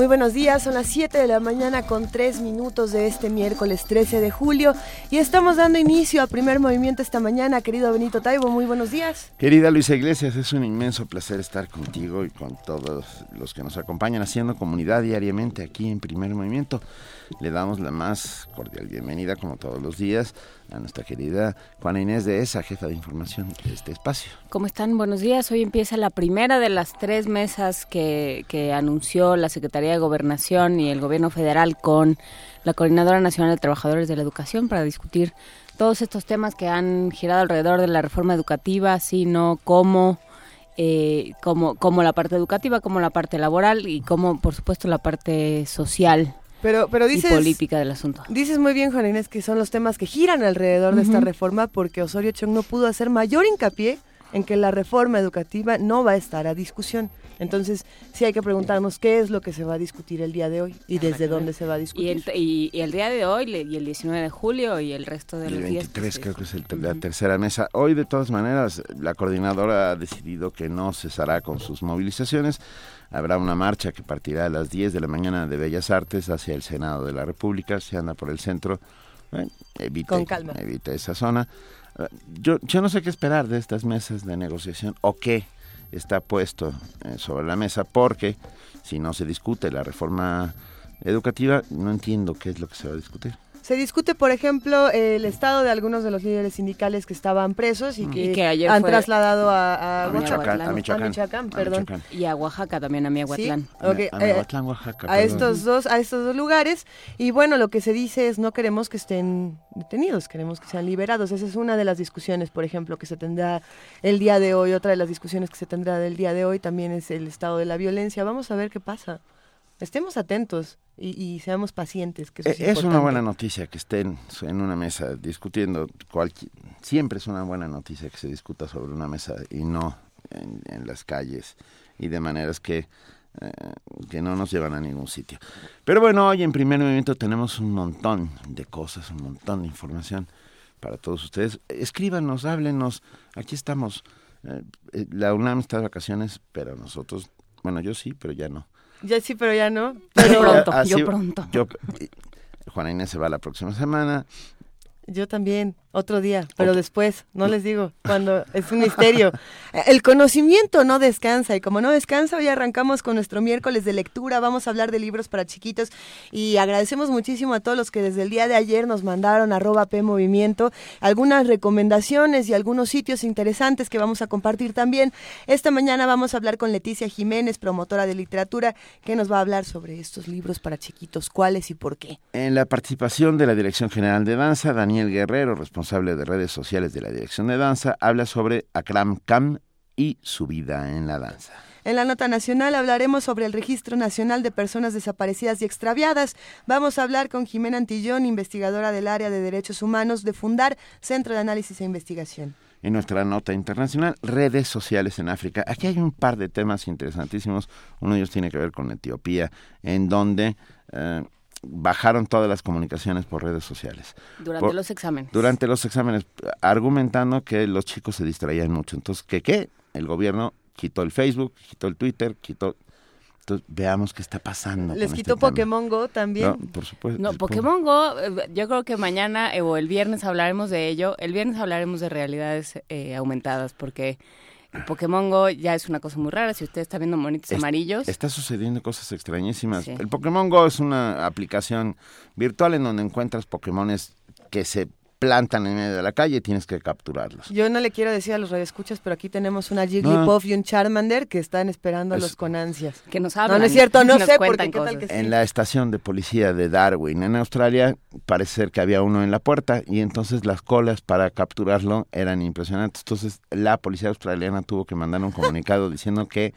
Muy buenos días, son las 7 de la mañana con 3 minutos de este miércoles 13 de julio y estamos dando inicio a primer movimiento esta mañana. Querido Benito Taibo, muy buenos días. Querida Luisa Iglesias, es un inmenso placer estar contigo y con todos los que nos acompañan haciendo comunidad diariamente aquí en primer movimiento. Le damos la más cordial bienvenida, como todos los días, a nuestra querida Juana Inés de esa, jefa de información de este espacio. ¿Cómo están? Buenos días. Hoy empieza la primera de las tres mesas que, que anunció la Secretaría de Gobernación y el Gobierno Federal con la Coordinadora Nacional de Trabajadores de la Educación para discutir todos estos temas que han girado alrededor de la reforma educativa, sino cómo... Eh, como, como la parte educativa, como la parte laboral y como, por supuesto, la parte social pero, pero dices, y política del asunto. Dices muy bien, Juan Inés, que son los temas que giran alrededor de esta reforma porque Osorio Chong no pudo hacer mayor hincapié en que la reforma educativa no va a estar a discusión. Entonces, sí hay que preguntarnos qué es lo que se va a discutir el día de hoy y desde dónde se va a discutir. Y el, día de hoy, y el 19 de julio y el resto de los días. El 23 creo que es la tercera mesa. Hoy, de todas maneras, la coordinadora ha decidido que no cesará con sus movilizaciones. Habrá una marcha que partirá a las 10 de la mañana de Bellas Artes hacia el Senado de la República. Se anda por el centro. Bueno, evite, Con calma. evite esa zona. Yo, yo no sé qué esperar de estas mesas de negociación o qué está puesto eh, sobre la mesa porque si no se discute la reforma educativa, no entiendo qué es lo que se va a discutir. Se discute, por ejemplo, el estado de algunos de los líderes sindicales que estaban presos y que, han trasladado a, a, Michoacán, a, Michoacán, perdón. Y a Oaxaca también, a Miahuatlán. ¿Sí? Okay. A, Miahuatlán, Oaxaca. A estos, dos, a estos dos lugares. Y bueno, lo que se dice es no queremos que estén detenidos, queremos que sean liberados. Esa es una de las discusiones, por ejemplo, que se tendrá el día de hoy. Otra de las discusiones que se tendrá del día de hoy también es el estado de la violencia. Vamos a ver qué pasa. Estemos atentos y, seamos pacientes. Que es, es una buena noticia que estén en una mesa discutiendo. siempre es una buena noticia que se discuta sobre una mesa y no en, las calles y de maneras que, eh, que no nos llevan a ningún sitio. Pero bueno, hoy en primer movimiento tenemos un montón de cosas, un montón de información para todos ustedes. Escríbanos, háblenos. Aquí estamos. Eh, eh, la UNAM está de vacaciones, pero nosotros, bueno, yo sí, pero ya no. Ya sí, pero ya no. Pero pronto, yo pronto. Juana Inés se va la próxima semana. Yo también otro día, pero después, no les digo, cuando es un misterio. El conocimiento no descansa y como no descansa, hoy arrancamos con nuestro miércoles de lectura, vamos a hablar de libros para chiquitos y agradecemos muchísimo a todos los que desde el día de ayer nos mandaron arroba P Movimiento algunas recomendaciones y algunos sitios interesantes que vamos a compartir también. Esta mañana vamos a hablar con Leticia Jiménez, promotora de literatura, que nos va a hablar sobre estos libros para chiquitos, cuáles y por qué. En la participación de la Dirección General de Danza, Daniel Guerrero, responsable responsable de redes sociales de la Dirección de Danza, habla sobre Akram Khan y su vida en la danza. En la nota nacional hablaremos sobre el Registro Nacional de Personas Desaparecidas y Extraviadas. Vamos a hablar con Jimena Antillón, investigadora del área de Derechos Humanos de Fundar, Centro de Análisis e Investigación. En nuestra nota internacional, redes sociales en África. Aquí hay un par de temas interesantísimos. Uno de ellos tiene que ver con Etiopía, en donde... Eh, bajaron todas las comunicaciones por redes sociales. Durante los exámenes. Durante los exámenes, argumentando que los chicos se distraían mucho. Entonces, ¿qué qué? El gobierno quitó el Facebook, quitó el Twitter, quitó... Entonces, veamos qué está pasando. Les este quitó Pokémon Go también. No, por supuesto. No, Pokémon Go, eh, yo creo que mañana eh, o el viernes hablaremos de ello. El viernes hablaremos de realidades eh, aumentadas porque Pokémon Go ya es una cosa muy rara. Si usted está viendo monitos amarillos. Está sucediendo cosas extrañísimas. El Pokémon Go es una aplicación virtual en donde encuentras Pokémones que se plantan en medio de la calle y tienes que capturarlos. Yo no le quiero decir a los radioescuchas, pero aquí tenemos una Jigglypuff y un Charmander que están esperándolos con ansias. Que nos hablan. No, no es cierto, no sé, porque qué tal que sí. En la estación de policía de Darwin, en Australia, parece ser que había uno en la puerta y entonces las colas para capturarlo eran impresionantes. Entonces la policía australiana tuvo que mandar un comunicado diciendo que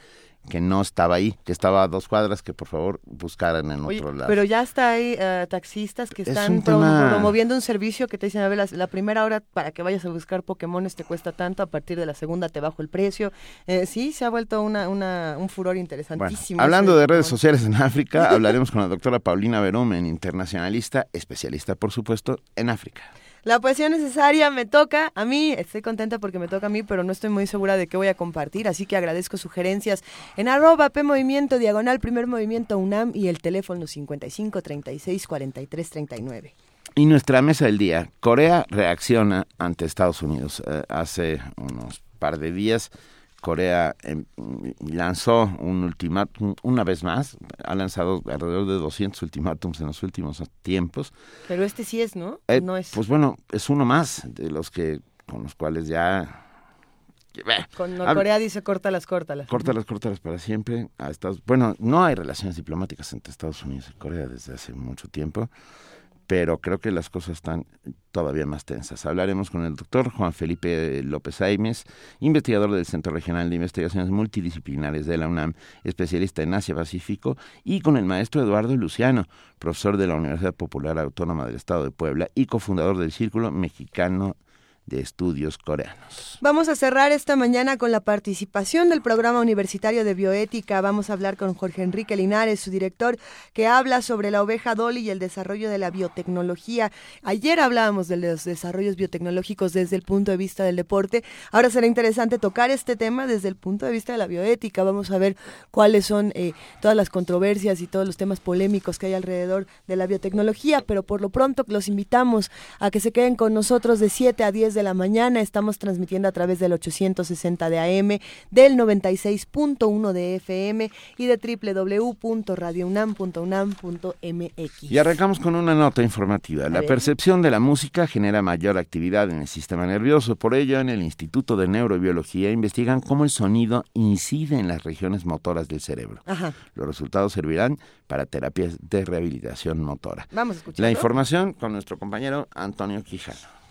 que no estaba ahí, que estaba a dos cuadras, que por favor buscaran en otro lado. Pero ya está ahí eh, taxistas que están promoviendo un servicio que te dicen, a ver, la, primera hora para que vayas a buscar Pokémones te cuesta tanto, a partir de la segunda te bajo el precio. Eh, sí, se ha vuelto una, una, un furor interesantísimo. hablando de redes sociales en África, hablaremos con la doctora Paulina Veromen, internacionalista, especialista, por supuesto, en África. La poesía necesaria me toca a mí, estoy contenta porque me toca a mí, pero no estoy muy segura de qué voy a compartir, así que agradezco sugerencias en arroba P Movimiento, diagonal Primer Movimiento UNAM y el teléfono 55 36 43 39. Y nuestra mesa del día, Corea reacciona ante Estados Unidos. Eh, hace unos par de días Corea em, lanzó un ultimátum una vez más, ha lanzado alrededor de 200 ultimátums en los últimos tiempos. Pero este sí es, ¿no? Eh, no es. Pues bueno, es uno más de los que con los cuales ya con Corea dice córtalas, córtalas. Córtalas, córtalas para siempre. A Estados, bueno, no hay relaciones diplomáticas entre Estados Unidos y Corea desde hace mucho tiempo pero creo que las cosas están todavía más tensas. Hablaremos con el doctor Juan Felipe López Aimes, investigador del Centro Regional de Investigaciones Multidisciplinares de la UNAM, especialista en Asia-Pacífico, y con el maestro Eduardo Luciano, profesor de la Universidad Popular Autónoma del Estado de Puebla y cofundador del Círculo Mexicano de estudios coreanos. Vamos a cerrar esta mañana con la participación del programa universitario de bioética. Vamos a hablar con Jorge Enrique Linares, su director, que habla sobre la oveja Dolly y el desarrollo de la biotecnología. Ayer hablábamos de los desarrollos biotecnológicos desde el punto de vista del deporte. Ahora será interesante tocar este tema desde el punto de vista de la bioética. Vamos a ver cuáles son eh, todas las controversias y todos los temas polémicos que hay alrededor de la biotecnología, pero por lo pronto los invitamos a que se queden con nosotros de 7 a 10 de la mañana. Estamos transmitiendo a través del 860 de AM, del 96.1 de FM y de www.radiounam.unam.mx. Y arrancamos con una nota informativa. la percepción de la música genera mayor actividad en el sistema nervioso. Por ello, en el Instituto de Neurobiología investigan cómo el sonido incide en las regiones motoras del cerebro. Los resultados servirán para terapias de rehabilitación motora. Vamos a escuchar. La información con nuestro compañero Antonio Quijano.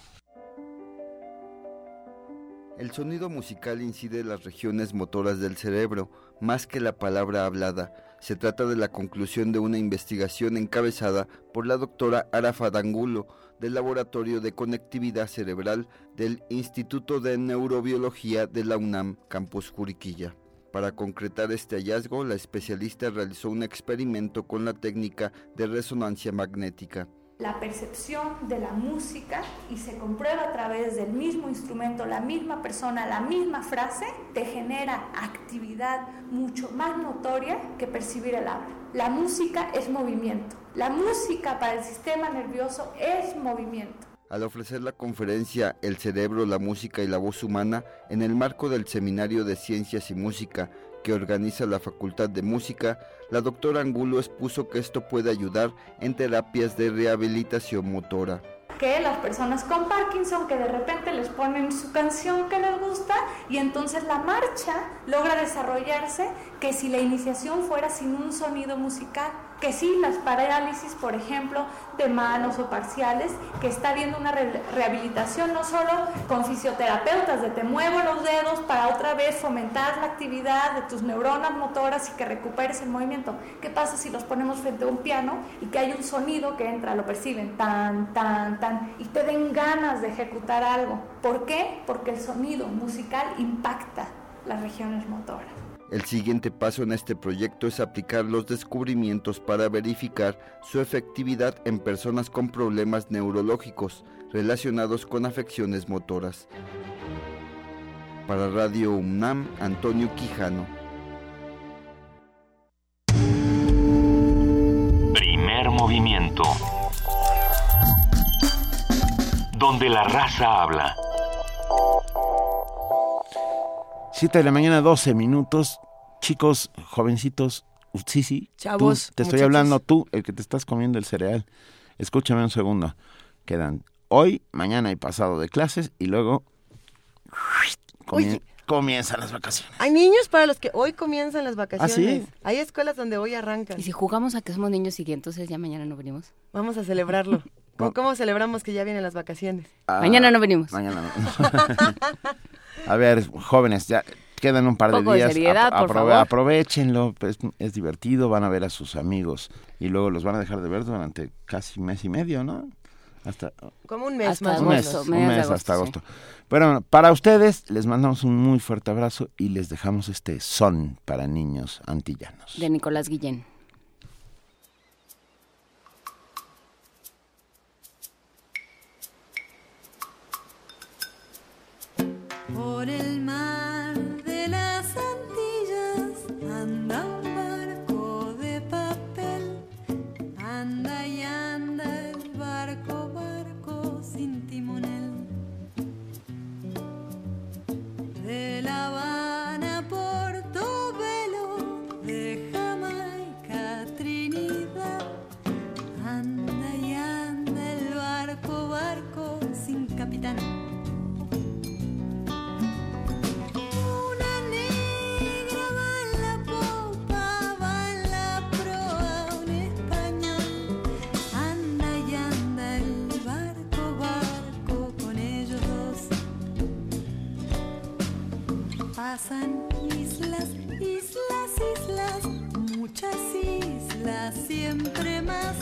El sonido musical incide en las regiones motoras del cerebro, más que la palabra hablada. Se trata de la conclusión de una investigación encabezada por la doctora Arafa Dangulo del Laboratorio de Conectividad Cerebral del Instituto de Neurobiología de la UNAM, Campus Juriquilla. Para concretar este hallazgo, la especialista realizó un experimento con la técnica de resonancia magnética la percepción de la música y se comprueba a través del mismo instrumento, la misma persona, la misma frase, te genera actividad mucho más notoria que percibir el habla. La música es movimiento. La música para el sistema nervioso es movimiento. Al ofrecer la conferencia El cerebro, la música y la voz humana en el marco del Seminario de Ciencias y Música que organiza la Facultad de Música, la doctora Angulo expuso que esto puede ayudar en terapias de rehabilitación motora. Que las personas con Parkinson que de repente les ponen su canción que les gusta y entonces la marcha logra desarrollarse que si la iniciación fuera sin un sonido musical que sí, las parálisis, por ejemplo, de manos o parciales, que está habiendo una rehabilitación no solo con fisioterapeutas, de te muevo los dedos para otra vez fomentar la actividad de tus neuronas motoras y que recuperes el movimiento. ¿Qué pasa si los ponemos frente a un piano y que hay un sonido que entra, lo perciben, tan, tan, tan, y te den ganas de ejecutar algo? ¿Por qué? Porque el sonido musical impacta las regiones motoras. El siguiente paso en este proyecto es aplicar los descubrimientos para verificar su efectividad en personas con problemas neurológicos relacionados con afecciones motoras. Para Radio UNAM, Antonio Quijano. Primer movimiento. Donde la raza habla. 7 de la mañana, 12 minutos. Chicos, jovencitos, sí, sí. Chavos. te estoy hablando tú, el que te estás comiendo el cereal. Escúchame un segundo. Quedan hoy, mañana y pasado de clases y luego comienzan las vacaciones. Hay niños para los que hoy comienzan las vacaciones. ¿Ah, sí? Hay escuelas donde hoy arrancan. ¿Y si jugamos a que somos niños y que entonces ya mañana no venimos? Vamos a celebrarlo. ¿Cómo, celebramos que ya vienen las vacaciones? Ah, mañana no venimos. Mañana no. a ver, jóvenes, ya quedan un par de Poco de días, seriedad, apro- por favor. aprovechenlo, pues, es divertido, van a ver a sus amigos y luego los van a dejar de ver durante casi mes y medio, ¿no? Hasta Como un mes Hasta más o un mes, menos. agosto, un mes agosto, hasta sí. agosto. Pero para ustedes les mandamos un muy fuerte abrazo y les dejamos este son para niños antillanos. De Nicolás Guillén. Por el mar Pasan islas, islas, islas, muchas islas, siempre más.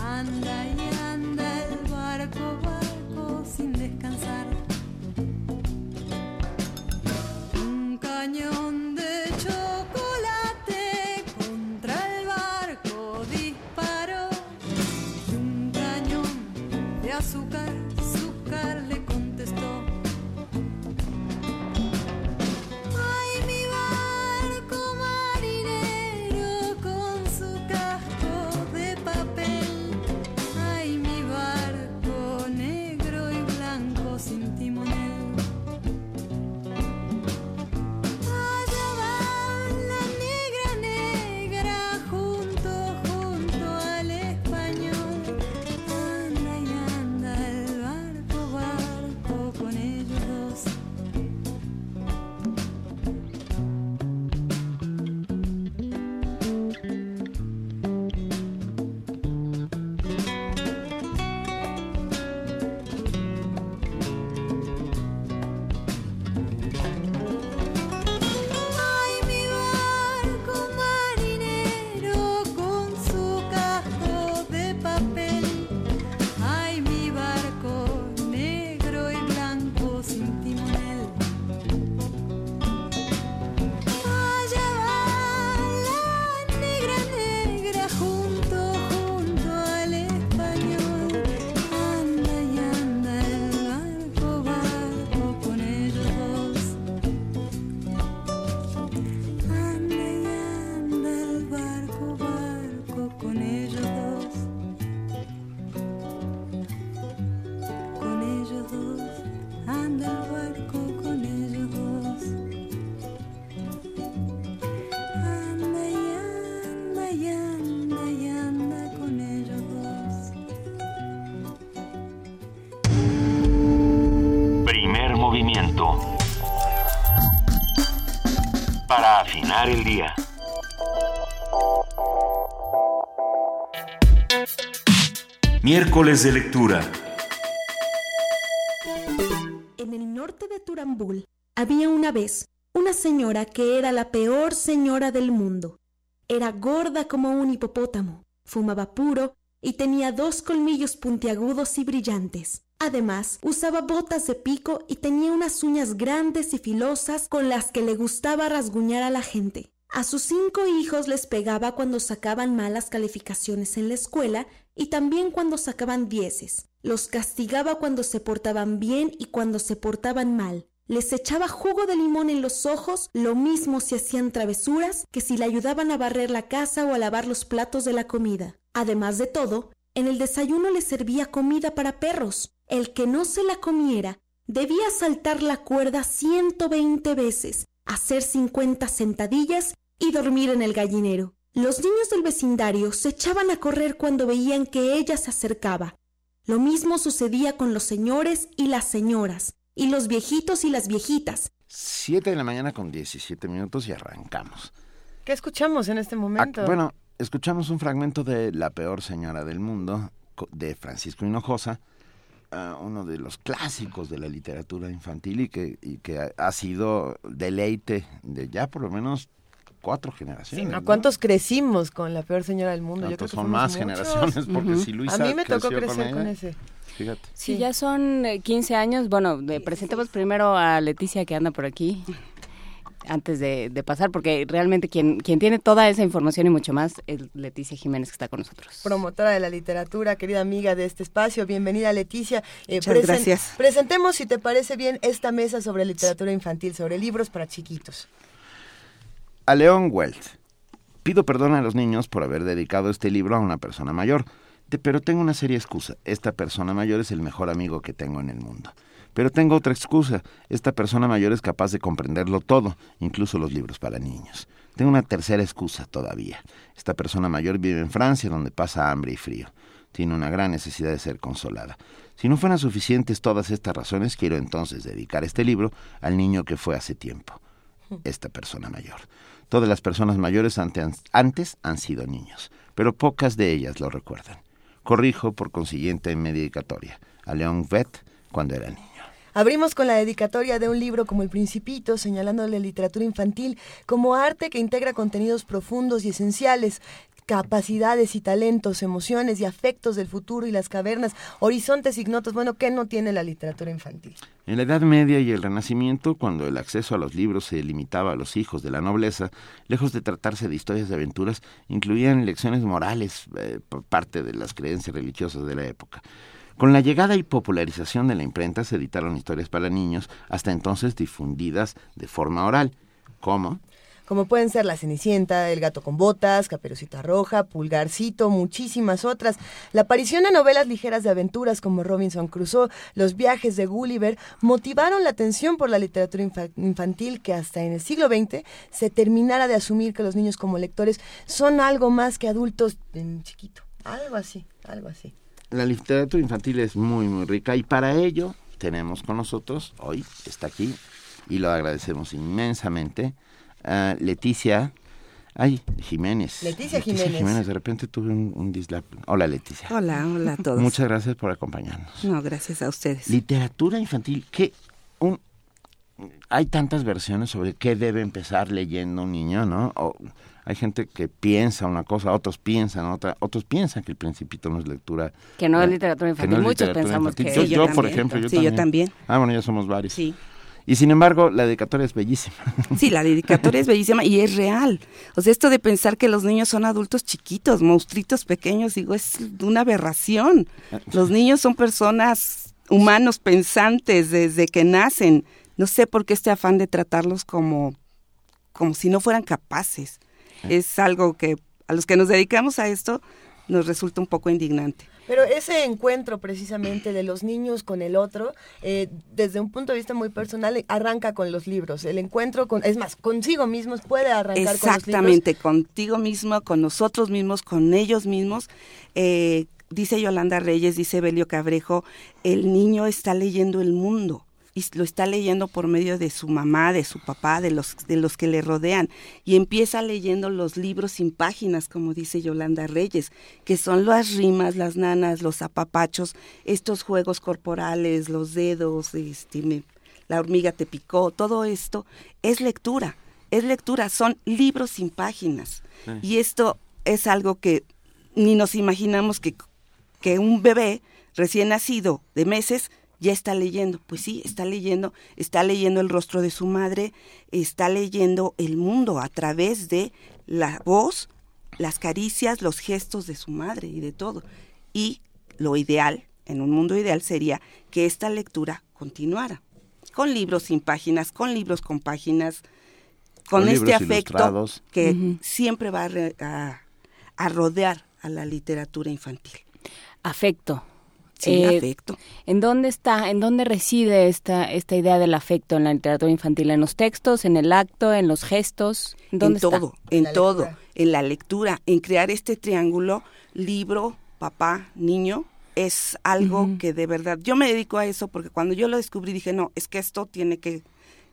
Anda y anda el barco, barco sin descansar. El día. Miércoles de lectura. En el norte de Turambul había una vez una señora que era la peor señora del mundo. Era gorda como un hipopótamo, fumaba puro y tenía dos colmillos puntiagudos y brillantes. Además, usaba botas de pico y tenía unas uñas grandes y filosas con las que le gustaba rasguñar a la gente. A sus cinco hijos les pegaba cuando sacaban malas calificaciones en la escuela y también cuando sacaban dieces. Los castigaba cuando se portaban bien y cuando se portaban mal. Les echaba jugo de limón en los ojos, lo mismo si hacían travesuras que si le ayudaban a barrer la casa o a lavar los platos de la comida. Además de todo, en el desayuno les servía comida para perros. El que no se la comiera debía saltar la cuerda 120 veces, hacer 50 sentadillas y dormir en el gallinero. Los niños del vecindario se echaban a correr cuando veían que ella se acercaba. Lo mismo sucedía con los señores y las señoras, y los viejitos y las viejitas. Siete de la mañana con 17 minutos y arrancamos. ¿Qué escuchamos en este momento? Ah, bueno, escuchamos un fragmento de La peor señora del mundo co- de Francisco Hinojosa ah, uno de los clásicos de la literatura infantil y que, y que ha, sido deleite de ya por lo menos cuatro generaciones. ¿A ¿no? cuántos crecimos con la peor señora del mundo? Yo creo ¿Cuántos que son más muchos. generaciones? Porque si Luisa A mí me tocó crecer con, ella, ese. Fíjate. Sí, ya son eh, 15 años. Bueno, presentemos primero a Leticia que anda por aquí antes de, de pasar, porque realmente quien, quien tiene toda esa información y mucho más es Leticia Jiménez que está con nosotros. Promotora de la literatura, querida amiga de este espacio. Bienvenida, Leticia. Eh, Muchas presen- gracias. Presentemos, si te parece bien, esta mesa sobre literatura infantil, sobre libros para chiquitos. A León Welt. Pido perdón a los niños por haber dedicado este libro a una persona mayor, de- pero tengo una seria excusa. Esta persona mayor es el mejor amigo que tengo en el mundo. Pero tengo otra excusa. Esta persona mayor es capaz de comprenderlo todo, incluso los libros para niños. Tengo una tercera excusa todavía. Esta persona mayor vive en Francia, donde pasa hambre y frío. Tiene una gran necesidad de ser consolada. Si no fueran suficientes todas estas razones, quiero entonces dedicar este libro al niño que fue hace tiempo esta persona mayor. Todas las personas mayores ante- antes han sido niños, pero pocas de ellas lo recuerdan. Corrijo, por consiguiente, en mi dedicatoria a Leon Vett cuando era niño. Abrimos con la dedicatoria de un libro como El Principito, señalando la literatura infantil como arte que integra contenidos profundos y esenciales, capacidades y talentos, emociones y afectos del futuro y las cavernas, horizontes ignotos. Bueno, ¿qué no tiene la literatura infantil? En la Edad Media y el Renacimiento, cuando el acceso a los libros se limitaba a los hijos de la nobleza, lejos de tratarse de historias de aventuras, incluían lecciones morales, eh, por parte de las creencias religiosas de la época. Con la llegada y popularización de la imprenta se editaron historias para niños, hasta entonces difundidas de forma oral. ¿Cómo? como pueden ser La Cenicienta, El Gato con Botas, Caperucita Roja, Pulgarcito, muchísimas otras. La aparición de novelas ligeras de aventuras como Robinson Crusoe, Los viajes de Gulliver, motivaron la atención por la literatura infa- infantil que hasta en el siglo XX se terminara de asumir que los niños como lectores son algo más que adultos en chiquito. Algo así, algo así. La literatura infantil es muy, muy rica y para ello tenemos con nosotros, hoy está aquí, y lo agradecemos inmensamente, a Leticia, ay, Jiménez. Leticia Jiménez. de repente tuve un, un dislap. Hola Leticia. Hola, hola a todos. Muchas gracias por acompañarnos. No, gracias a ustedes. Literatura infantil, que un, hay tantas versiones sobre qué debe empezar leyendo un niño, ¿no? O, hay gente que piensa una cosa, otros piensan otra, otros piensan que el Principito no es lectura. Que no es eh, literatura que infantil. no es Muchos literatura pensamos infantil. que... Yo, Sí, yo yo, por también. ejemplo, yo Sí, también. yo también. Ah, bueno, ya somos varios. Sí. Y sin embargo, la dedicatoria es bellísima. Sí, la dedicatoria es bellísima y es real. O sea, esto de pensar que los niños son adultos chiquitos, monstruitos pequeños, digo, es una aberración. Los niños son personas humanos pensantes desde que nacen. No sé por qué este afán de tratarlos como, como si no fueran capaces. Es algo que a los que nos dedicamos a esto nos resulta un poco indignante. Pero ese encuentro precisamente de los niños con el otro, eh, desde un punto de vista muy personal, eh, arranca con los libros. El encuentro con, es más, consigo mismos puede arrancar con los libros. Exactamente, contigo mismo, con nosotros mismos, con ellos mismos. Eh, dice Yolanda Reyes, dice Belio Cabrejo, el niño está leyendo el mundo y lo está leyendo por medio de su mamá, de su papá, de los, de los que le rodean. Y empieza leyendo los libros sin páginas, como dice Yolanda Reyes, que son las rimas, las nanas, los apapachos, estos juegos corporales, los dedos, este, me- la hormiga te picó, todo esto es lectura, es lectura, son libros sin páginas. Y esto es algo que ni nos imaginamos que, que un bebé recién nacido de meses ya está leyendo. Pues sí, está leyendo, está leyendo el rostro de su madre, está leyendo el mundo a través de la voz, las caricias, los gestos de su madre y de todo. Y lo ideal, en un mundo ideal, sería que esta lectura continuara. Con libros sin páginas, con libros con páginas, con, Con este afecto ilustrados. que siempre va a, re- a- a rodear a la literatura infantil. Afecto. Sí, Eh, afecto. ¿En dónde está, en dónde reside esta, esta idea del afecto en la literatura infantil? ¿En los textos, en el acto, en los gestos? ¿Dónde en está? todo, en la todo, lectura. en la lectura, en crear este triángulo libro, papá, niño, es algo que de verdad, yo me dedico a eso porque cuando yo lo descubrí dije, no, es que esto tiene que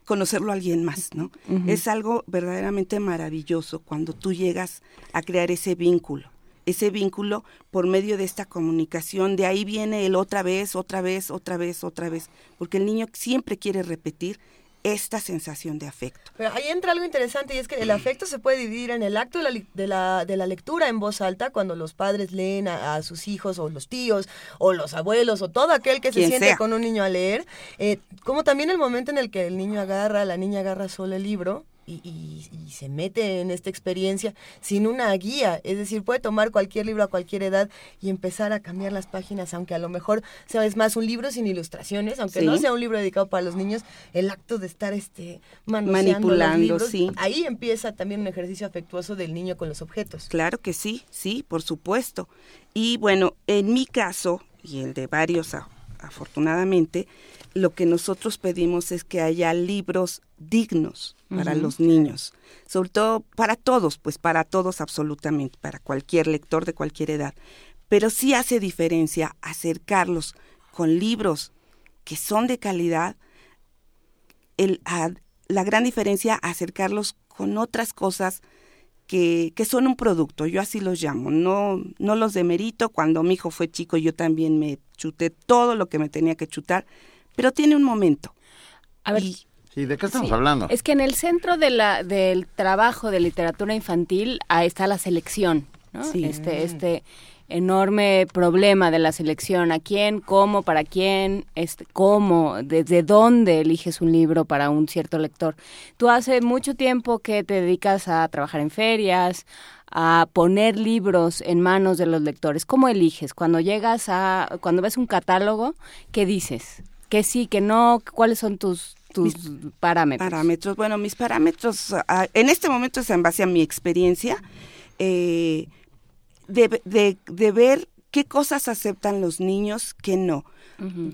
conocerlo alguien más, ¿no? Es algo verdaderamente maravilloso cuando tú llegas a crear ese vínculo ese vínculo por medio de esta comunicación. De ahí viene el otra vez, otra vez, otra vez, otra vez, porque el niño siempre quiere repetir esta sensación de afecto. Pero ahí entra algo interesante y es que el afecto se puede dividir en el acto de la, de la, de la lectura en voz alta, cuando los padres leen a, a sus hijos o los tíos o los abuelos o todo aquel que se Quien siente sea. con un niño a leer, eh, como también el momento en el que el niño agarra, la niña agarra solo el libro. Y, y- y se mete en esta experiencia sin una guía, es decir, puede tomar cualquier libro a cualquier edad y empezar a cambiar las páginas, aunque a lo mejor sea es más un libro sin ilustraciones, aunque Sí. no sea un libro dedicado para los niños, el acto de estar este Manipulando, los libros, sí. ahí empieza también un ejercicio afectuoso del niño con los objetos. Claro que sí, sí, por supuesto. Y bueno, en mi caso, y el de varios afortunadamente, lo que nosotros pedimos es que haya libros dignos para los niños, sobre todo para todos, pues para todos absolutamente, para cualquier lector de cualquier edad. Pero sí hace diferencia acercarlos con libros que son de calidad, el, a- la gran diferencia acercarlos con otras cosas que, que son un producto, yo así los llamo, no, no los demerito, cuando mi hijo fue chico yo también me chuté todo lo que me tenía que chutar, pero tiene un momento. A ver, Y- Sí, ¿de qué estamos Sí. hablando? Es que en el centro de la, del trabajo de literatura infantil ahí está la selección, ¿no? Sí. Este, este enorme problema de la selección, a quién, cómo, para quién, este, cómo, desde dónde eliges un libro para un cierto lector. Tú hace mucho tiempo que te dedicas a trabajar en ferias, a poner libros en manos de los lectores. ¿Cómo eliges? Cuando llegas a, cuando ves un catálogo, ¿qué dices? ¿Qué sí, que no? ¿Cuáles son tus, tus parámetros? Parámetros. Bueno, mis parámetros ah, en este momento es en base a mi experiencia eh, de, de- de ver qué cosas aceptan los niños, qué no.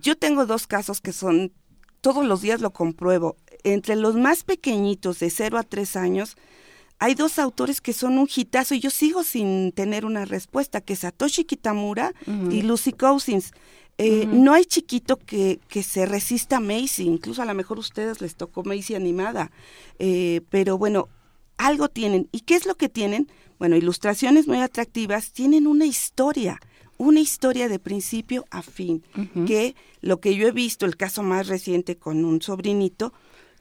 Yo tengo dos casos que son, todos los días lo compruebo. Entre los más pequeñitos, de 0 a 3 años, hay dos autores que son un hitazo y yo sigo sin tener una respuesta, que es Satoshi Kitamura y Lucy Cousins. Eh. No hay chiquito que, que se resista a Macy, incluso a lo mejor a ustedes les tocó Macy animada, Eh, pero bueno, algo tienen. ¿Y qué es lo que tienen? Bueno, ilustraciones muy atractivas, tienen una historia, una historia de principio a fin, que lo que yo he visto, el caso más reciente con un sobrinito,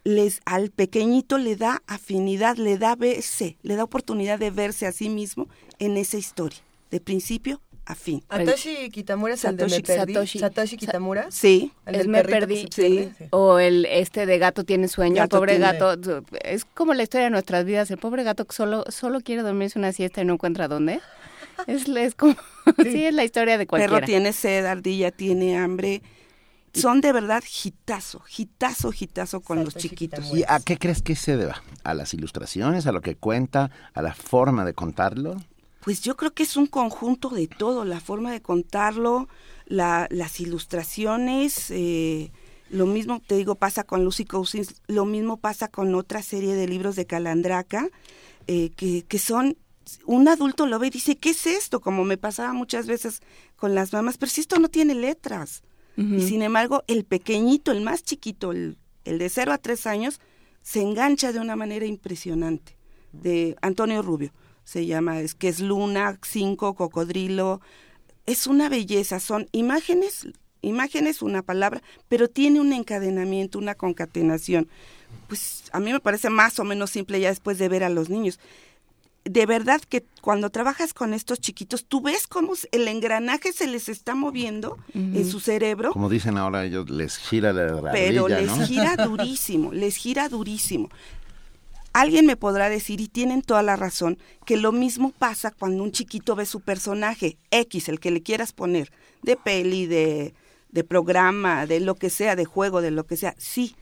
les al pequeñito le da afinidad, le da verse, le da oportunidad de verse a sí mismo en esa historia, de principio a fin. Satoshi Kitamura es el de Me Satoshi- Perdí. Satoshi- Satoshi Kitamura. Sí, El Es Me Perdí. sí. O el este de gato tiene sueño, Gato el pobre tiene- gato, es como la historia de nuestras vidas, el pobre gato que solo, solo quiere dormirse una siesta y no encuentra dónde. Es, es como, sí. es la historia de cualquiera. perro tiene sed, ardilla tiene hambre. Son de verdad gitazo, gitazo, gitazo con los Satoshi chiquitos. Kitamura. ¿Y a qué crees que se deba? ¿A las ilustraciones, a lo que cuenta, a la forma de contarlo? Pues yo creo que es un conjunto de todo, la forma de contarlo, la- las ilustraciones, eh, lo mismo te digo pasa con Lucy Cousins, lo mismo pasa con otra serie de libros de Calandraca, eh, que, que son, un adulto lo ve y dice, ¿qué es esto? Como me pasaba muchas veces con las mamás, pero si esto no tiene letras. Y sin embargo, el pequeñito, el más chiquito, el, el de 0 a 3 años, se engancha de una manera impresionante. De Antonio Rubio, se llama, es que es luna, cinco, cocodrilo. Es una belleza, son imágenes, imágenes, una palabra, pero tiene un encadenamiento, una concatenación. Pues a mí me parece más o menos simple ya después de ver a los niños de verdad que cuando trabajas con estos chiquitos, tú ves cómo el engranaje se les está moviendo en su cerebro, Como dicen ahora ellos, les gira la rabilla, pero les ¿no? gira durísimo, les gira durísimo. Alguien me podrá decir, y tienen toda la razón, que lo mismo pasa cuando un chiquito ve su personaje, X, el que le quieras poner, de peli, de, de programa, de lo que sea, de juego, de lo que sea, sí,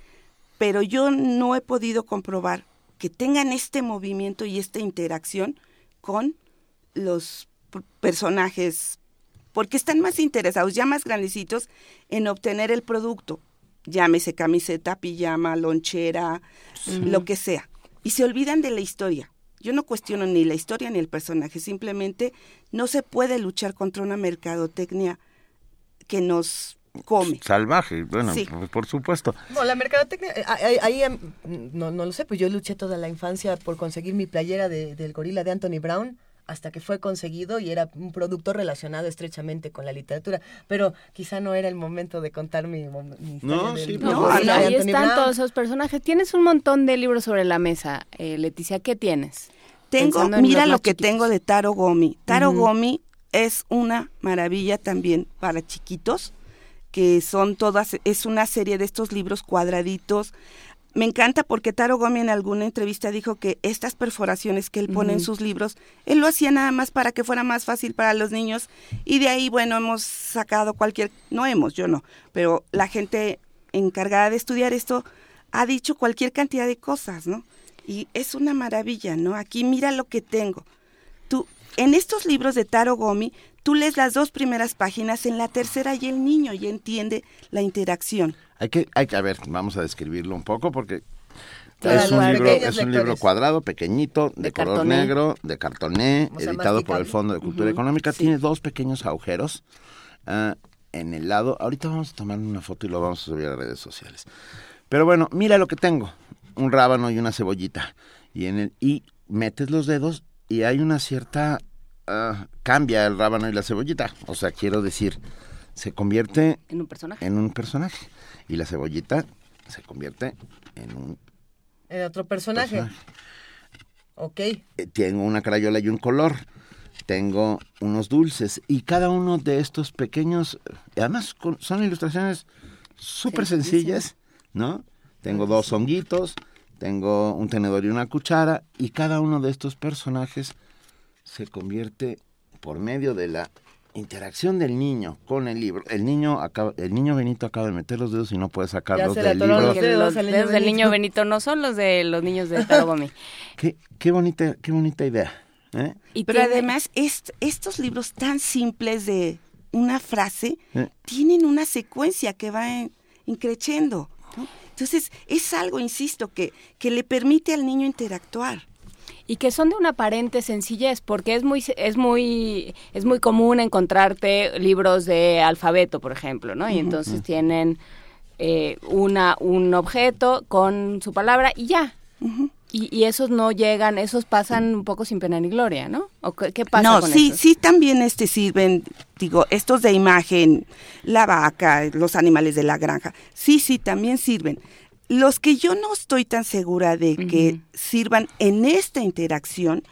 pero yo no he podido comprobar que tengan este movimiento y esta interacción con los personajes, porque están más interesados, ya más grandecitos, en obtener el producto, llámese camiseta, pijama, lonchera, lo que sea, y se olvidan de la historia. Yo no cuestiono ni la historia ni el personaje, simplemente no se puede luchar contra una mercadotecnia que nos come. Salvaje, bueno, Sí. por- supuesto. No, la mercadotecnia, eh, ahí, ahí, em, no, no lo sé, pues yo luché toda la infancia por conseguir mi playera de- del gorila de Anthony Brown. Hasta que fue conseguido y era un producto relacionado estrechamente con la literatura. Pero quizá no era el momento de contar mi, mi historia No, del- sí, del pues, No, ahí están todos esos personajes. Tienes un montón de libros sobre la mesa, eh, Leticia. ¿Qué tienes? Tengo, Pensando mira lo que chiquitos. tengo de Taro Gomi. Taro. Gomi es una maravilla también para chiquitos, que son todas, es una serie de estos libros cuadraditos. Me encanta porque Taro Gomi en alguna entrevista dijo que estas perforaciones que él pone en sus libros, él lo hacía nada más para que fuera más fácil para los niños y de ahí, bueno, hemos sacado cualquier, no hemos, yo no, pero la gente encargada de estudiar esto ha dicho cualquier cantidad de cosas, ¿no? Y es una maravilla, ¿no? Aquí mira lo que tengo. Tú, en estos libros de Taro Gomi, tú lees las dos primeras páginas, en la tercera y el niño ya entiende la interacción. Hay que, hay que, a ver, vamos a describirlo un poco porque es un, libro, es un libro cuadrado, pequeñito, de, De color cartoné. negro, de cartoné, editado por el. Fondo de Cultura Económica. sí. Tiene dos pequeños agujeros ah, en el lado. Ahorita vamos a tomar una foto y lo vamos a subir a redes sociales. Pero bueno, mira lo que tengo. Un rábano y una cebollita. Y, en el, y metes los dedos y hay una cierta... ah, cambia el rábano y la cebollita. O sea, quiero decir, se convierte En un personaje. en un personaje. Y la cebollita se convierte en un En otro personaje. personaje. Ok. Eh, Tengo una crayola y un color. Tengo unos dulces. Y cada uno de estos pequeños, eh, además con- son ilustraciones súper sencillas, ¿no? Tengo dos honguitos, tengo un tenedor y una cuchara. Y cada uno de estos personajes se convierte por medio de la interacción del niño con el libro. El niño acaba, el niño Benito acaba de meter los dedos y no puede sacarlos del libro. los dedos los dedos del niño Benito no son los de los niños de Taro Gomi. Qué, qué bonita, qué bonita idea. ¿eh? Y Pero tiene- además, est- estos libros tan simples de una frase Eh. tienen una secuencia que va en-. Entonces, es algo, insisto, que, que le permite al niño interactuar. Y que son de una aparente sencillez porque es muy es muy es muy común encontrarte libros de alfabeto por ejemplo no y entonces tienen eh, una un objeto con su palabra y ya. Y, y esos no llegan esos pasan un poco sin pena ni gloria no ¿O qué, qué pasa no, con sí, sí también este sirven, digo, estos de imagen, la vaca, los animales de la granja, sí, sí, también sirven. Los que yo no estoy tan segura de que sirvan en esta interacción,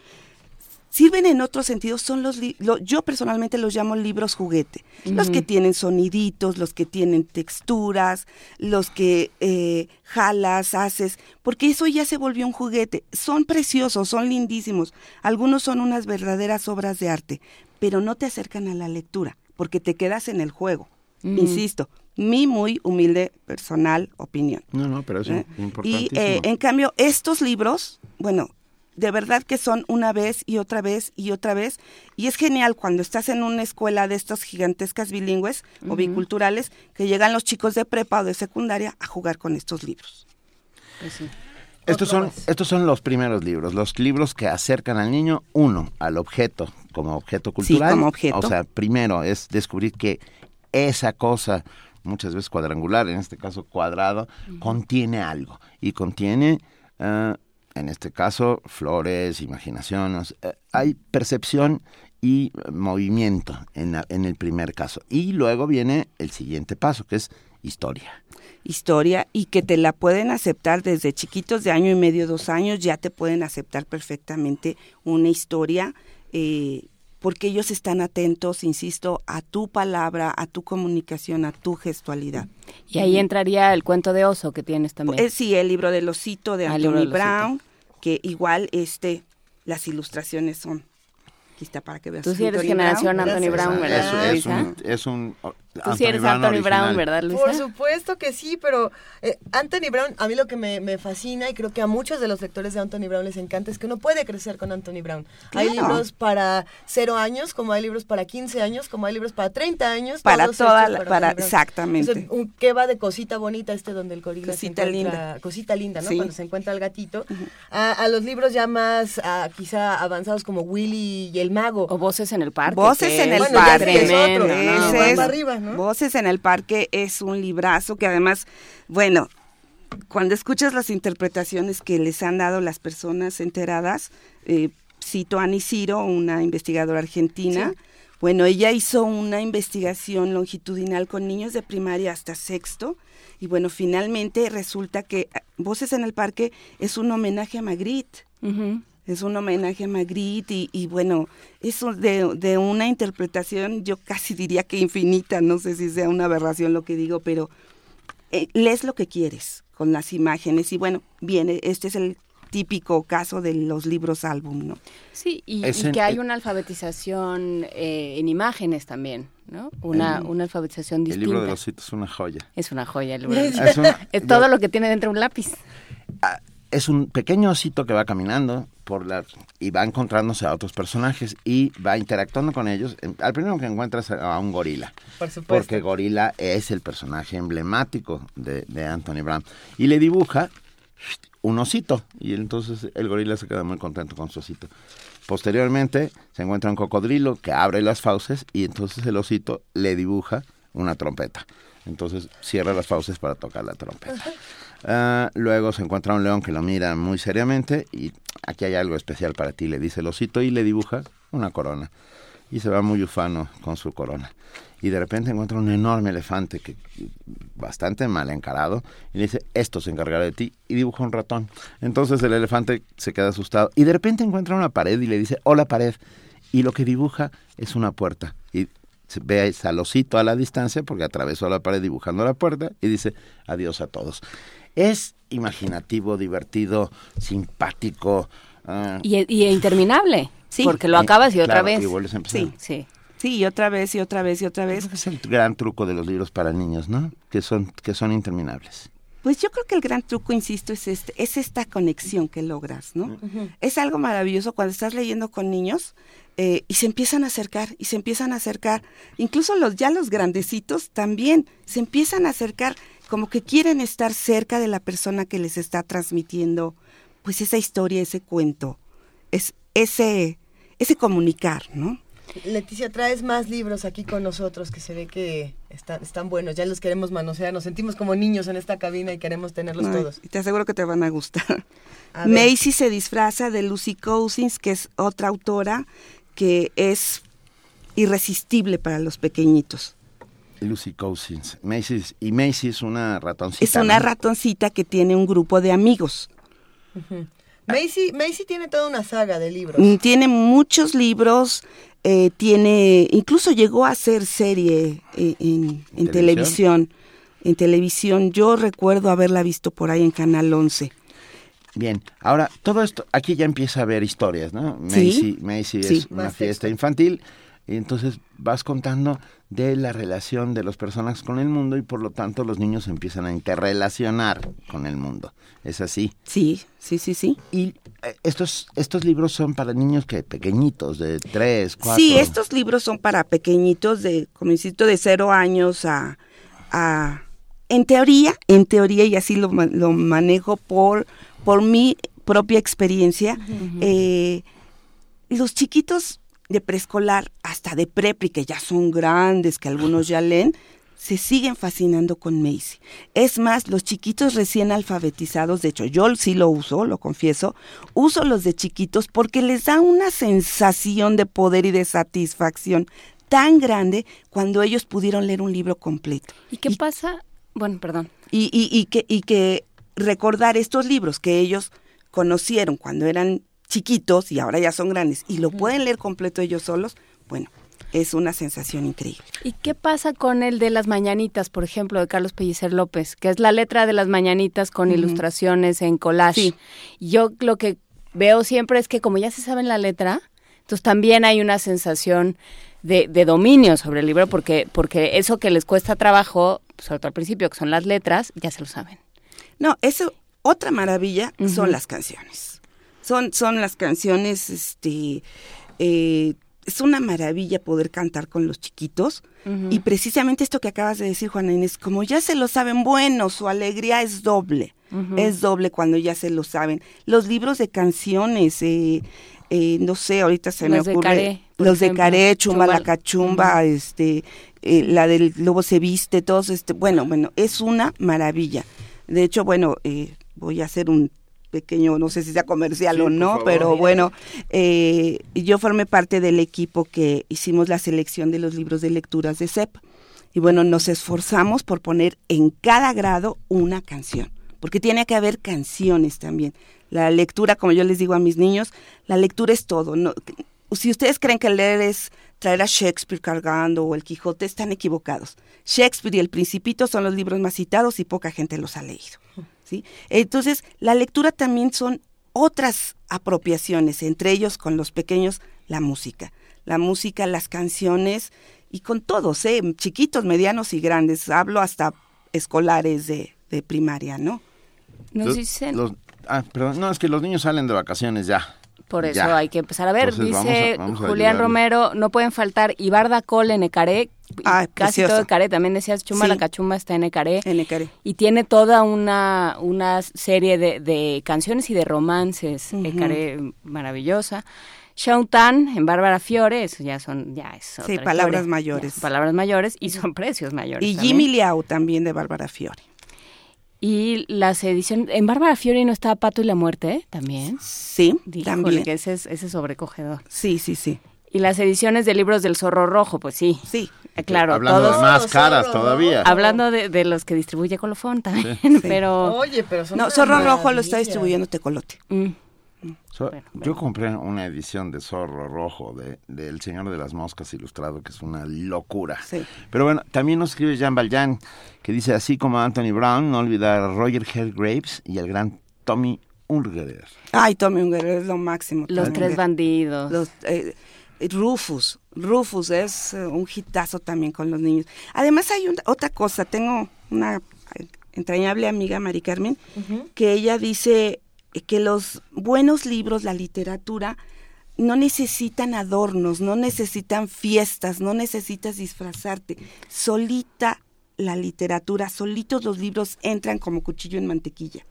sirven en otro sentido, son los, lo- yo personalmente los llamo libros juguete, los que tienen soniditos, los que tienen texturas, los que eh, jalas, haces, porque eso ya se volvió un juguete. Son preciosos, son lindísimos, algunos son unas verdaderas obras de arte, pero no te acercan a la lectura, porque te quedas en el juego. Insisto, mi muy humilde personal opinión. No, no, pero es ¿eh? Y importantísimo. eh, en cambio, estos libros, bueno, de verdad que son una vez y otra vez y otra vez. Y es genial cuando estás en una escuela de estas gigantescas bilingües o biculturales, que llegan los chicos de prepa o de secundaria a jugar con estos libros. Pues sí. estos, son, estos son los primeros libros, los libros que acercan al niño, uno, al objeto, como objeto cultural. como objeto. O sea, primero es descubrir que esa cosa, muchas veces cuadrangular, en este caso cuadrado, contiene algo. Y contiene, eh, en este caso, flores, imaginaciones. eh, hay percepción y movimiento en, la- en el primer caso. Y luego viene el siguiente paso, que es historia. Historia y que te la pueden aceptar desde chiquitos de año y medio, dos años, ya te pueden aceptar perfectamente una historia. eh, porque ellos están atentos, insisto, a tu palabra, a tu comunicación, a tu gestualidad. y ahí entraría el cuento de oso que tienes también Eh, sí, el libro del osito de Ah, Anthony. Brown, que igual este las ilustraciones son aquí está para que veas. Tú sí eres Anthony generación Brown. Anthony. Brown, ¿verdad, Es, es Luisa? un, es un Tú sí eres Anthony Brown. ¿verdad, Luisa? Por supuesto que sí, pero eh, Anthony Brown, a mí lo que me, me fascina y creo que a muchos de los lectores de Anthony Brown les encanta es que uno puede crecer con Anthony Brown. Hay libros para cero años, como hay libros para 15 años, como hay libros para 30 años. Para toda la- para- exactamente. Sea, un, ¿Qué va de cosita bonita este donde el gorila se Cosita encuentra- Cosita linda, ¿no? Sí. Cuando se encuentra el gatito. a, a los libros ya más ah, quizá avanzados como Willy y el mago. o voces en el parque Voces en el Bueno, ya parque. es otro, ¿no? Para arriba, ¿no? Voces en el parque es un librazo que además, bueno, cuando escuchas las interpretaciones que les han dado las personas enteradas, eh, cito a Ani Ciro, una investigadora argentina. Bueno, ella hizo una investigación longitudinal con niños de primaria hasta sexto. Y bueno, finalmente resulta que ah, Voces en el Parque es un homenaje a Magritte. Es un homenaje a Magritte y, y bueno, es un- de, de una interpretación, yo casi diría que infinita, no sé si sea una aberración lo que digo, pero eh, lees lo que quieres con las imágenes y bueno, viene, este es el típico caso de los libros álbum, ¿no? Sí, y, Es y en- que hay una alfabetización eh, en imágenes también, ¿no? Una, El- una alfabetización El distinta. libro de los hitos es una joya. Es una joya el libro. de los Es hitos. una- Es todo lo que tiene dentro un lápiz. es un pequeño osito que va caminando por la y va encontrándose a otros personajes y va interactuando con ellos. Al primero que encuentras a a un gorila, Por supuesto. porque gorila es el personaje emblemático de, de Anthony Brown y le dibuja un osito y entonces el gorila se queda muy contento con su osito. Posteriormente se encuentra un cocodrilo que abre las fauces y entonces el osito le dibuja una trompeta. Entonces cierra las fauces para tocar la trompeta. Ah, luego se encuentra un león que lo mira muy seriamente y aquí hay algo especial para ti, le dice el osito y le dibuja una corona. Y se va muy ufano con su corona. Y de repente encuentra un enorme elefante que bastante mal encarado y le dice, esto se encargará de ti y dibuja un ratón. Entonces el elefante se queda asustado y de repente encuentra una pared y le dice, hola pared. Y lo que dibuja es una puerta. Y ve al osito a la distancia porque atravesó la pared dibujando la puerta y dice, adiós a todos. Es imaginativo, divertido, simpático. ah, Y, y interminable. Sí. Porque lo acabas y otra claro, vez. y vuelves a empezar. Sí. Sí. Sí, y otra vez, y otra vez, y otra vez. Es el gran truco de los libros para niños, ¿no? Que son, que son interminables. Pues yo creo que el gran truco, insisto, es este, es esta conexión que logras, ¿no? Es algo maravilloso cuando estás leyendo con niños eh, y se empiezan a acercar y se empiezan a acercar, incluso los ya los grandecitos también se empiezan a acercar como que quieren estar cerca de la persona que les está transmitiendo, pues esa historia, ese cuento, es ese ese comunicar, ¿no? Leticia, traes más libros aquí con nosotros que se ve que están, están buenos. Ya los queremos manosear. Nos sentimos como niños en esta cabina y queremos tenerlos Ay, todos. y te aseguro que te van a gustar. A. Macy se disfraza de Lucy Cousins, que es otra autora que es irresistible para los pequeñitos. Lucy Cousins. Macy's, y Macy es una ratoncita. Es una ¿no? ratoncita que tiene un grupo de amigos. Macy, Macy tiene toda una saga de libros. Mm, Tiene muchos libros, eh, tiene, incluso llegó a ser serie eh, en, en ¿Televisión? televisión. En televisión, yo recuerdo haberla visto por ahí en Canal 11. Bien, ahora todo esto, aquí ya empieza a haber historias, ¿no? Sí. Macy, Macy Sí. es una fiesta infantil entonces vas contando de la relación de los personajes con el mundo y por lo tanto los niños empiezan a interrelacionar con el mundo. Es así. Sí, sí, sí, sí. Y eh, estos, estos libros son para niños que pequeñitos, de tres, cuatro. Sí, estos libros son para pequeñitos de, como insisto, de cero años a, a en teoría, en teoría, y así lo, lo manejo por, por mi propia experiencia, eh, los chiquitos de preescolar hasta de prepri, que ya son grandes, que algunos ya leen, se siguen fascinando con Macy. Es más, los chiquitos recién alfabetizados, de hecho yo sí lo uso, lo confieso, uso los de chiquitos porque les da una sensación de poder y de satisfacción tan grande cuando ellos pudieron leer un libro completo. ¿Y qué pasa? Bueno, perdón. Y, y, y que, y que recordar estos libros que ellos conocieron cuando eran chiquitos y ahora ya son grandes y lo pueden leer completo ellos solos, bueno, es una sensación increíble. ¿Y qué pasa con el de las mañanitas, por ejemplo, de Carlos Pellicer López, que es la letra de las mañanitas con ilustraciones en collage? Sí. Yo lo que veo siempre es que como ya se sabe la letra, entonces también hay una sensación de, de dominio sobre el libro, porque, porque eso que les cuesta trabajo, sobre todo al principio, que son las letras, ya se lo saben. No, eso, otra maravilla son las canciones. Son, son las canciones, este, eh, es una maravilla poder cantar con los chiquitos. Y precisamente esto que acabas de decir, Juana Inés, como ya se lo saben, bueno, su alegría es doble. Es doble cuando ya se lo saben. Los libros de canciones, eh, eh, no sé, ahorita se Los me de ocurre. Caré, los de. Caré, Chumba la Chumba- Cachumba, este, eh, la del Lobo se viste, todos, este, bueno, bueno, es una maravilla. De hecho, bueno, eh, voy a hacer un pequeño, no sé si sea comercial Sí, o no, pero bueno, eh, yo formé parte del equipo que hicimos la selección de los libros de lecturas de CEP. Y bueno, nos esforzamos por poner en cada grado una canción, porque tiene que haber canciones también. La lectura, como yo les digo a mis niños, la lectura es todo. No, si ustedes creen que leer es traer a Shakespeare cargando o el Quijote, están equivocados. Shakespeare y el Principito son los libros más citados y poca gente los ha leído. ¿Sí? Entonces, la lectura también son otras apropiaciones, entre ellos con los pequeños la música. La música, las canciones y con todos, ¿eh? chiquitos, medianos y grandes. Hablo hasta escolares de, de primaria, ¿no? Nos Los- dicen- los- ah, perdón, no, es que los niños salen de vacaciones ya. Por eso Ya. hay que empezar a ver. Entonces, Dice vamos a- vamos a Julián. Romero, no pueden faltar Ibarda Cole en Ecaré. Ah, Casi precioso. todo Ecaré. También decías Chuma Sí. la Cachumba está en Ecaré. En Ecaré. Y tiene toda una, una serie de, de canciones y de romances. Ecaré maravillosa. Shaun Tan en Bárbara Fiore, eso ya son, ya es Sí, otra palabras historia. mayores. Ya, palabras mayores y son precios mayores. Y también. Jimmy Liao también de Bárbara Fiore. Y las ediciones, en Bárbara Fiore no estaba Pato y la Muerte, ¿eh? También. Sí, Híjole, también. que ese es, ese es sobrecogedor. Sí, sí, sí. Y las ediciones de libros del Zorro Rojo, pues sí. Sí. Eh, Claro, Hablando todos. de más caras todavía. Hablando de, de los que distribuye Colofón también, pero... Oye, pero son No, Zorro Rojo lo está distribuyendo Tecolote. mm, So- Bueno, Yo compré una edición de Zorro Rojo de, de El Señor de las Moscas ilustrado, que es una locura. Sí. Pero bueno, también nos escribe Jean Valjean, que dice, así como Anthony Brown, no olvidar a Roger Hellgraves y al gran Tommy Ungerer. Ay, Tommy Unger es lo máximo. los Tommy tres Unger. bandidos. Los, eh, Rufus, Rufus es eh, un hitazo también con los niños. Además hay una- otra cosa, tengo una eh, entrañable amiga, Mari Carmen, que ella dice que los buenos libros, la literatura, no necesitan adornos, no necesitan fiestas, no necesitas disfrazarte. Solita la literatura, solitos los libros entran como cuchillo en mantequilla.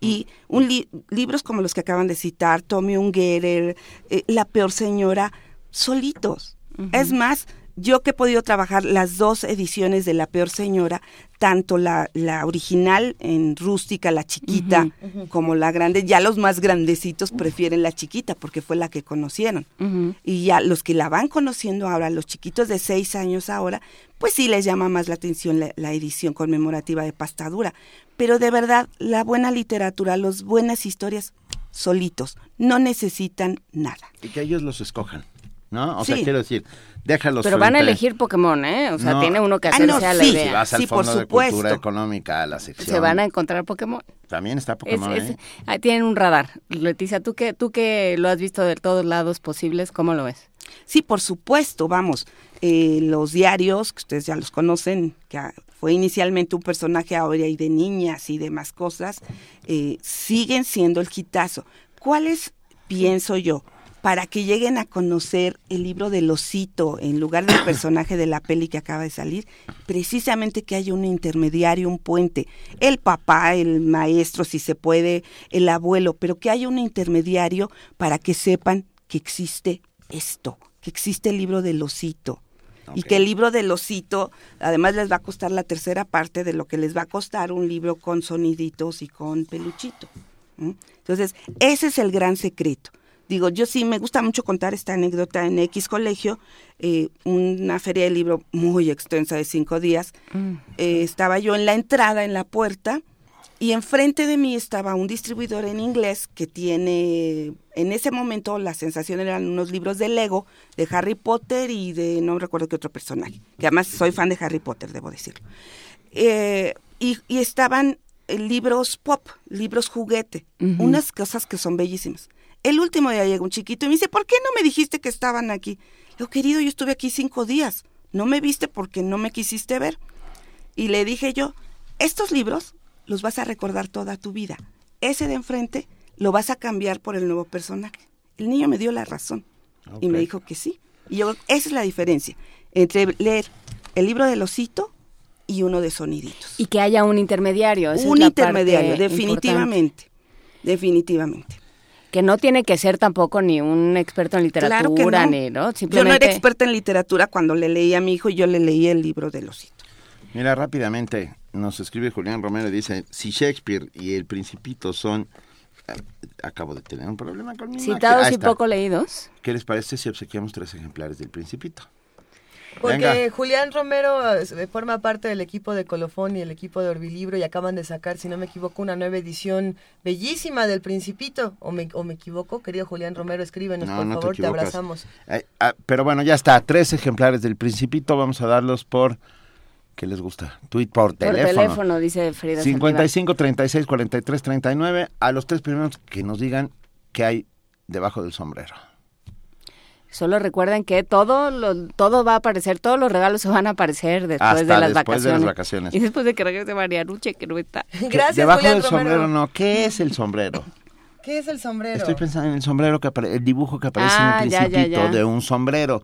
Y un li- libros como los que acaban de citar, Tommy Ungerer, eh, La peor señora, solitos. Es más, yo que he podido trabajar las dos ediciones de La peor señora, tanto la, la original en rústica, la chiquita, como la grande, ya los más grandecitos prefieren la chiquita porque fue la que conocieron. Y ya los que la van conociendo ahora, los chiquitos de seis años ahora, pues sí les llama más la atención la, la edición conmemorativa de pastadura. Pero de verdad, la buena literatura, las buenas historias, solitos, no necesitan nada. Y que ellos los escojan, ¿no? O sea, quiero decir, déjalos Pero van a elegir Pokémon, ¿eh? O sea, No. tiene uno que Ah, hacerse no, a la sí. Si idea. vas al Sí, por Fondo de Cultura supuesto. Económica, a la sección... Se van a encontrar Pokémon. También está Es- Pokémon, es- ¿eh? ah, tienen un radar. Leticia, ¿tú que, tú que lo has visto de todos lados posibles, ¿cómo lo ves? Sí, por supuesto, vamos. eh, los diarios, que ustedes ya los conocen, que ah, fue inicialmente un personaje ahora y de niñas y demás cosas, eh, siguen siendo el hitazo. ¿Cuáles, pienso yo, para que lleguen a conocer el libro del osito en lugar del personaje de la peli que acaba de salir? Precisamente que haya un intermediario, un puente, el papá, el maestro, si se puede, el abuelo, pero que haya un intermediario para que sepan que existe esto, que existe el libro del osito. Y que el libro del osito, además les va a costar la tercera parte de lo que les va a costar un libro con soniditos y con peluchito. Entonces, ese es el gran secreto. Digo, yo sí me gusta mucho contar esta anécdota en X Colegio, eh, una feria de libro muy extensa de cinco días. Eh, estaba yo en la entrada, en la puerta, y enfrente de mí estaba un distribuidor en inglés que tiene, en ese momento la sensación eran unos libros de Lego, de Harry Potter y de no recuerdo qué otro personaje, que además soy fan de Harry Potter, debo decirlo. Eh, y, y estaban libros pop, libros juguete, unas cosas que son bellísimas. El último día llega un chiquito y me dice, ¿por qué no me dijiste que estaban aquí? Digo, querido, yo estuve aquí cinco días, no me viste porque no me quisiste ver. Y le dije yo, estos libros los vas a recordar toda tu vida. Ese de enfrente lo vas a cambiar por el nuevo personaje. El niño me dio la razón y me dijo que sí. Y yo, esa es la diferencia entre leer el libro del osito y uno de soniditos. Y que haya un intermediario. esa es un parte intermediario, importante. definitivamente. Que no tiene que ser tampoco ni un experto en literatura, Claro que no. ni, ¿no? Yo no Simplemente... era experta en literatura cuando le leí a mi hijo y yo le leí el libro del osito. Mira, rápidamente nos escribe Julián Romero y dice, si Shakespeare y el Principito son eh, acabo de tener un problema con mi Citados y poco leídos. ¿Qué les parece si obsequiamos tres ejemplares del Principito? Porque Venga. Julián Romero eh, forma parte del equipo de Colofón y el equipo de Orbilibro y acaban de sacar, si no me equivoco, una nueva edición bellísima del Principito. ¿O me, o me equivoco? Querido Julián Romero, escríbenos, No, por no favor, te, abrazamos. Eh, ah, pero bueno, ya está. Tres ejemplares del Principito. Vamos a darlos por. ¿Qué les gusta? Tweet por Por teléfono. teléfono, dice Frida. 55 36 43 39. A los tres primeros que nos digan qué hay debajo del sombrero. Solo recuerden que todo lo, todo va a aparecer, todos los regalos se van a aparecer después Hasta de las después de las vacaciones. vacaciones. Y después de que regrese María Luche, que no está. Gracias, debajo Julián del Romero. sombrero no. ¿Qué es el sombrero? ¿Qué es el sombrero? Estoy pensando en el sombrero que apare- el dibujo que aparece Ah, en el ya, ya, principito ya. de un sombrero.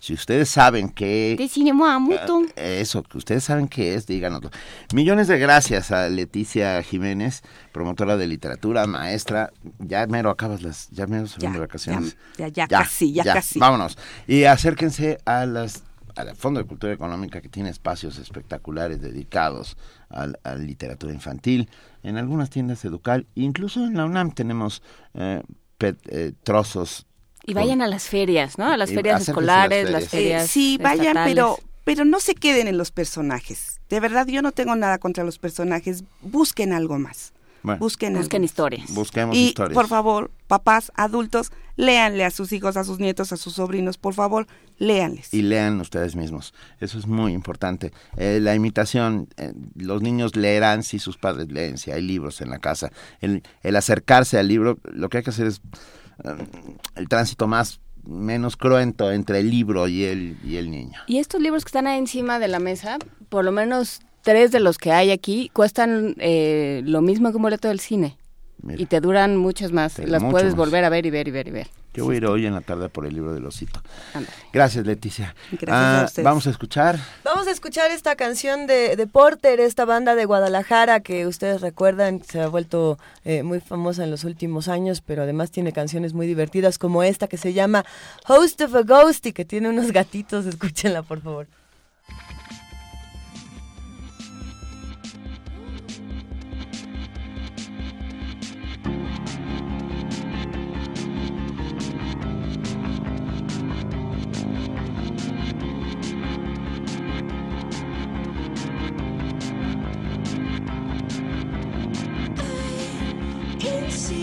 Si ustedes saben qué De cinema muto. Eso, que ustedes saben qué es, díganoslo. Millones de gracias a Leticia Jiménez, promotora de literatura, maestra. Ya mero acabas las, ya mero se van de vacaciones. ya, ya casi, ya casi. Vámonos. Y acérquense a las al Fondo de Cultura Económica que tiene espacios espectaculares dedicados al- a, literatura infantil. En algunas tiendas Educal, incluso en la UNAM tenemos eh, pet- eh, trozos. Y vayan a las ferias, ¿no? A las ferias escolares, las las ferias. Eh, sí, vayan, estatales. pero, pero no se queden en los personajes. De verdad, yo no tengo nada contra los personajes. Busquen algo más. Bueno, Busquen, algo Busquen más. historias. busquemos Y historias. por favor, papás, adultos, léanle a sus hijos, a sus nietos, a sus sobrinos, por favor, léanles. y lean ustedes mismos. Eso es muy importante. Eh, la imitación, eh, los niños leerán si sus padres leen, si hay libros en la casa. El, el acercarse al libro, lo que hay que hacer es el tránsito más menos cruento entre el libro y el, y el niño. Y estos libros que están ahí encima de la mesa, por lo menos tres de los que hay aquí, cuestan eh, lo mismo que un boleto del cine. Mira, Y te duran muchas más. Te- Las puedes más. volver a ver y ver y ver y ver. yo voy a ir hoy en la tarde por el libro del osito. Ándale. Gracias, Leticia. Gracias a Ah, ustedes. Vamos a escuchar. Vamos a escuchar esta canción de, de Porter, esta banda de Guadalajara que ustedes recuerdan, se ha vuelto eh, muy famosa en los últimos años, pero además tiene canciones muy divertidas como esta que se llama Host of a Ghost y que tiene unos gatitos, escúchenla por favor. see.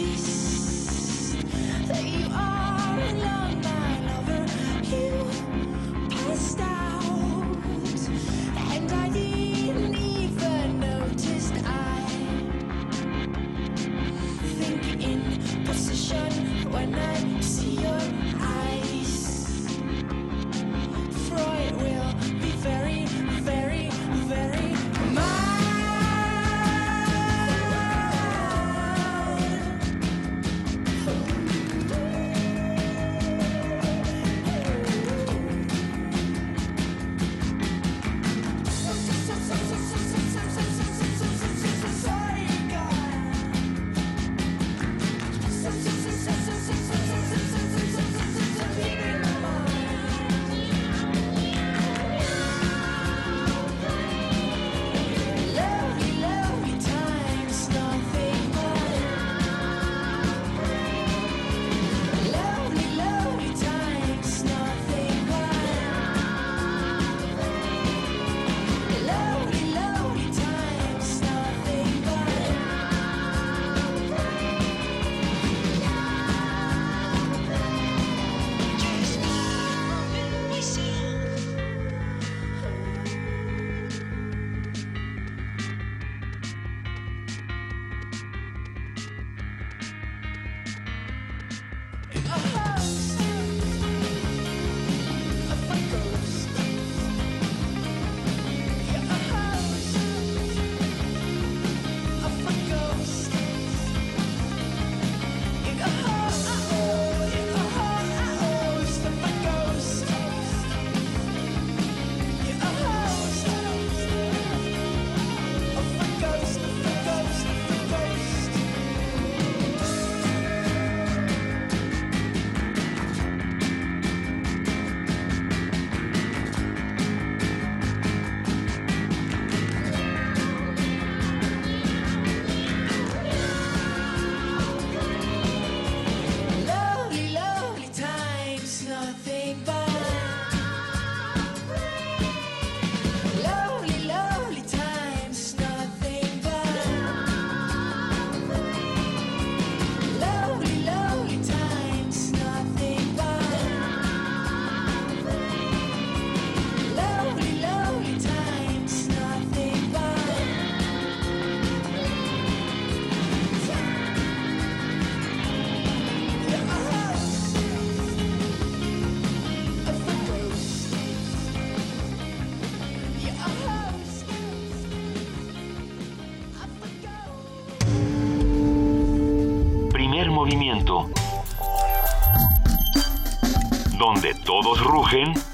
Todos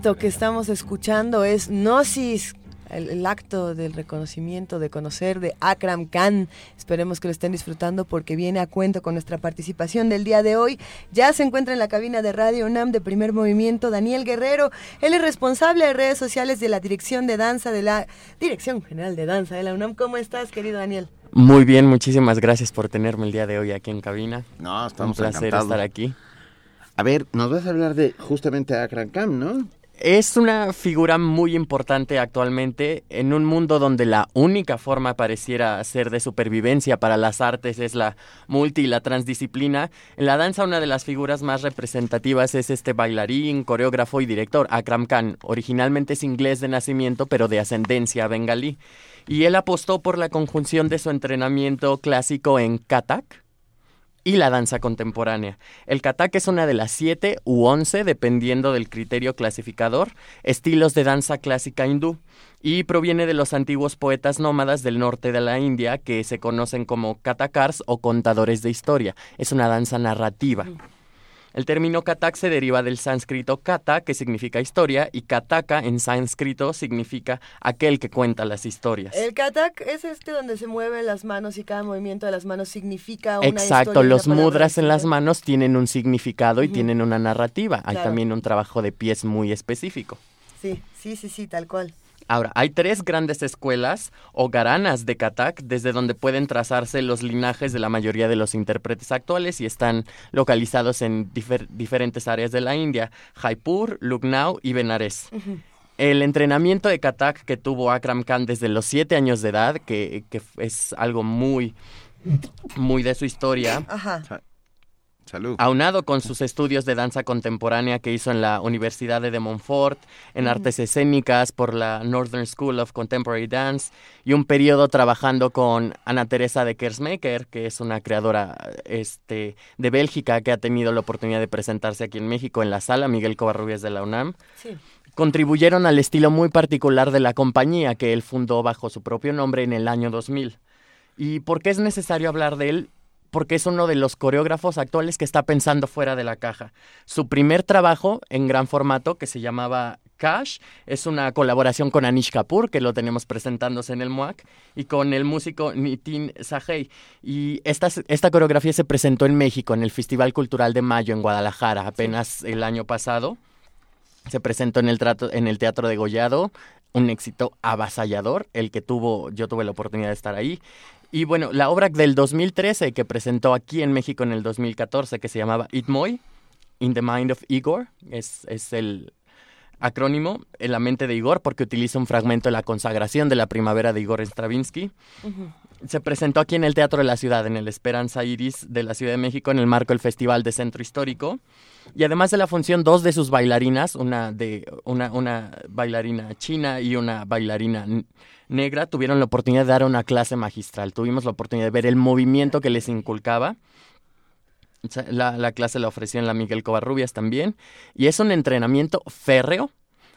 Esto que estamos escuchando es Gnosis, el, el acto del reconocimiento, de conocer de Akram Khan. Esperemos que lo estén disfrutando porque viene a cuento con nuestra participación del día de hoy. Ya se encuentra en la cabina de Radio UNAM de Primer Movimiento Daniel Guerrero. Él es responsable de redes sociales de la Dirección de Danza de la Dirección General de Danza de la UNAM. ¿Cómo estás, querido Daniel? Muy bien, muchísimas gracias por tenerme el día de hoy aquí en cabina. No, estamos Un placer encantados. estar aquí. A ver, nos vas a hablar de justamente Akram Khan, ¿no? Es una figura muy importante actualmente en un mundo donde la única forma pareciera ser de supervivencia para las artes es la multi y la transdisciplina. En la danza una de las figuras más representativas es este bailarín, coreógrafo y director Akram Khan. Originalmente es inglés de nacimiento pero de ascendencia bengalí. Y él apostó por la conjunción de su entrenamiento clásico en Kathak, y la danza contemporánea. El katak es una de las siete u once, dependiendo del criterio clasificador, estilos de danza clásica hindú y proviene de los antiguos poetas nómadas del norte de la India que se conocen como katakars o contadores de historia. Es una danza narrativa. El término katak se deriva del sánscrito kata, que significa historia, y kataka en sánscrito significa aquel que cuenta las historias. El katak es este donde se mueven las manos y cada movimiento de las manos significa una Exacto, historia, los mudras en las manos tienen un significado y tienen una narrativa. Hay Claro. también un trabajo de pies muy específico. Sí, sí, sí, sí, tal cual. Ahora, hay tres grandes escuelas o garanas de Katak desde donde pueden trazarse los linajes de la mayoría de los intérpretes actuales y están localizados en difer- diferentes áreas de la India, Jaipur, Lucknow y Benares. El entrenamiento de Katak que tuvo Akram Khan desde los siete años de edad, que, que es algo muy, muy de su historia, Ajá. Salud. aunado con sus estudios de danza contemporánea que hizo en la Universidad de, de Montfort, en artes escénicas por la Northern School of Contemporary Dance y un periodo trabajando con Ana Teresa de Kersmaker, que es una creadora este, de Bélgica que ha tenido la oportunidad de presentarse aquí en México en la sala Miguel Covarrubias de la UNAM Sí. contribuyeron al estilo muy particular de la compañía que él fundó bajo su propio nombre en el año 2000. ¿Y por qué es necesario hablar de él? Porque es uno de los coreógrafos actuales que está pensando fuera de la caja. Su primer trabajo en gran formato, que se llamaba Cash, es una colaboración con Anish Kapoor, que lo tenemos presentándose en el MUAC, y con el músico Nitin Sahey. Y esta, esta coreografía se presentó en México, en el Festival Cultural de Mayo en Guadalajara, apenas el año pasado. Se presentó en el, trato, en el Teatro de Gollado, un éxito avasallador, el que tuvo, yo tuve la oportunidad de estar ahí. Y bueno, la obra del 2013 que presentó aquí en México en el 2014, que se llamaba It Moy, In the Mind of Igor, es, es el acrónimo en la mente de Igor, porque utiliza un fragmento de la consagración de la primavera de Igor Stravinsky. Se presentó aquí en el Teatro de la Ciudad, en el Esperanza Iris de la Ciudad de México, en el marco del Festival de Centro Histórico. Y además de la función, dos de sus bailarinas, una, de, una, una bailarina china y una bailarina negra, tuvieron la oportunidad de dar una clase magistral. Tuvimos la oportunidad de ver el movimiento que les inculcaba. La, la clase la ofreció en la Miguel Covarrubias también. Y es un entrenamiento férreo,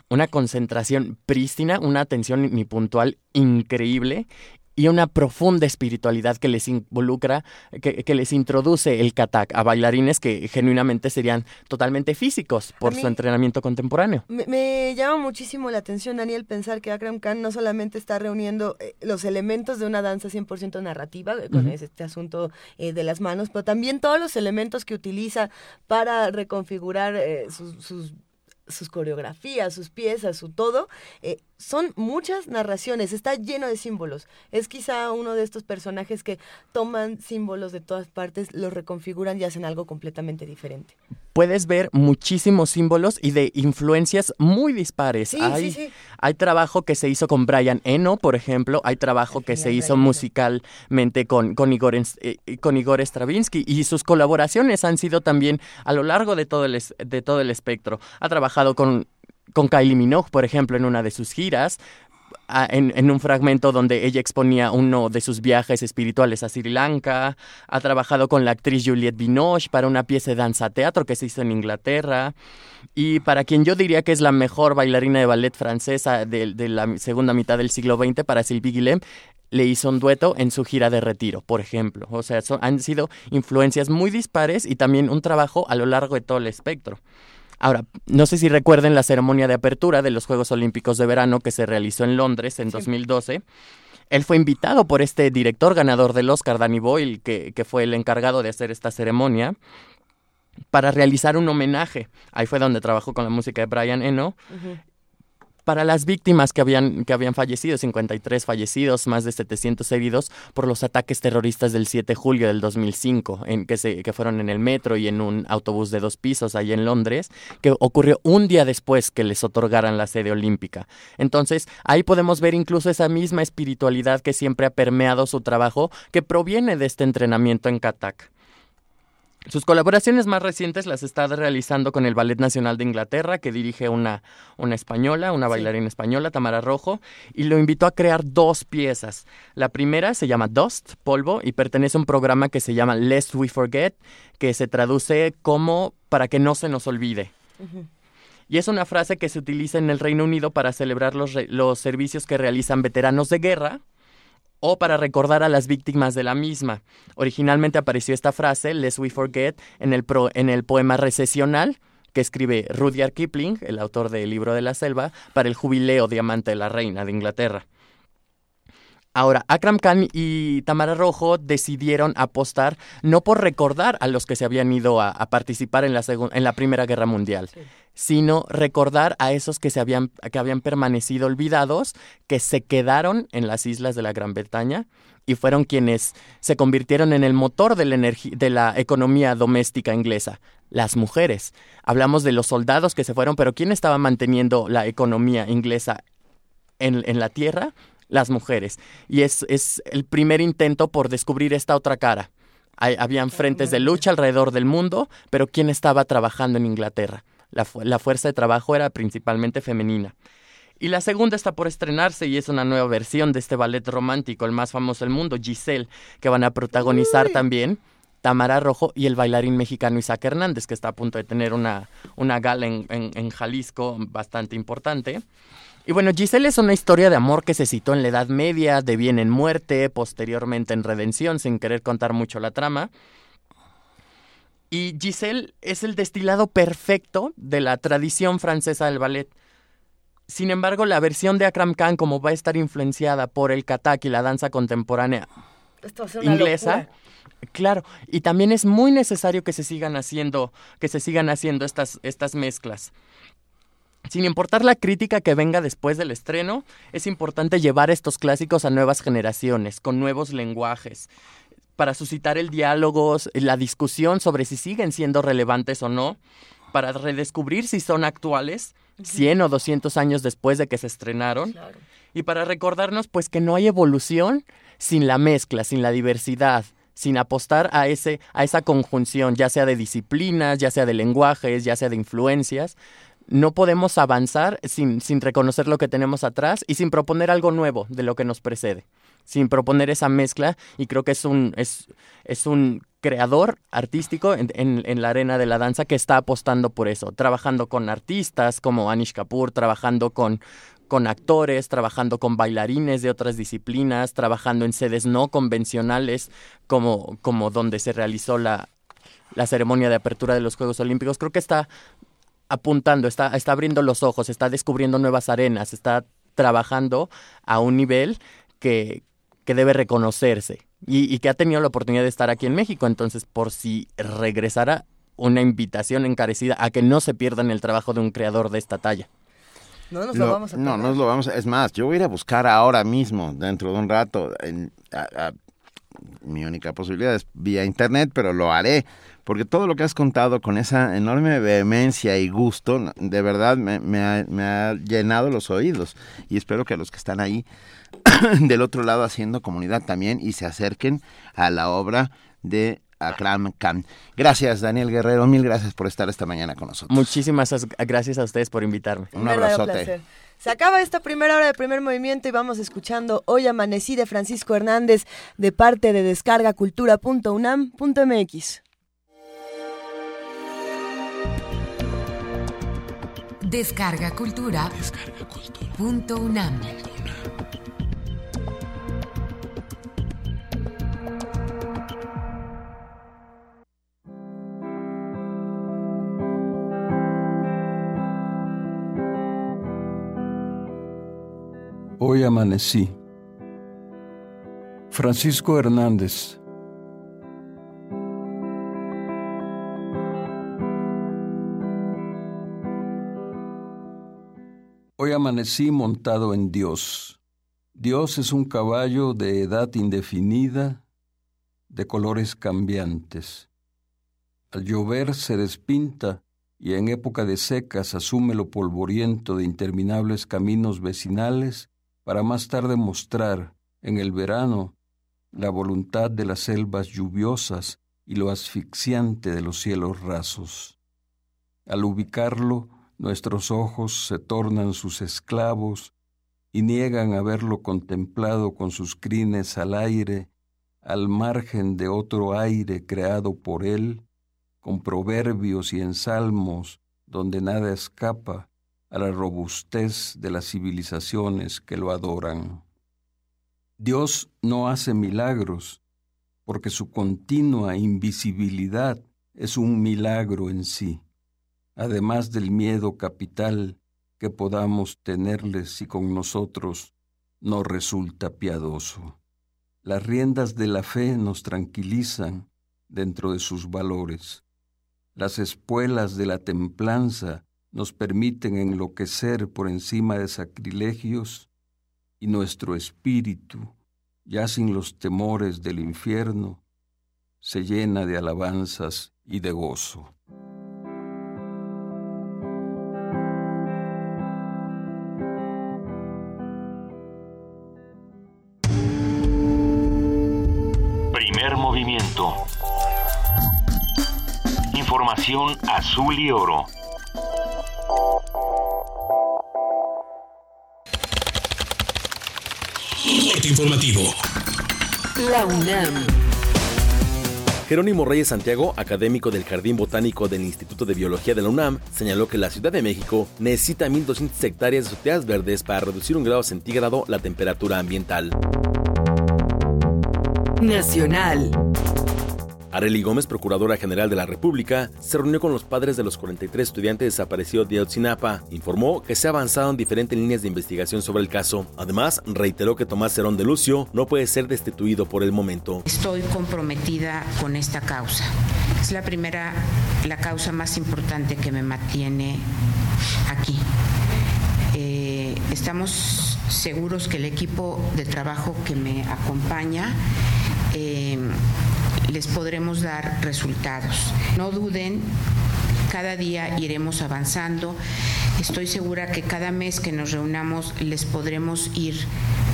una concentración prístina, una atención ni puntual increíble y una profunda espiritualidad que les involucra, que, que les introduce el katak a bailarines que genuinamente serían totalmente físicos por mí- su entrenamiento contemporáneo. Me, me llama muchísimo la atención, Daniel, pensar que Akram Khan no solamente está reuniendo eh, los elementos de una danza 100% narrativa, eh, con ese- este asunto eh, de las manos, pero también todos los elementos que utiliza para reconfigurar eh, sus, sus sus coreografías, sus piezas, su todo, eh, son muchas narraciones, está lleno de símbolos. Es quizá uno de estos personajes que toman símbolos de todas partes, los reconfiguran y hacen algo completamente diferente. Puedes ver muchísimos símbolos y de influencias muy dispares. Sí, hay, sí, sí. hay trabajo que se hizo con Brian Eno, por ejemplo, hay trabajo que se hizo musicalmente con, con, Igor, Ens- eh, con Igor Stravinsky y sus colaboraciones han sido también a lo largo de todo el, de todo el espectro. Ha trabajado con, con Kylie Minogue, por ejemplo, en una de sus giras, en, un fragmento donde ella exponía uno de sus viajes espirituales a Sri Lanka. Ha trabajado con la actriz Juliette Binoche para una pieza de danza teatro que se hizo en Inglaterra. Y para quien yo diría que es la mejor bailarina de ballet francesa de, de la segunda mitad del siglo XX, para Sylvie Guillem, le hizo un dueto en su gira de retiro, por ejemplo. O sea, son- han sido influencias muy dispares y también un trabajo a lo largo de todo el espectro. Ahora, no sé si recuerden la ceremonia de apertura de los Juegos Olímpicos de Verano que se realizó en Londres en 2012. Él fue invitado por este director ganador del Oscar, Danny Boyle, que, que fue el encargado de hacer esta ceremonia, para realizar un homenaje. Ahí fue donde trabajó con la música de Brian Eno. Para las víctimas que habían, que habían fallecido, 53 fallecidos, más de 700 heridos por los ataques terroristas del 7 de julio del 2005, en que, se, que fueron en el metro y en un autobús de dos pisos ahí en Londres, que ocurrió un día después que les otorgaran la sede olímpica. Entonces, ahí podemos ver incluso esa misma espiritualidad que siempre ha permeado su trabajo, que proviene de este entrenamiento en Katak. Sus colaboraciones más recientes las está realizando con el Ballet Nacional de Inglaterra, que dirige una, una española, una bailarina española, Tamara Rojo, y lo invitó a crear dos piezas. La primera se llama Dust, polvo, y pertenece a un programa que se llama Lest We Forget, que se traduce como para que no se nos olvide. Y es una frase que se utiliza en el Reino Unido para celebrar los, re- los servicios que realizan veteranos de guerra o para recordar a las víctimas de la misma. Originalmente apareció esta frase, Lest We Forget, en el, pro- en el poema recesional que escribe Rudyard Kipling, el autor del libro de la selva, para el jubileo Diamante de la Reina de Inglaterra. Ahora, Akram Khan y Tamara Rojo decidieron apostar no por recordar a los que se habían ido a, participar en la, en la Primera Guerra Mundial, sino recordar a esos que, se habían, que habían permanecido olvidados, que se quedaron en las islas de la Gran Bretaña y fueron quienes se convirtieron en el motor de la, de la economía doméstica inglesa, las mujeres. Hablamos de los soldados que se fueron, pero ¿quién estaba manteniendo la economía inglesa en, en la tierra? Las mujeres. Y es, es el primer intento por descubrir esta otra cara. Hay- habían frentes de lucha alrededor del mundo, pero ¿quién estaba trabajando en Inglaterra? La, fu- la fuerza de trabajo era principalmente femenina. Y la segunda está por estrenarse y es una nueva versión de este ballet romántico, el más famoso del mundo, Giselle, que van a protagonizar también Tamara Rojo y el bailarín mexicano Isaac Hernández, que está a punto de tener una, una gala en, en- en Jalisco bastante importante. Y bueno, Giselle es una historia de amor que se citó en la Edad Media, de bien en muerte, posteriormente en redención, sin querer contar mucho la trama. Y Giselle es el destilado perfecto de la tradición francesa del ballet. Sin embargo, la versión de Akram Khan, como va a estar influenciada por el katak y la danza contemporánea Esto una inglesa, locura. claro, y también es muy necesario que se sigan haciendo, que se sigan haciendo estas, estas mezclas. Sin importar la crítica que venga después del estreno, es importante llevar estos clásicos a nuevas generaciones, con nuevos lenguajes, para suscitar el diálogo, la discusión sobre si siguen siendo relevantes o no, para redescubrir si son actuales, 100 o 200 años después de que se estrenaron, y para recordarnos pues que no hay evolución sin la mezcla, sin la diversidad, sin apostar a ese a esa conjunción, ya sea de disciplinas, ya sea de lenguajes, ya sea de influencias. No podemos avanzar sin, sin reconocer lo que tenemos atrás y sin proponer algo nuevo de lo que nos precede. Sin proponer esa mezcla, y creo que es un, es, es un creador artístico en, en- en la arena de la danza que está apostando por eso, trabajando con artistas como Anish Kapoor, trabajando con, con actores, trabajando con bailarines de otras disciplinas, trabajando en sedes no convencionales como, como donde se realizó la, la ceremonia de apertura de los Juegos Olímpicos. Creo que está apuntando, está, está abriendo los ojos, está descubriendo nuevas arenas, está trabajando a un nivel que, que debe reconocerse y, y que ha tenido la oportunidad de estar aquí en México. Entonces, por si regresara una invitación encarecida a que no se pierdan el trabajo de un creador de esta talla. No nos Lo- lo vamos a no, perder. nos lo vamos a... Es más, yo voy a ir a buscar ahora mismo, dentro de un rato, en- a- a mi única posibilidad es vía internet, pero lo haré, porque todo lo que has contado con esa enorme vehemencia y gusto, de verdad me, ha, ha llenado los oídos. Y espero que los que están ahí del otro lado haciendo comunidad también y se acerquen a la obra de Akram Khan. Gracias, Daniel Guerrero, mil gracias por estar esta mañana con nosotros. Muchísimas as- gracias a ustedes por invitarme. Un abrazote. placer. Se acaba esta primera hora de primer movimiento y vamos escuchando Hoy Amanecí de Francisco Hernández de parte de descargacultura.unam.mx. Descarga Cultura. Punto UNAM. Hoy amanecí. Francisco Hernández. Hoy amanecí montado en Dios. Dios es un caballo de edad indefinida, de colores cambiantes. Al llover se despinta y en época de secas asume lo polvoriento de interminables caminos vecinales para más tarde mostrar, en el verano, la voluntad de las selvas lluviosas y lo asfixiante de los cielos rasos. Al ubicarlo, nuestros ojos se tornan sus esclavos y niegan haberlo contemplado con sus crines al aire, al margen de otro aire creado por él, con proverbios y ensalmos donde nada escapa a la robustez de las civilizaciones que lo adoran. Dios no hace milagros, porque su continua invisibilidad es un milagro en sí, además del miedo capital que podamos tenerle si con nosotros no resulta piadoso. Las riendas de la fe nos tranquilizan dentro de sus valores. Las espuelas de la templanza nos permiten enloquecer por encima de sacrilegios y nuestro espíritu, ya sin los temores del infierno, se llena de alabanzas y de gozo. Primer movimiento. Información azul y oro. Corte informativo. La UNAM. Jerónimo Reyes Santiago, académico del Jardín Botánico del Instituto de Biología de la UNAM, señaló que la Ciudad de México necesita 1.200 hectáreas de azoteas verdes para reducir un grado centígrado la temperatura ambiental. Nacional. Arely Gómez, Procuradora General de la República, se reunió con los padres de los 43 estudiantes desaparecidos de Ayotzinapa. Informó que se ha avanzado en diferentes líneas de investigación sobre el caso. Además, reiteró que Tomás Cerón de Lucio no puede ser destituido por el momento. Estoy comprometida con esta causa. Es la primera, la causa más importante que me mantiene aquí. Eh, estamos seguros que el equipo de trabajo que me acompaña les podremos dar resultados. No duden, cada día iremos avanzando. Estoy segura que cada mes que nos reunamos les podremos ir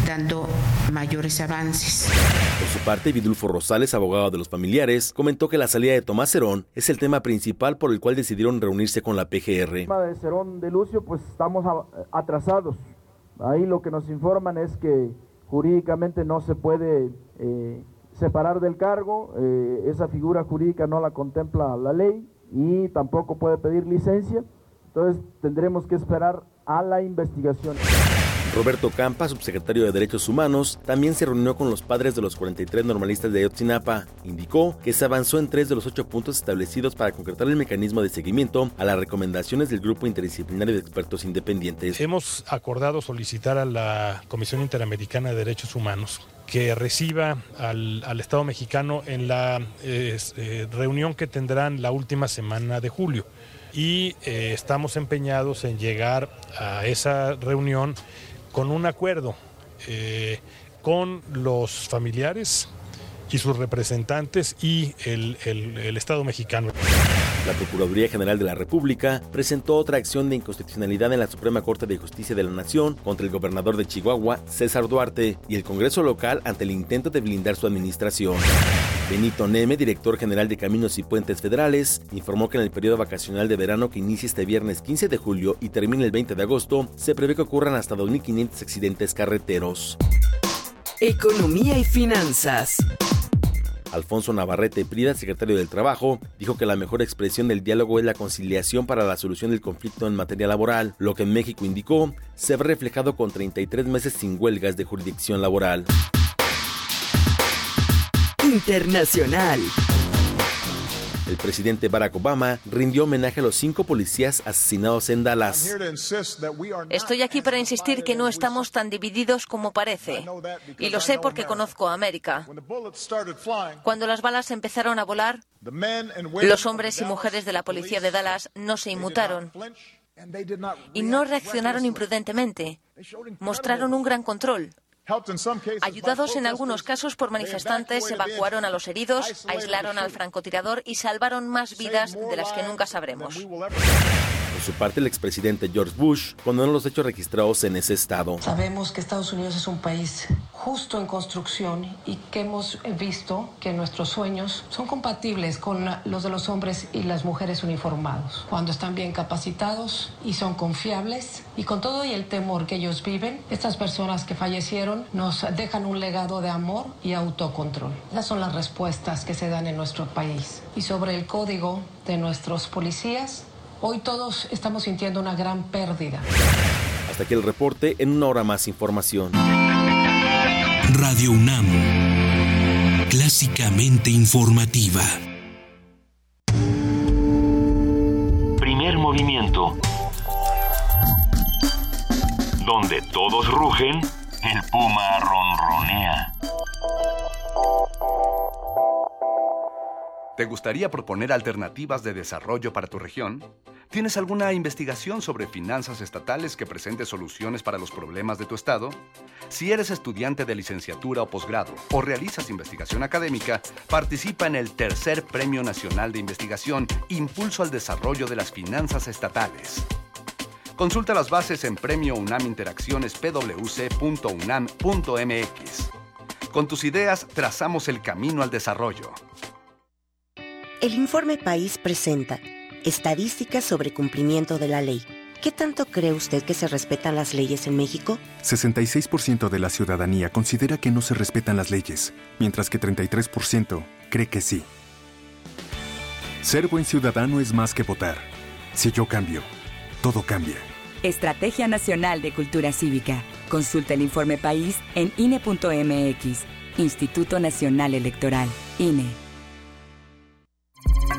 dando mayores avances. Por su parte, Vidulfo Rosales, abogado de los familiares, comentó que la salida de Tomás Cerón es el tema principal por el cual decidieron reunirse con la PGR. El tema de Cerón de Lucio, pues estamos atrasados. Ahí lo que nos informan es que jurídicamente no se puede eh, separar del cargo, eh, esa figura jurídica no la contempla la ley y tampoco puede pedir licencia, entonces tendremos que esperar a la investigación. Roberto Campa, subsecretario de Derechos Humanos, también se reunió con los padres de los 43 normalistas de Ayotzinapa. Indicó que se avanzó en tres de los ocho puntos establecidos para concretar el mecanismo de seguimiento a las recomendaciones del Grupo Interdisciplinario de Expertos Independientes. Hemos acordado solicitar a la Comisión Interamericana de Derechos Humanos que reciba al, al Estado mexicano en la eh, reunión que tendrán la última semana de julio. Y eh, estamos empeñados en llegar a esa reunión con un acuerdo eh, con los familiares y sus representantes y el, el- el Estado mexicano. La Procuraduría General de la República presentó otra acción de inconstitucionalidad en la Suprema Corte de Justicia de la Nación contra el gobernador de Chihuahua, César Duarte, y el Congreso local ante el intento de blindar su administración. Benito Neme, director general de Caminos y Puentes Federales, informó que en el periodo vacacional de verano que inicia este viernes 15 de julio y termina el 20 de agosto, se prevé que ocurran hasta 2.500 accidentes carreteros. Economía y finanzas. Alfonso Navarrete Prida, secretario del Trabajo, dijo que la mejor expresión del diálogo es la conciliación para la solución del conflicto en materia laboral, lo que en México indicó se ve reflejado con 33 meses sin huelgas de jurisdicción laboral. Internacional. El presidente Barack Obama rindió homenaje a los cinco policías asesinados en Dallas. Estoy aquí para insistir que no estamos tan divididos como parece. Y lo sé porque conozco a América. Cuando las balas empezaron a volar, los hombres y mujeres de la policía de Dallas no se inmutaron y no reaccionaron imprudentemente. Mostraron un gran control. Ayudados en algunos casos por manifestantes, evacuaron a los heridos, aislaron al francotirador y salvaron más vidas de las que nunca sabremos. Por su parte, el expresidente George Bush condenó los hechos registrados en ese estado. Sabemos que Estados Unidos es un país justo en construcción y que hemos visto que nuestros sueños son compatibles con los de los hombres y las mujeres uniformados, cuando están bien capacitados y son confiables y con todo y el temor que ellos viven, estas personas que fallecieron nos dejan un legado de amor y autocontrol. Esas son las respuestas que se dan en nuestro país. Y sobre el código de nuestros policías, hoy todos estamos sintiendo una gran pérdida. Hasta aquí el reporte, en una hora más información. Radio UNAM. Clásicamente informativa. Primer movimiento. Donde todos rugen, el puma ronronea. ¿Te gustaría proponer alternativas de desarrollo para tu región? ¿Tienes alguna investigación sobre finanzas estatales que presente soluciones para los problemas de tu estado? Si eres estudiante de licenciatura o posgrado o realizas investigación académica, participa en el tercer Premio Nacional de Investigación Impulso al Desarrollo de las Finanzas Estatales. Consulta las bases en Premio UNAM Interacciones pwc.unam.mx. Con tus ideas trazamos el camino al desarrollo. El informe País presenta estadísticas sobre cumplimiento de la ley. ¿Qué tanto cree usted que se respetan las leyes en México? 66% de la ciudadanía considera que no se respetan las leyes, mientras que 33% cree que sí. Ser buen ciudadano es más que votar. Si yo cambio, todo cambia. Estrategia Nacional de Cultura Cívica. Consulta el informe país en INE.mx. Instituto Nacional Electoral. INE. Thank you.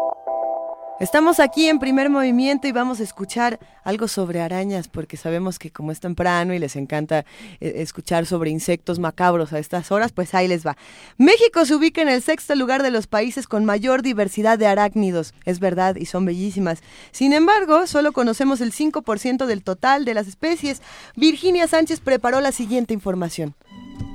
Estamos aquí en primer movimiento y vamos a escuchar algo sobre arañas porque sabemos que como es temprano y les encanta eh, escuchar sobre insectos macabros a estas horas, pues ahí les va. México se ubica en el sexto lugar de los países con mayor diversidad de arácnidos, es verdad, y son bellísimas. Sin embargo, solo conocemos el 5% del total de las especies. Virginia Sánchez preparó la siguiente información.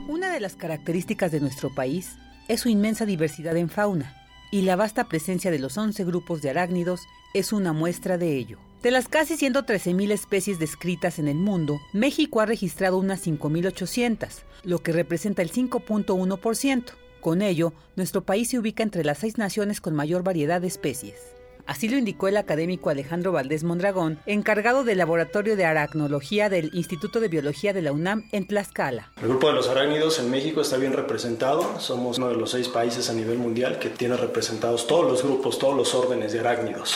Una de las características de nuestro país es su inmensa diversidad en fauna y la vasta presencia de los 11 grupos de arácnidos es una muestra de ello. De las casi 113.000 especies descritas en el mundo, México ha registrado unas 5.800, lo que representa el 5.1%. Con ello, nuestro país se ubica entre las seis naciones con mayor variedad de especies. Así lo indicó el académico Alejandro Valdés Mondragón, encargado del Laboratorio de Aracnología del Instituto de Biología de la UNAM en Tlaxcala. El grupo de los arácnidos en México está bien representado. Somos uno de los seis países a nivel mundial que tiene representados todos los grupos, todos los órdenes de arácnidos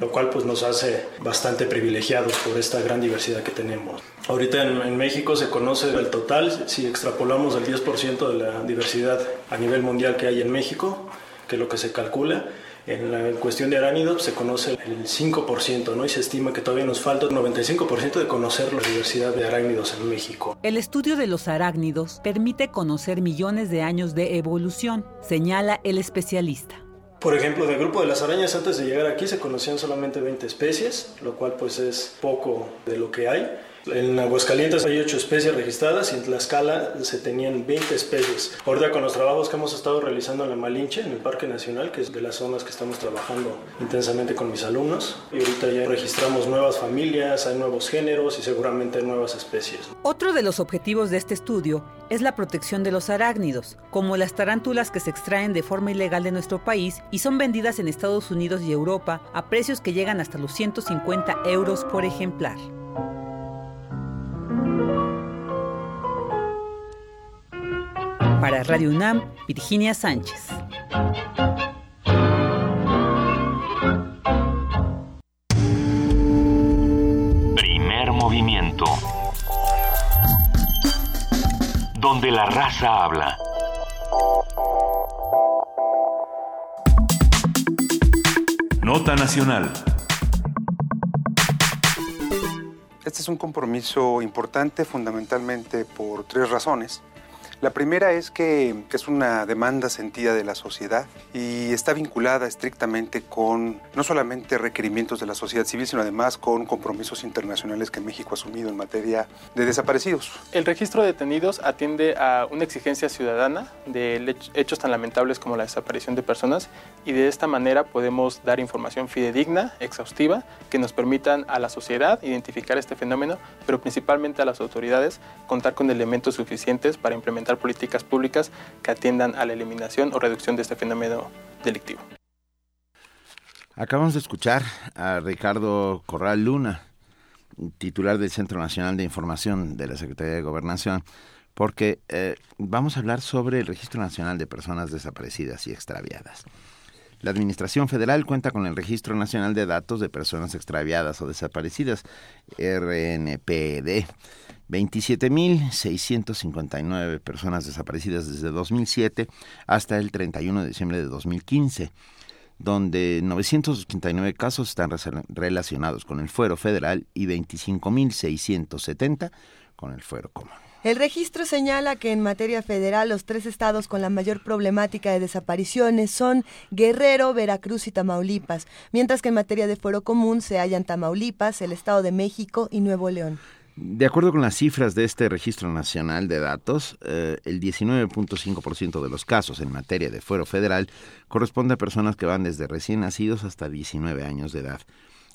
lo cual pues nos hace bastante privilegiados por esta gran diversidad que tenemos. Ahorita en, en, México se conoce el total, si extrapolamos el 10% de la diversidad a nivel mundial que hay en México, que es lo que se calcula, en la cuestión de arácnidos se conoce el 5%, ¿no? Y se estima que todavía nos falta el 95% de conocer la diversidad de arácnidos en México. El estudio de los arácnidos permite conocer millones de años de evolución, señala el especialista. Por ejemplo, del grupo de las arañas antes de llegar aquí se conocían solamente 20 especies, lo cual pues es poco de lo que hay. En Aguascalientes hay 8 especies registradas y en Tlaxcala se tenían 20 especies. Ahorita con los trabajos que hemos estado realizando en la Malinche, en el Parque Nacional, que es de las zonas que estamos trabajando intensamente con mis alumnos, y ahorita ya registramos nuevas familias, hay nuevos géneros y seguramente nuevas especies. Otro de los objetivos de este estudio es la protección de los arácnidos, como las tarántulas que se extraen de forma ilegal de nuestro país y son vendidas en Estados Unidos y Europa a precios que llegan hasta los 150 euros por ejemplar. Para Radio UNAM, Virginia Sánchez. Primer movimiento. Donde la raza habla. Nota Nacional. Este es un compromiso importante fundamentalmente por tres razones. La primera es que es una demanda sentida de la sociedad y está vinculada estrictamente con no solamente requerimientos de la sociedad civil, sino además con compromisos internacionales que México ha asumido en materia de desaparecidos. El registro de detenidos atiende a una exigencia ciudadana de hechos tan lamentables como la desaparición de personas y de esta manera podemos dar información fidedigna, exhaustiva, que nos permitan a la sociedad identificar este fenómeno, pero principalmente a las autoridades contar con elementos suficientes para implementar políticas públicas que atiendan a la eliminación o reducción de este fenómeno delictivo. Acabamos de escuchar a Ricardo Corral Luna, titular del Centro Nacional de Información de la Secretaría de Gobernación, porque eh, vamos a hablar sobre el Registro Nacional de Personas Desaparecidas y Extraviadas. La Administración Federal cuenta con el Registro Nacional de Datos de Personas Extraviadas o Desaparecidas, RNPD. 27.659 personas desaparecidas desde 2007 hasta el 31 de diciembre de 2015, donde 989 casos están relacionados con el fuero federal y 25.670 con el fuero común. El registro señala que en materia federal los tres estados con la mayor problemática de desapariciones son Guerrero, Veracruz y Tamaulipas, mientras que en materia de fuero común se hallan Tamaulipas, el Estado de México y Nuevo León. De acuerdo con las cifras de este Registro Nacional de Datos, eh, el 19.5% de los casos en materia de fuero federal corresponde a personas que van desde recién nacidos hasta 19 años de edad,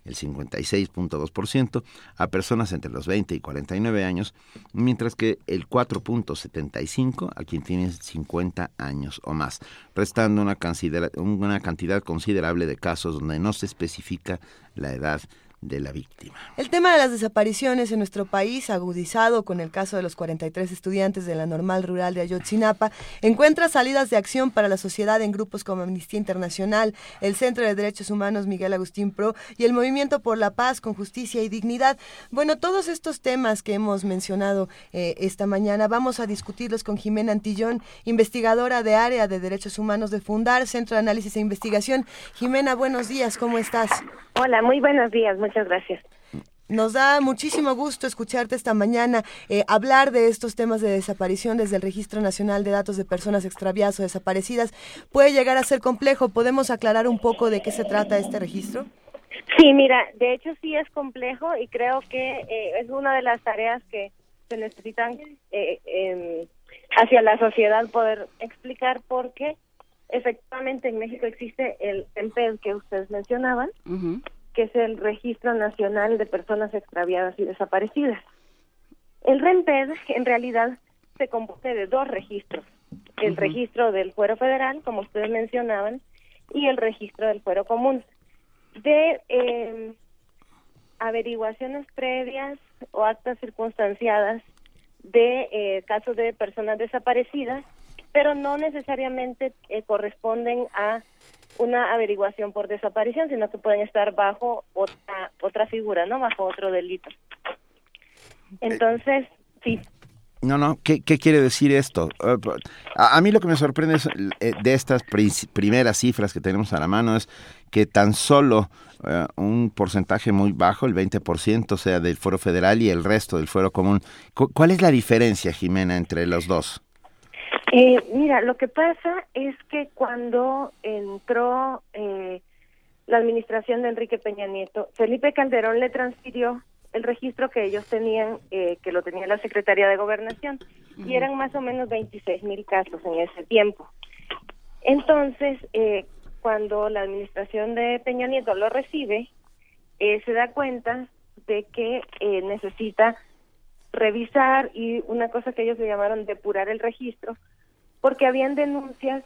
el 56.2% a personas entre los 20 y 49 años, mientras que el 4.75% a quien tiene 50 años o más, restando una, una cantidad considerable de casos donde no se especifica la edad de la víctima. El tema de las desapariciones en nuestro país, agudizado con el caso de los 43 estudiantes de la normal rural de Ayotzinapa, encuentra salidas de acción para la sociedad en grupos como Amnistía Internacional, el Centro de Derechos Humanos Miguel Agustín Pro y el Movimiento por la Paz con Justicia y Dignidad. Bueno, todos estos temas que hemos mencionado eh, esta mañana vamos a discutirlos con Jimena Antillón, investigadora de área de Derechos Humanos de Fundar, Centro de Análisis e Investigación. Jimena, buenos días, ¿cómo estás? Hola, muy buenos días, muchas gracias. Nos da muchísimo gusto escucharte esta mañana eh, hablar de estos temas de desaparición desde el Registro Nacional de Datos de Personas Extraviadas o Desaparecidas. Puede llegar a ser complejo. ¿Podemos aclarar un poco de qué se trata este registro? Sí, mira, de hecho sí es complejo y creo que eh, es una de las tareas que se necesitan eh, hacia la sociedad poder explicar por qué efectivamente en México existe el EMPED que ustedes mencionaban, uh -huh. que es el Registro Nacional de Personas Extraviadas y Desaparecidas. El REMPED en realidad se compone de dos registros, el uh -huh. registro del fuero federal, como ustedes mencionaban, y el registro del fuero común. de eh, averiguaciones previas o actas circunstanciadas de eh, casos de personas desaparecidas, pero no necesariamente eh, corresponden a una averiguación por desaparición, sino que pueden estar bajo otra otra figura, ¿no? Bajo otro delito. Entonces, sí. No, no, ¿qué, quiere decir esto? Eh, a, mí lo que me sorprende eh, de estas primeras cifras que tenemos a la mano es que tan solo eh, un porcentaje muy bajo, el 20%, sea del fuero federal y el resto del fuero común. ¿Cuál es la diferencia, Jimena, entre los dos? Mira, lo que pasa es que cuando entró la administración de Enrique Peña Nieto, Felipe Calderón le transfirió el registro que ellos tenían, eh, que lo tenía la Secretaría de Gobernación, y eran más o menos 26 mil casos en ese tiempo. Entonces, eh, cuando la administración de Peña Nieto lo recibe, eh, se da cuenta de que necesita revisar y una cosa que ellos le llamaron depurar el registro, porque habían denuncias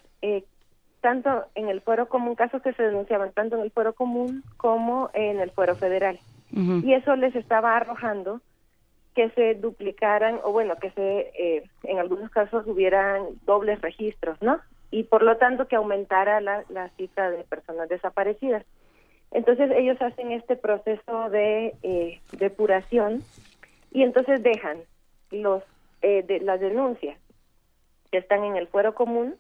tanto en el fuero común, casos que se denunciaban tanto en el fuero común como en el fuero federal. Y eso les estaba arrojando que se duplicaran o bueno que se eh, en algunos casos hubieran dobles registros no y por lo tanto que aumentara la, la cifra de personas desaparecidas. Entonces ellos hacen este proceso de eh, depuración y entonces dejan los eh, de las denuncias que están en el fuero común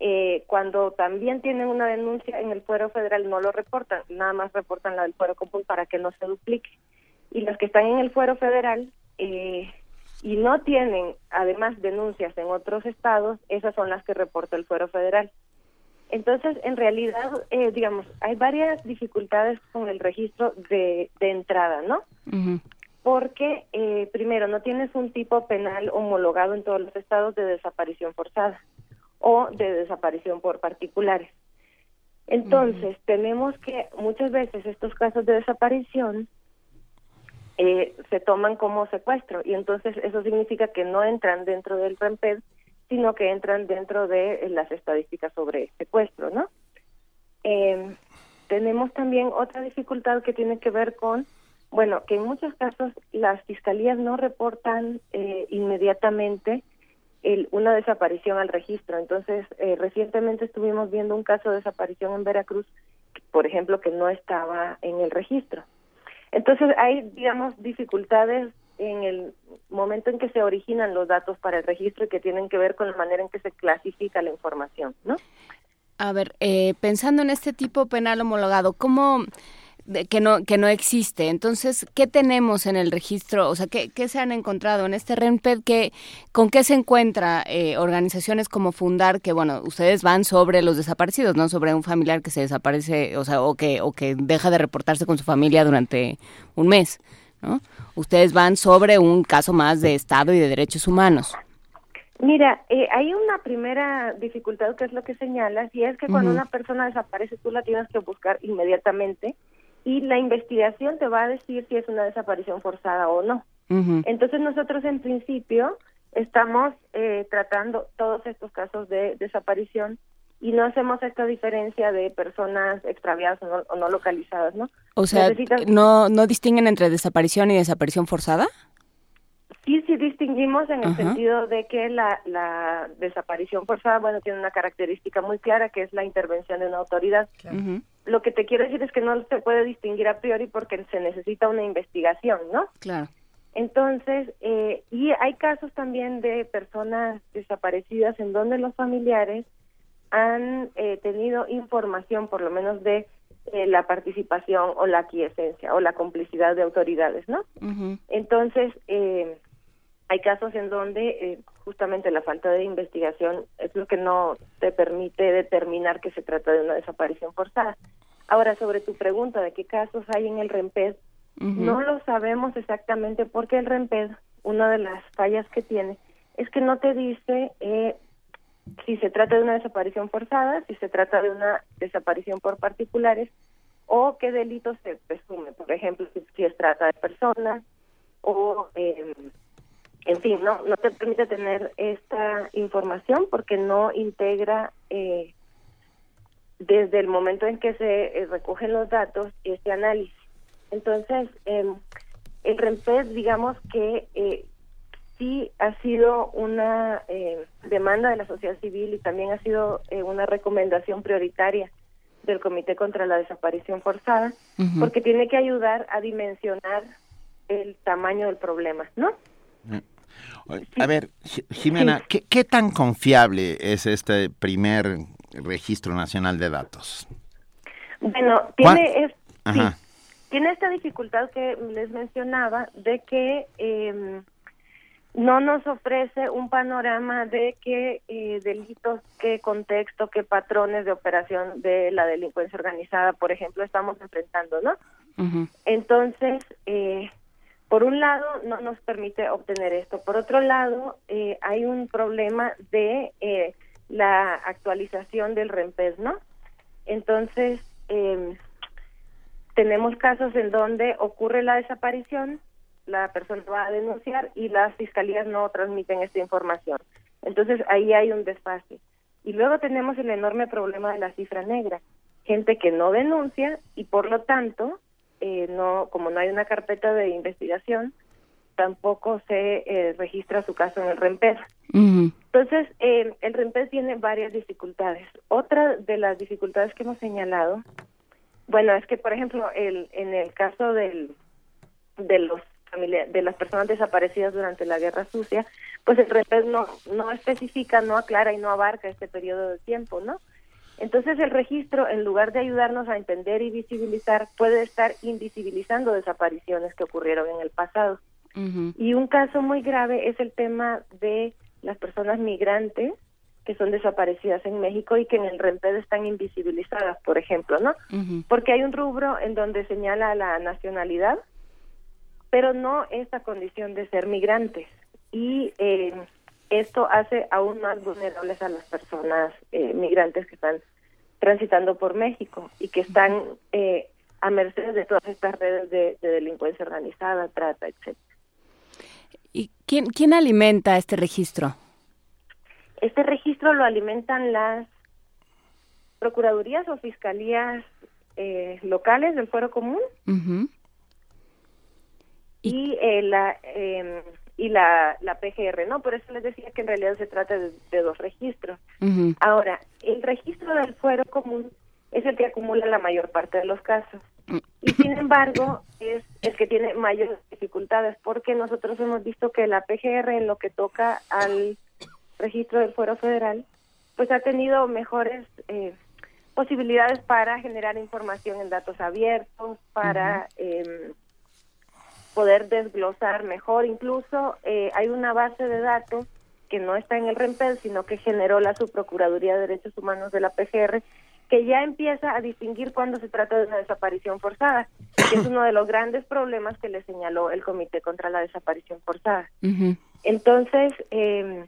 eh, cuando también tienen una denuncia en el fuero federal no lo reportan, nada más reportan la del fuero común para que no se duplique. Y los que están en el fuero federal eh, y no tienen además denuncias en otros estados, esas son las que reporta el fuero federal. Entonces, en realidad, eh, digamos, hay varias dificultades con el registro de, de entrada, ¿no? Porque, eh, primero, no tienes un tipo penal homologado en todos los estados de desaparición forzada o de desaparición por particulares. Entonces, tenemos que muchas veces estos casos de desaparición eh, se toman como secuestro y entonces eso significa que no entran dentro del REMPED, sino que entran dentro de las estadísticas sobre secuestro, ¿no? Eh, tenemos también otra dificultad que tiene que ver con, bueno, que en muchos casos las fiscalías no reportan eh, inmediatamente una desaparición al registro. Entonces, eh, recientemente estuvimos viendo un caso de desaparición en Veracruz, por ejemplo, que no estaba en el registro. Entonces, hay, digamos, dificultades en el momento en que se originan los datos para el registro y que tienen que ver con la manera en que se clasifica la información, ¿no? A ver, eh, pensando en este tipo penal homologado, ¿cómo que no que no existe. Entonces, ¿qué tenemos en el registro? O sea, ¿qué, qué se han encontrado en este RENPED? ¿Qué, ¿Con qué se encuentra eh, organizaciones como Fundar? Que, bueno, ustedes van sobre los desaparecidos, ¿no? Sobre un familiar que se desaparece, o sea, o que, o que deja de reportarse con su familia durante un mes, ¿no? Ustedes van sobre un caso más de Estado y de derechos humanos. Mira, eh, hay una primera dificultad que es lo que señalas, y es que cuando una persona desaparece tú la tienes que buscar inmediatamente y la investigación te va a decir si es una desaparición forzada o no. Entonces nosotros en principio estamos eh, tratando todos estos casos de desaparición y no hacemos esta diferencia de personas extraviadas o no, localizadas, ¿no? O sea, ¿no, ¿no distinguen entre desaparición y desaparición forzada? Sí, sí distinguimos en el sentido de que la, la desaparición forzada, bueno, tiene una característica muy clara que es la intervención de una autoridad. Lo que te quiero decir es que no se puede distinguir a priori porque se necesita una investigación, ¿no? Claro. Entonces, eh, y hay casos también de personas desaparecidas en donde los familiares han eh, tenido información, por lo menos de eh, la participación o la aquiescencia o la complicidad de autoridades, ¿no? Entonces, eh, hay casos en donde eh, justamente la falta de investigación es lo que no te permite determinar que se trata de una desaparición forzada. Ahora, sobre tu pregunta de qué casos hay en el REMPED, no lo sabemos exactamente porque el REMPED, una de las fallas que tiene, es que no te dice eh, si se trata de una desaparición forzada, si se trata de una desaparición por particulares o qué delito se presume. Por ejemplo, si, si es trata de personas o... Eh, en fin, no, no te permite tener esta información porque no integra eh, desde el momento en que se eh, recogen los datos este análisis. Entonces, em, el REMPED, digamos que eh, sí ha sido una eh, demanda de la sociedad civil y también ha sido eh, una recomendación prioritaria del Comité contra la Desaparición Forzada, porque tiene que ayudar a dimensionar el tamaño del problema, ¿no? A ver, Jimena, ¿qué, ¿qué, tan confiable es este primer registro nacional de datos? Bueno, tiene, es, sí, tiene esta dificultad que les mencionaba de que eh, no nos ofrece un panorama de qué eh, delitos, qué contexto, qué patrones de operación de la delincuencia organizada, por ejemplo, estamos enfrentando, ¿no? Entonces, eh, por un lado, no nos permite obtener esto. Por otro lado, eh, hay un problema de eh, la actualización del REMPES, ¿no? Entonces, eh, tenemos casos en donde ocurre la desaparición, la persona va a denunciar y las fiscalías no transmiten esta información. Entonces ahí hay un desfase. Y luego tenemos el enorme problema de la cifra negra, gente que no denuncia y por lo tanto, eh, no como no hay una carpeta de investigación, tampoco se eh, registra su caso en el REMPES. Entonces, eh, el REMPES tiene varias dificultades. Otra de las dificultades que hemos señalado, bueno, es que, por ejemplo, el, en el caso del, de los de las personas desaparecidas durante la Guerra Sucia, pues el REPES no, no especifica, no aclara y no abarca este periodo de tiempo, ¿no? Entonces el registro, en lugar de ayudarnos a entender y visibilizar, puede estar invisibilizando desapariciones que ocurrieron en el pasado. Y un caso muy grave es el tema de las personas migrantes que son desaparecidas en México y que en el REMPED están invisibilizadas, por ejemplo, ¿no? Porque hay un rubro en donde señala la nacionalidad, pero no esta condición de ser migrantes. Y eh, esto hace aún más vulnerables a las personas eh, migrantes que están transitando por México y que están eh, a merced de todas estas redes de, delincuencia organizada, trata, etc. ¿Y quién, quién alimenta este registro? Este registro lo alimentan las procuradurías o fiscalías locales del Fuero Común y eh, la eh, y la, la PGR, ¿no? Por eso les decía que en realidad se trata de, dos registros. Ahora, el registro del fuero común es el que acumula la mayor parte de los casos. Mm. Y sin embargo, es el que tiene mayores dificultades, porque nosotros hemos visto que la PGR, en lo que toca al registro del fuero federal, pues ha tenido mejores eh, posibilidades para generar información en datos abiertos, para poder desglosar mejor. Incluso eh, hay una base de datos que no está en el REMPED, sino que generó la Subprocuraduría de Derechos Humanos de la PGR, que ya empieza a distinguir cuando se trata de una desaparición forzada, que es uno de los grandes problemas que le señaló el Comité contra la Desaparición Forzada. Entonces, eh,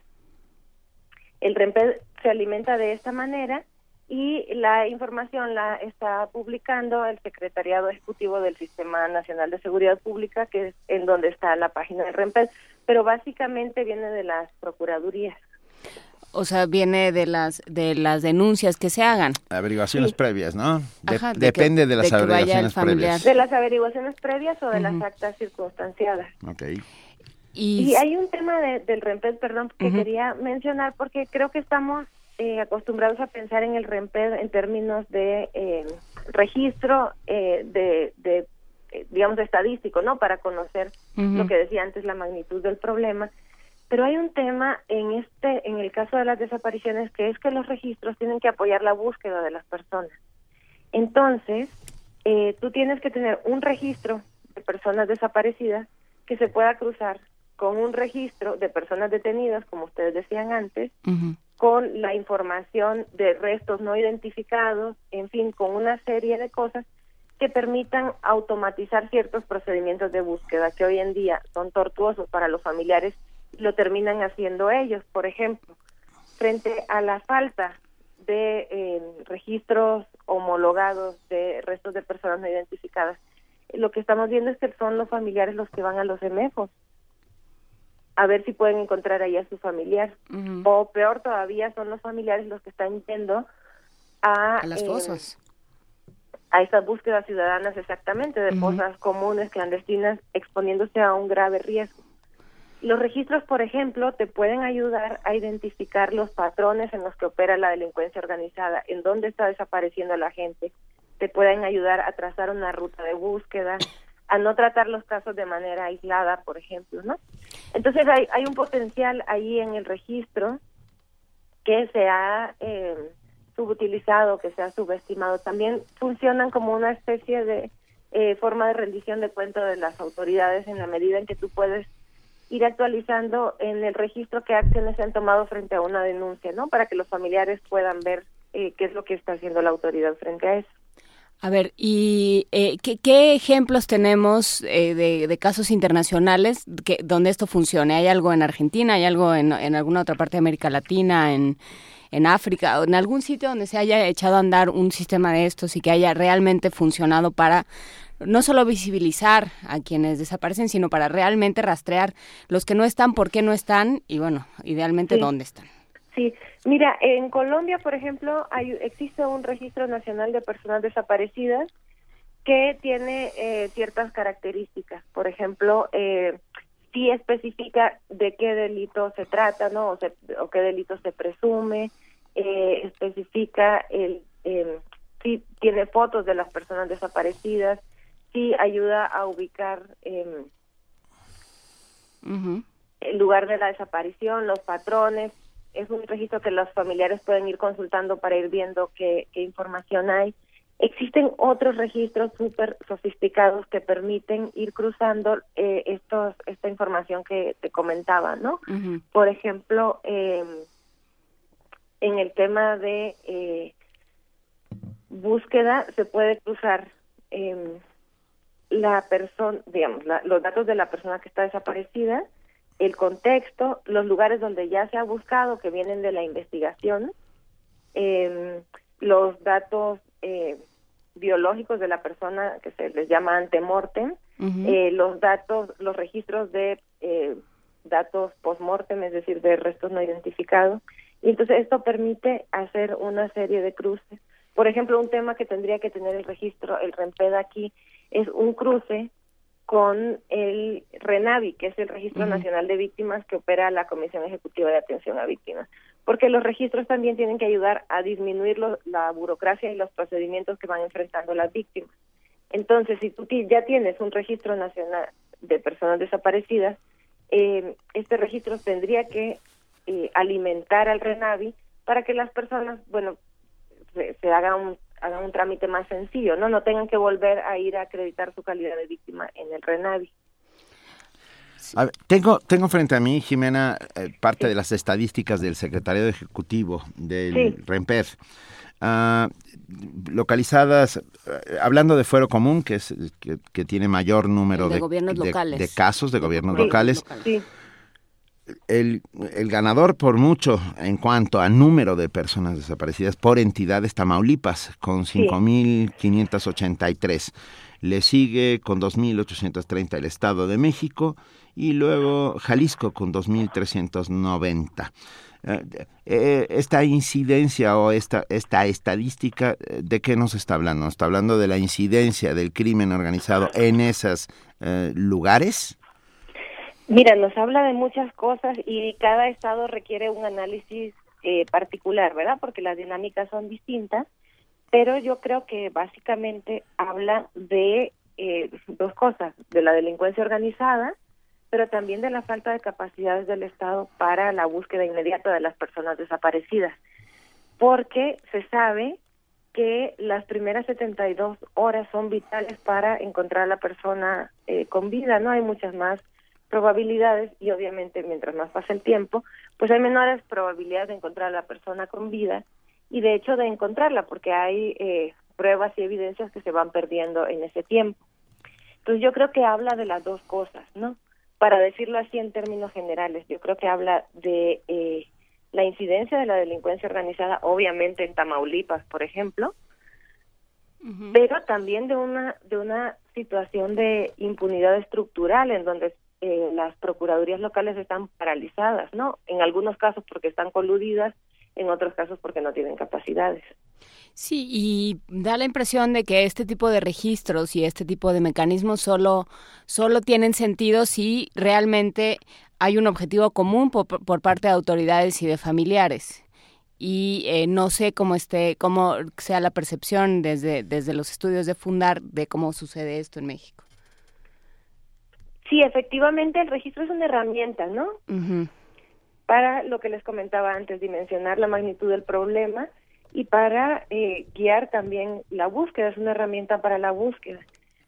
el REMPED se alimenta de esta manera y la información la está publicando el Secretariado Ejecutivo del Sistema Nacional de Seguridad Pública, que es en donde está la página de REMPED, pero básicamente viene de las procuradurías. O sea, viene de las de las denuncias que se hagan. Averiguaciones previas, ¿no? depende de, las averiguaciones previas. De las averiguaciones previas o de las actas circunstanciadas. Okay. Y, hay un tema del REMPED, perdón, que quería mencionar porque creo que estamos eh, acostumbrados a pensar en el REMPED en términos de eh, registro eh, de, de digamos, estadístico, ¿no? Para conocer lo que decía antes, la magnitud del problema. Pero hay un tema en este, en el caso de las desapariciones, que es que los registros tienen que apoyar la búsqueda de las personas. Entonces, tú tienes que tener un registro de personas desaparecidas que se pueda cruzar con un registro de personas detenidas, como ustedes decían antes, con la información de restos no identificados, en fin, con una serie de cosas que permitan automatizar ciertos procedimientos de búsqueda que hoy en día son tortuosos para los familiares y lo terminan haciendo ellos. Por ejemplo, frente a la falta de eh, registros homologados de restos de personas no identificadas, lo que estamos viendo es que son los familiares los que van a los EMEFOS a ver si pueden encontrar ahí a su familiar. O peor todavía, son los familiares los que están yendo a, A las eh, fosas. a estas búsquedas ciudadanas exactamente de fosas comunes clandestinas exponiéndose a un grave riesgo. Los registros, por ejemplo, te pueden ayudar a identificar los patrones en los que opera la delincuencia organizada, en dónde está desapareciendo la gente, te pueden ayudar a trazar una ruta de búsqueda, a no tratar los casos de manera aislada, por ejemplo, ¿no? Entonces hay, hay un potencial ahí en el registro que se ha eh, subutilizado, que se ha subestimado. También funcionan como una especie de eh, forma de rendición de cuenta de las autoridades en la medida en que tú puedes ir actualizando en el registro qué acciones se han tomado frente a una denuncia, ¿no? Para que los familiares puedan ver eh, qué es lo que está haciendo la autoridad frente a eso. A ver, ¿y eh, ¿qué, qué ejemplos tenemos eh, de, de casos internacionales que, donde esto funcione? ¿Hay algo en Argentina? ¿Hay algo en, en alguna otra parte de América Latina? ¿En, en África? ¿O en algún sitio donde se haya echado a andar un sistema de estos y que haya realmente funcionado para no solo visibilizar a quienes desaparecen, sino para realmente rastrear los que no están, por qué no están y, bueno, idealmente Sí. dónde están? Sí, mira, en Colombia, por ejemplo, hay, existe un registro nacional de personas desaparecidas que tiene eh, ciertas características. Por ejemplo, eh, sí especifica de qué delito se trata, ¿no? O, se- o qué delito se presume, eh, especifica el, eh, sí tiene fotos de las personas desaparecidas, sí ayuda a ubicar eh, el lugar de la desaparición, los patrones. Es un registro que los familiares pueden ir consultando para ir viendo qué, qué información hay. Existen otros registros súper sofisticados que permiten ir cruzando eh, estos, esta información que te comentaba, ¿no? Por ejemplo, eh, en el tema de eh, búsqueda se puede cruzar eh, la persona, digamos, la- los datos de la persona que está desaparecida, el contexto, los lugares donde ya se ha buscado que vienen de la investigación, eh, los datos eh, biológicos de la persona que se les llama antemortem, Ujú. eh, los datos, los registros de eh, datos postmortem, es decir, de restos no identificados. Y entonces esto permite hacer una serie de cruces. Por ejemplo, un tema que tendría que tener el registro, el REMPED aquí, es un cruce con el RENAVI, que es el Registro. Nacional de Víctimas que opera la Comisión Ejecutiva de Atención a Víctimas. Porque los registros también tienen que ayudar a disminuir lo- la burocracia y los procedimientos que van enfrentando las víctimas. Entonces, si tú ya tienes un registro nacional de personas desaparecidas, eh, este registro tendría que eh, alimentar al RENAVI para que las personas, bueno, se, se haga un hagan un trámite más sencillo, no no tengan que volver a ir a acreditar su calidad de víctima en el RENAVI. A ver, tengo, tengo frente a mí, Jimena, eh, parte de las estadísticas del secretario ejecutivo del Sí. REMPED. Ah, localizadas, eh, hablando de fuero común, que es el que, que tiene mayor número de de, gobiernos de- locales. de casos de gobiernos Sí, locales. Sí. El, el ganador por mucho en cuanto a número de personas desaparecidas por entidad es Tamaulipas, con Sí. 5.583. Le sigue con 2.830 el Estado de México y luego Jalisco con 2.390. Eh, eh, esta incidencia o esta, esta estadística, eh, ¿de qué nos está hablando? ¿Nos está hablando de la incidencia del crimen organizado en esos eh, lugares? Mira, nos habla de muchas cosas y cada estado requiere un análisis eh, particular, ¿verdad? Porque las dinámicas son distintas, pero yo creo que básicamente habla de eh, dos cosas, de la delincuencia organizada, pero también de la falta de capacidades del Estado para la búsqueda inmediata de las personas desaparecidas, porque se sabe que las primeras 72 horas son vitales para encontrar a la persona eh, con vida, ¿no? Hay muchas más probabilidades y obviamente mientras más pasa el tiempo, pues hay menores probabilidades de encontrar a la persona con vida y de hecho de encontrarla porque hay eh, pruebas y evidencias que se van perdiendo en ese tiempo. Entonces yo creo que habla de las dos cosas, ¿no? Para decirlo así en términos generales, yo creo que habla de eh, la incidencia de la delincuencia organizada, obviamente en Tamaulipas, por ejemplo, pero también de una de una situación de impunidad estructural en donde eh, las procuradurías locales están paralizadas, ¿no? En algunos casos porque están coludidas en otros casos porque no tienen capacidades. Sí, y da la impresión de que este tipo de registros y este tipo de mecanismos solo, solo tienen sentido si realmente hay un objetivo común por, por parte de autoridades y de familiares. Y eh, no sé cómo esté, cómo sea la percepción desde, desde los estudios de Fundar de cómo sucede esto en México. Sí, efectivamente el registro es una herramienta, ¿no? Para lo que les comentaba antes, dimensionar la magnitud del problema y para eh, guiar también la búsqueda, es una herramienta para la búsqueda.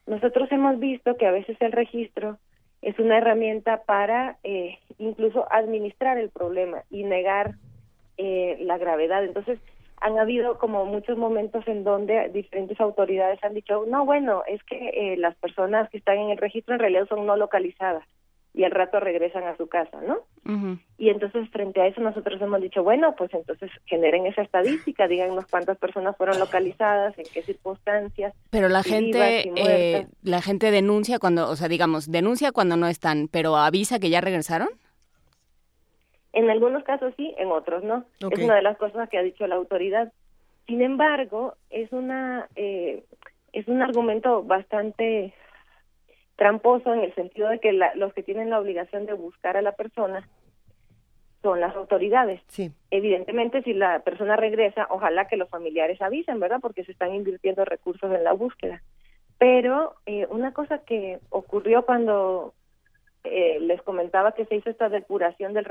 Nosotros hemos visto que a veces el registro es una herramienta para eh, incluso administrar el problema y negar eh, la gravedad. Entonces, han habido como muchos momentos en donde diferentes autoridades han dicho, no, bueno, es que eh, las personas que están en el registro en realidad son no localizadas y al rato regresan a su casa, ¿no? Y entonces frente a eso nosotros hemos dicho, bueno, pues entonces generen esa estadística, díganos cuántas personas fueron localizadas, en qué circunstancias. Pero la gente, eh, la gente denuncia cuando, o sea, digamos, denuncia cuando no están, pero avisa que ya regresaron. En algunos casos sí, en otros no. Es una de las cosas que ha dicho la autoridad. Sin embargo, es una eh, es un argumento bastante tramposo en el sentido de que los que tienen la obligación de buscar a la persona son las autoridades. Sí. Evidentemente, si la persona regresa, ojalá que los familiares avisen, ¿verdad? Porque se están invirtiendo recursos en la búsqueda. Pero eh, una cosa que ocurrió cuando eh, les comentaba que se hizo esta depuración del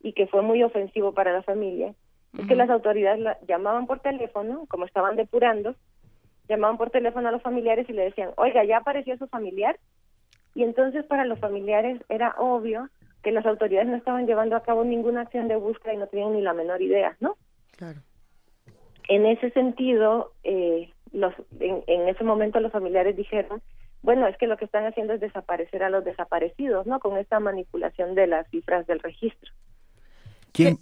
y que fue muy ofensivo para la familia, es que las autoridades la, llamaban por teléfono, como estaban depurando, llamaban por teléfono a los familiares y le decían, oiga, ya apareció su familiar. Y entonces para los familiares era obvio que las autoridades no estaban llevando a cabo ninguna acción de búsqueda y no tenían ni la menor idea, ¿no? Claro. En ese sentido, eh, los, en, en ese momento los familiares dijeron, bueno, es que lo que están haciendo es desaparecer a los desaparecidos, ¿no? Con esta manipulación de las cifras del registro. ¿Quién,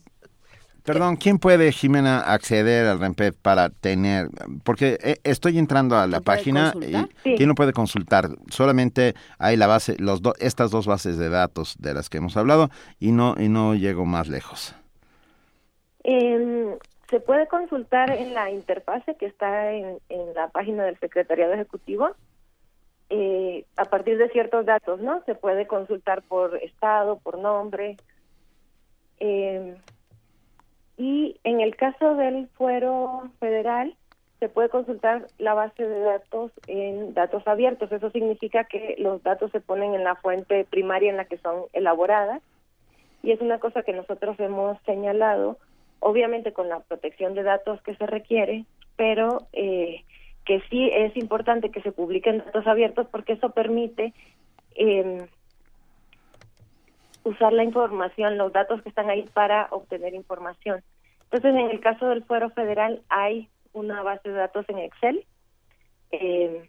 Perdón, ¿quién puede, Jimena, acceder al REMPED para tener? Porque eh, estoy entrando a la página y ¿quién lo puede consultar? Solamente hay la base, los estas dos bases de datos de las que hemos hablado y no y no llego más lejos. Eh, se puede consultar en la interfase que está en, en la página del Secretariado Ejecutivo. Eh, a partir de ciertos datos, ¿no? Se puede consultar por estado, por nombre. Eh, y en el caso del fuero federal, se puede consultar la base de datos en datos abiertos. Eso significa que los datos se ponen en la fuente primaria en la que son elaboradas. Y es una cosa que nosotros hemos señalado, obviamente con la protección de datos que se requiere, pero eh, que sí es importante que se publiquen datos abiertos porque eso permite eh, usar la información, los datos que están ahí para obtener información. Entonces, en el caso del fuero federal hay una base de datos en Excel. Eh,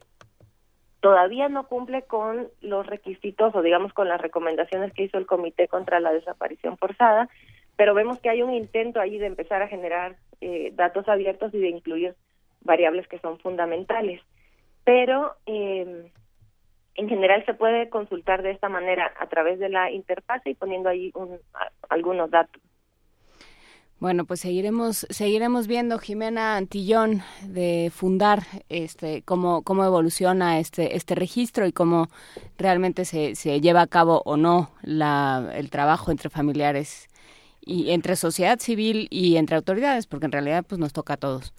todavía no cumple con los requisitos o digamos con las recomendaciones que hizo el Comité contra la Desaparición Forzada, pero vemos que hay un intento ahí de empezar a generar eh, datos abiertos y de incluir variables que son fundamentales. Pero eh, en general se puede consultar de esta manera a través de la interfase y poniendo ahí un, algunos datos. Bueno, pues seguiremos seguiremos viendo Jimena Antillón de fundar este cómo cómo evoluciona este este registro y cómo realmente se, se lleva a cabo o no la, el trabajo entre familiares y entre sociedad civil y entre autoridades, porque en realidad pues nos toca a todos.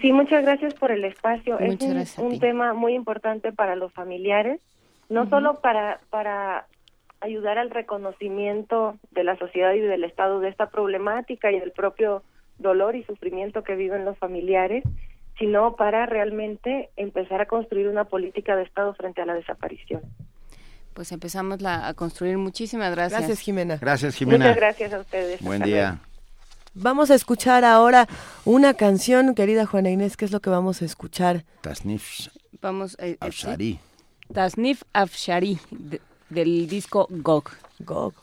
Sí, muchas gracias por el espacio. es un, tema muy importante para los familiares, no solo para, para ayudar al reconocimiento de la sociedad y del Estado de esta problemática y del propio dolor y sufrimiento que viven los familiares, sino para realmente empezar a construir una política de Estado frente a la desaparición. Pues empezamos la, a construir. Muchísimas gracias. Gracias, Jimena. Gracias, Jimena. Muchas gracias a ustedes. Buen día. Vamos a escuchar ahora una canción, querida Juana Inés, ¿qué es lo que vamos a escuchar? Tasnif Vamos, eh, Afshari. Tasnif Afshari, de, del disco Gog. Gog.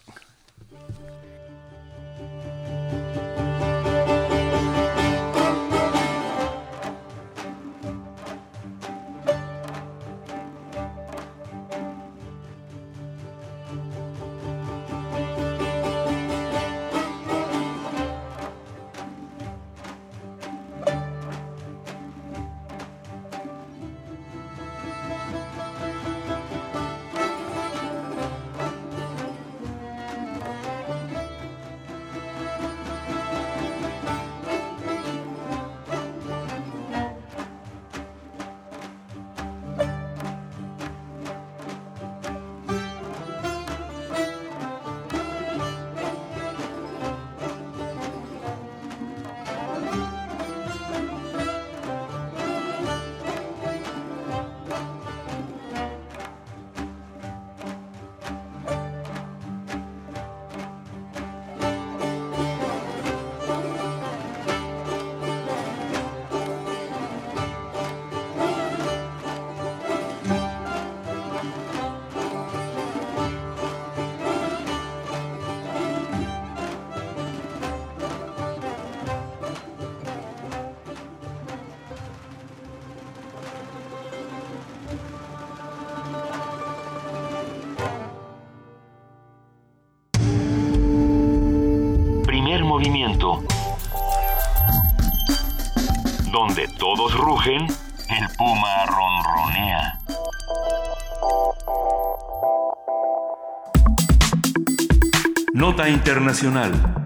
Rugen, el puma ronronea. Nota Internacional.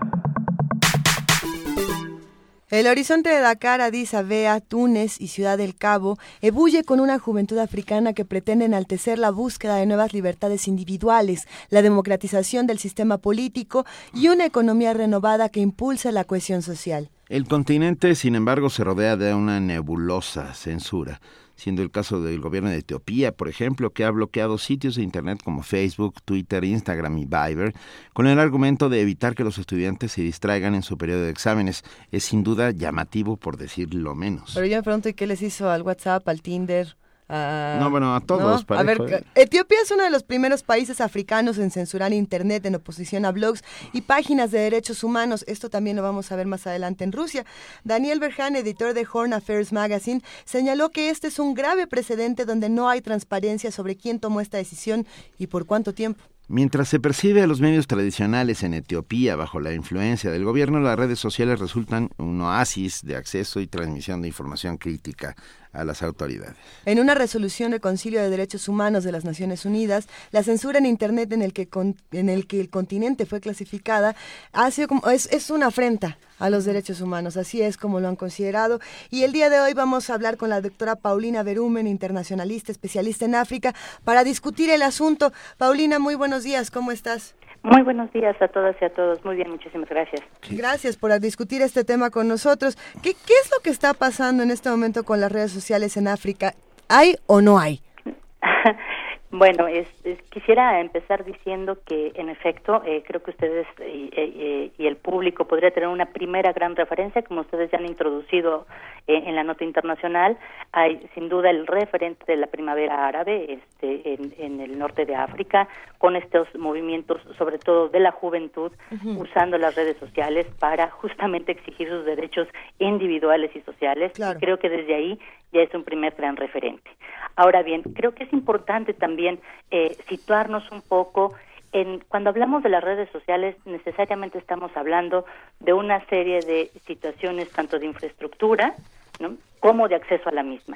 El horizonte de Dakar, Addis Abeba, Túnez y Ciudad del Cabo ebulle con una juventud africana que pretende enaltecer la búsqueda de nuevas libertades individuales, la democratización del sistema político y una economía renovada que impulse la cohesión social. El continente, sin embargo, se rodea de una nebulosa censura siendo el caso del gobierno de Etiopía, por ejemplo, que ha bloqueado sitios de Internet como Facebook, Twitter, Instagram y Viber, con el argumento de evitar que los estudiantes se distraigan en su periodo de exámenes. Es sin duda llamativo, por decir lo menos. Pero yo me pregunto, ¿y qué les hizo al WhatsApp, al Tinder? No, bueno, a todos. A ver, ¿eh? Etiopía es uno de los primeros países africanos en censurar Internet en oposición a blogs y páginas de derechos humanos. Esto también lo vamos a ver más adelante en Rusia. Daniel Berhan, editor de Horn Affairs Magazine, señaló que este es un grave precedente donde no hay transparencia sobre quién tomó esta decisión y por cuánto tiempo. Mientras se percibe a los medios tradicionales en Etiopía bajo la influencia del gobierno, las redes sociales resultan un oasis de acceso y transmisión de información crítica a las autoridades. En una resolución del Concilio de Derechos Humanos de las Naciones Unidas, la censura en Internet en el que, el continente fue clasificada ha sido como, es, es una afrenta a los derechos humanos, así es como lo han considerado. Y el día de hoy vamos a hablar con la doctora Paulina Berumen, internacionalista, especialista en África, para discutir el asunto. Paulina, muy buenos días, ¿cómo estás? Muy buenos días a todas y a todos. Muy bien, muchísimas gracias. Gracias por discutir este tema con nosotros. ¿Qué, ¿Qué es lo que está pasando en este momento con las redes sociales en África? ¿Hay o no hay? Bueno, es, quisiera empezar diciendo que, en efecto, eh, creo que ustedes eh, eh, y el público podría tener una primera gran referencia, como ustedes ya han introducido en la nota internacional. Hay, sin duda, el referente de la primavera árabe este, en, el norte de África, con estos movimientos, sobre todo de la juventud, usando las redes sociales para justamente exigir sus derechos individuales y sociales. creo que desde ahí ya es un primer gran referente. Ahora bien, creo que es importante también eh, situarnos un poco en cuando hablamos de las redes sociales necesariamente estamos hablando de una serie de situaciones tanto de infraestructura, ¿no? Como de acceso a la misma.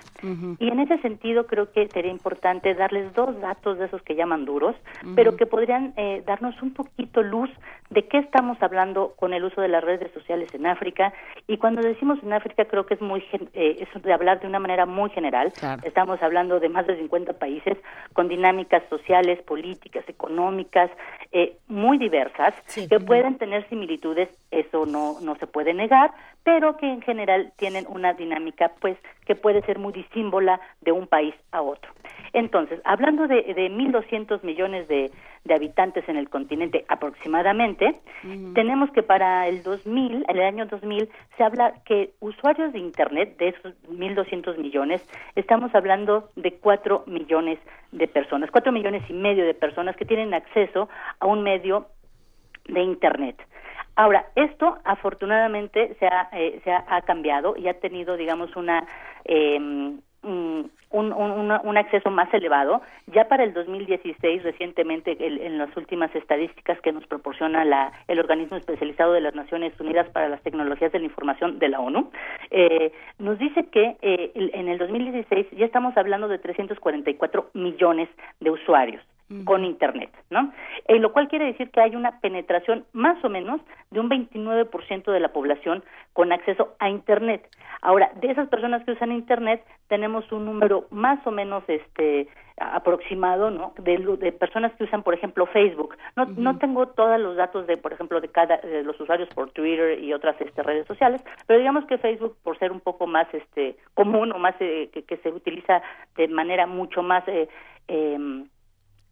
Y en ese sentido creo que sería importante darles dos datos de esos que llaman duros, pero que podrían eh, darnos un poquito luz de qué estamos hablando con el uso de las redes sociales en África. Y cuando decimos en África creo que es muy eh, es de hablar de una manera muy general. Estamos hablando de más de 50 países con dinámicas sociales, políticas, económicas eh, muy diversas que pueden tener similitudes. Eso no no se puede negar, pero que en general tienen una dinámica pues que puede ser muy disímbola de un país a otro. Entonces, hablando de, de 1.200 millones de, habitantes en el continente aproximadamente, tenemos que para el 2000, en el año 2000, se habla que usuarios de Internet, de esos 1.200 millones, estamos hablando de 4 millones de personas, 4 millones y medio de personas que tienen acceso a un medio de Internet. Ahora, esto afortunadamente se ha, eh, cambiado y ha tenido, digamos, una, eh, un, un, acceso más elevado. Ya para el 2016, recientemente, en las últimas estadísticas que nos proporciona la, el organismo especializado de las Naciones Unidas para las Tecnologías de la Información de la ONU, eh, nos dice que eh, en el 2016 ya estamos hablando de 344 millones de usuarios con Internet, ¿no? Eh, lo cual quiere decir que hay una penetración más o menos de un 29% de la población con acceso a Internet. Ahora, de esas personas que usan Internet, tenemos un número más o menos este aproximado, ¿no? De, de personas que usan, por ejemplo, Facebook. No, no tengo todos los datos de, por ejemplo, de cada de los usuarios por Twitter y otras este, redes sociales, pero digamos que Facebook, por ser un poco más este común o más eh, que, que, se utiliza de manera mucho más eh, eh,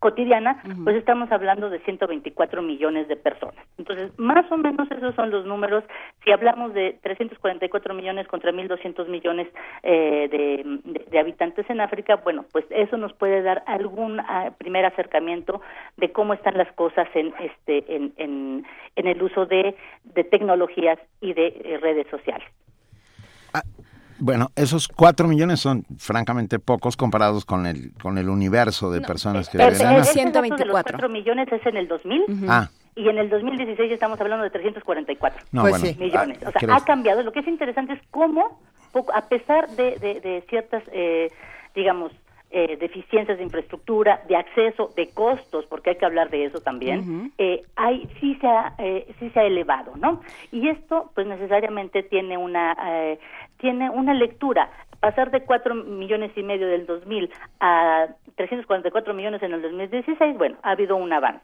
cotidiana, pues estamos hablando de 124 millones de personas. Entonces, más o menos esos son los números. Si hablamos de 344 millones contra 1.200 millones eh, de, habitantes en África, bueno, pues eso nos puede dar algún ah, primer acercamiento de cómo están las cosas en este en, en, en el uso de, de tecnologías y de eh, redes sociales. Bueno, esos cuatro millones son francamente pocos comparados con el con el universo de personas que viven en 124 millones es en el 2000. Ah. Y en el 2016 ya estamos hablando de 344 pues millones. o sea, ha cambiado. Lo que es interesante es cómo poco, a pesar de, de, de ciertas, eh, digamos, eh, deficiencias de infraestructura, de acceso, de costos, porque hay que hablar de eso también, eh, hay sí se ha eh, sí se ha elevado, ¿no? Y esto, pues necesariamente tiene una eh, tiene una lectura. Pasar de cuatro millones y medio del 2000 a 344 millones en el 2016, bueno, ha habido un avance.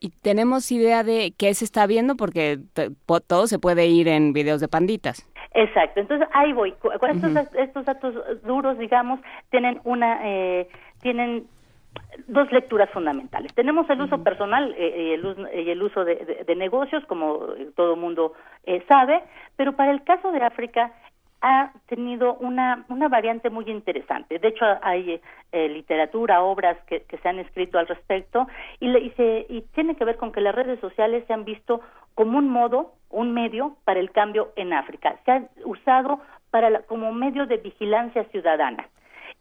Y tenemos idea de qué se está viendo porque todo se puede ir en videos de panditas. Exacto, entonces ahí voy. Estos, estos datos duros, digamos, tienen una, eh, tienen dos lecturas fundamentales. Tenemos el uso personal eh, y el, us- y el uso de, de- de negocios, como todo mundo eh, sabe, pero para el caso de África ha tenido una, una variante muy interesante. De hecho, hay eh, literatura, obras que, que se han escrito al respecto y, le- y, se- y tiene que ver con que las redes sociales se han visto como un modo, un medio para el cambio en África. Se han usado para la- como medio de vigilancia ciudadana.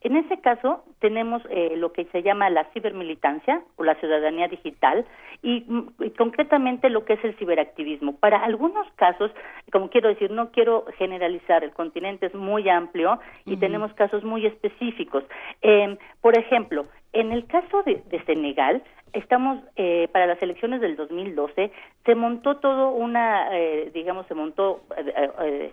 En ese caso tenemos eh, lo que se llama la cibermilitancia o la ciudadanía digital y, mm, y concretamente lo que es el ciberactivismo. Para algunos casos, como quiero decir, no quiero generalizar, el continente es muy amplio y tenemos casos muy específicos. Eh, por ejemplo, en el caso de, de Senegal, estamos eh, para las elecciones del 2012 se montó todo una eh, digamos se montó eh, eh,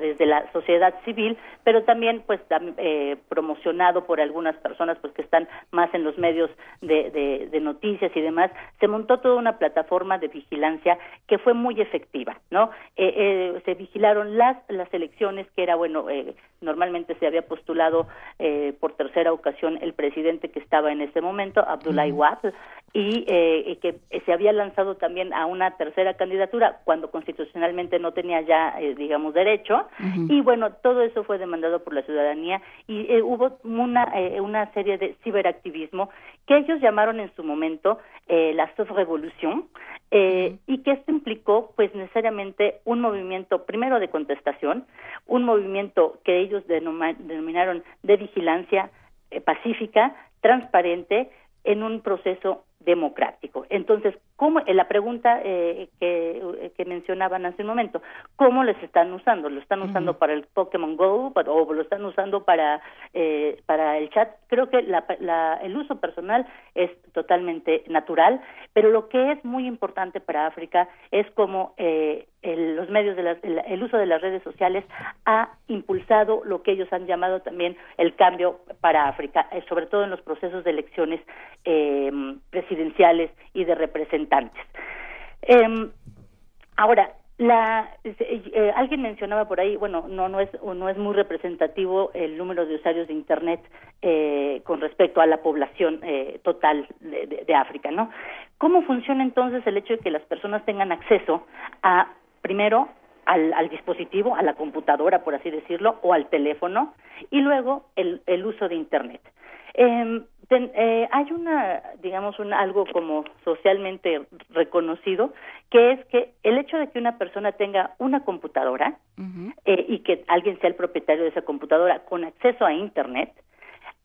desde la sociedad civil pero también pues tam- eh, promocionado por algunas personas pues que están más en los medios de, de- noticias y demás. Se montó toda una plataforma de vigilancia que fue muy efectiva no Eh, eh, se vigilaron las las elecciones que era bueno eh, normalmente se había postulado eh, por tercera ocasión el presidente que estaba en ese momento Abdoulaye Wade y, eh, que se había lanzado también a una tercera candidatura cuando constitucionalmente no tenía ya, eh, digamos, derecho. Y bueno, todo eso fue demandado por la ciudadanía y eh, hubo una, eh, una serie de ciberactivismo que ellos llamaron en su momento eh, la revolución eh, y que esto implicó pues necesariamente un movimiento primero de contestación, un movimiento que ellos denoma- denominaron de vigilancia pacífica, transparente, en un proceso democrático. Entonces, ¿cómo, eh, la pregunta eh, que, eh, que mencionaban hace un momento, ¿cómo les están usando? ¿Lo están usando para el Pokémon Go o lo están usando para, eh, para el chat? Creo que la- la- el uso personal es totalmente natural, pero lo que es muy importante para África es cómo eh, el, los medios de las- el, el uso de las redes sociales ha impulsado lo que ellos han llamado también el cambio para África, eh, sobre todo en los procesos de elecciones eh, presidenciales y de representantes. Em, ahora, la, eh, eh, alguien mencionaba por ahí, bueno, no no es no es muy representativo el número de usuarios de Internet eh, con respecto a la población eh, total de, África, ¿no? ¿Cómo funciona entonces el hecho de que las personas tengan acceso a, primero, al, al dispositivo, a la computadora, por así decirlo, o al teléfono, y luego el, el uso de Internet? Ten- eh, hay una, digamos, un, algo como socialmente reconocido, que es que el hecho de que una persona tenga una computadora eh, y que alguien sea el propietario de esa computadora con acceso a Internet,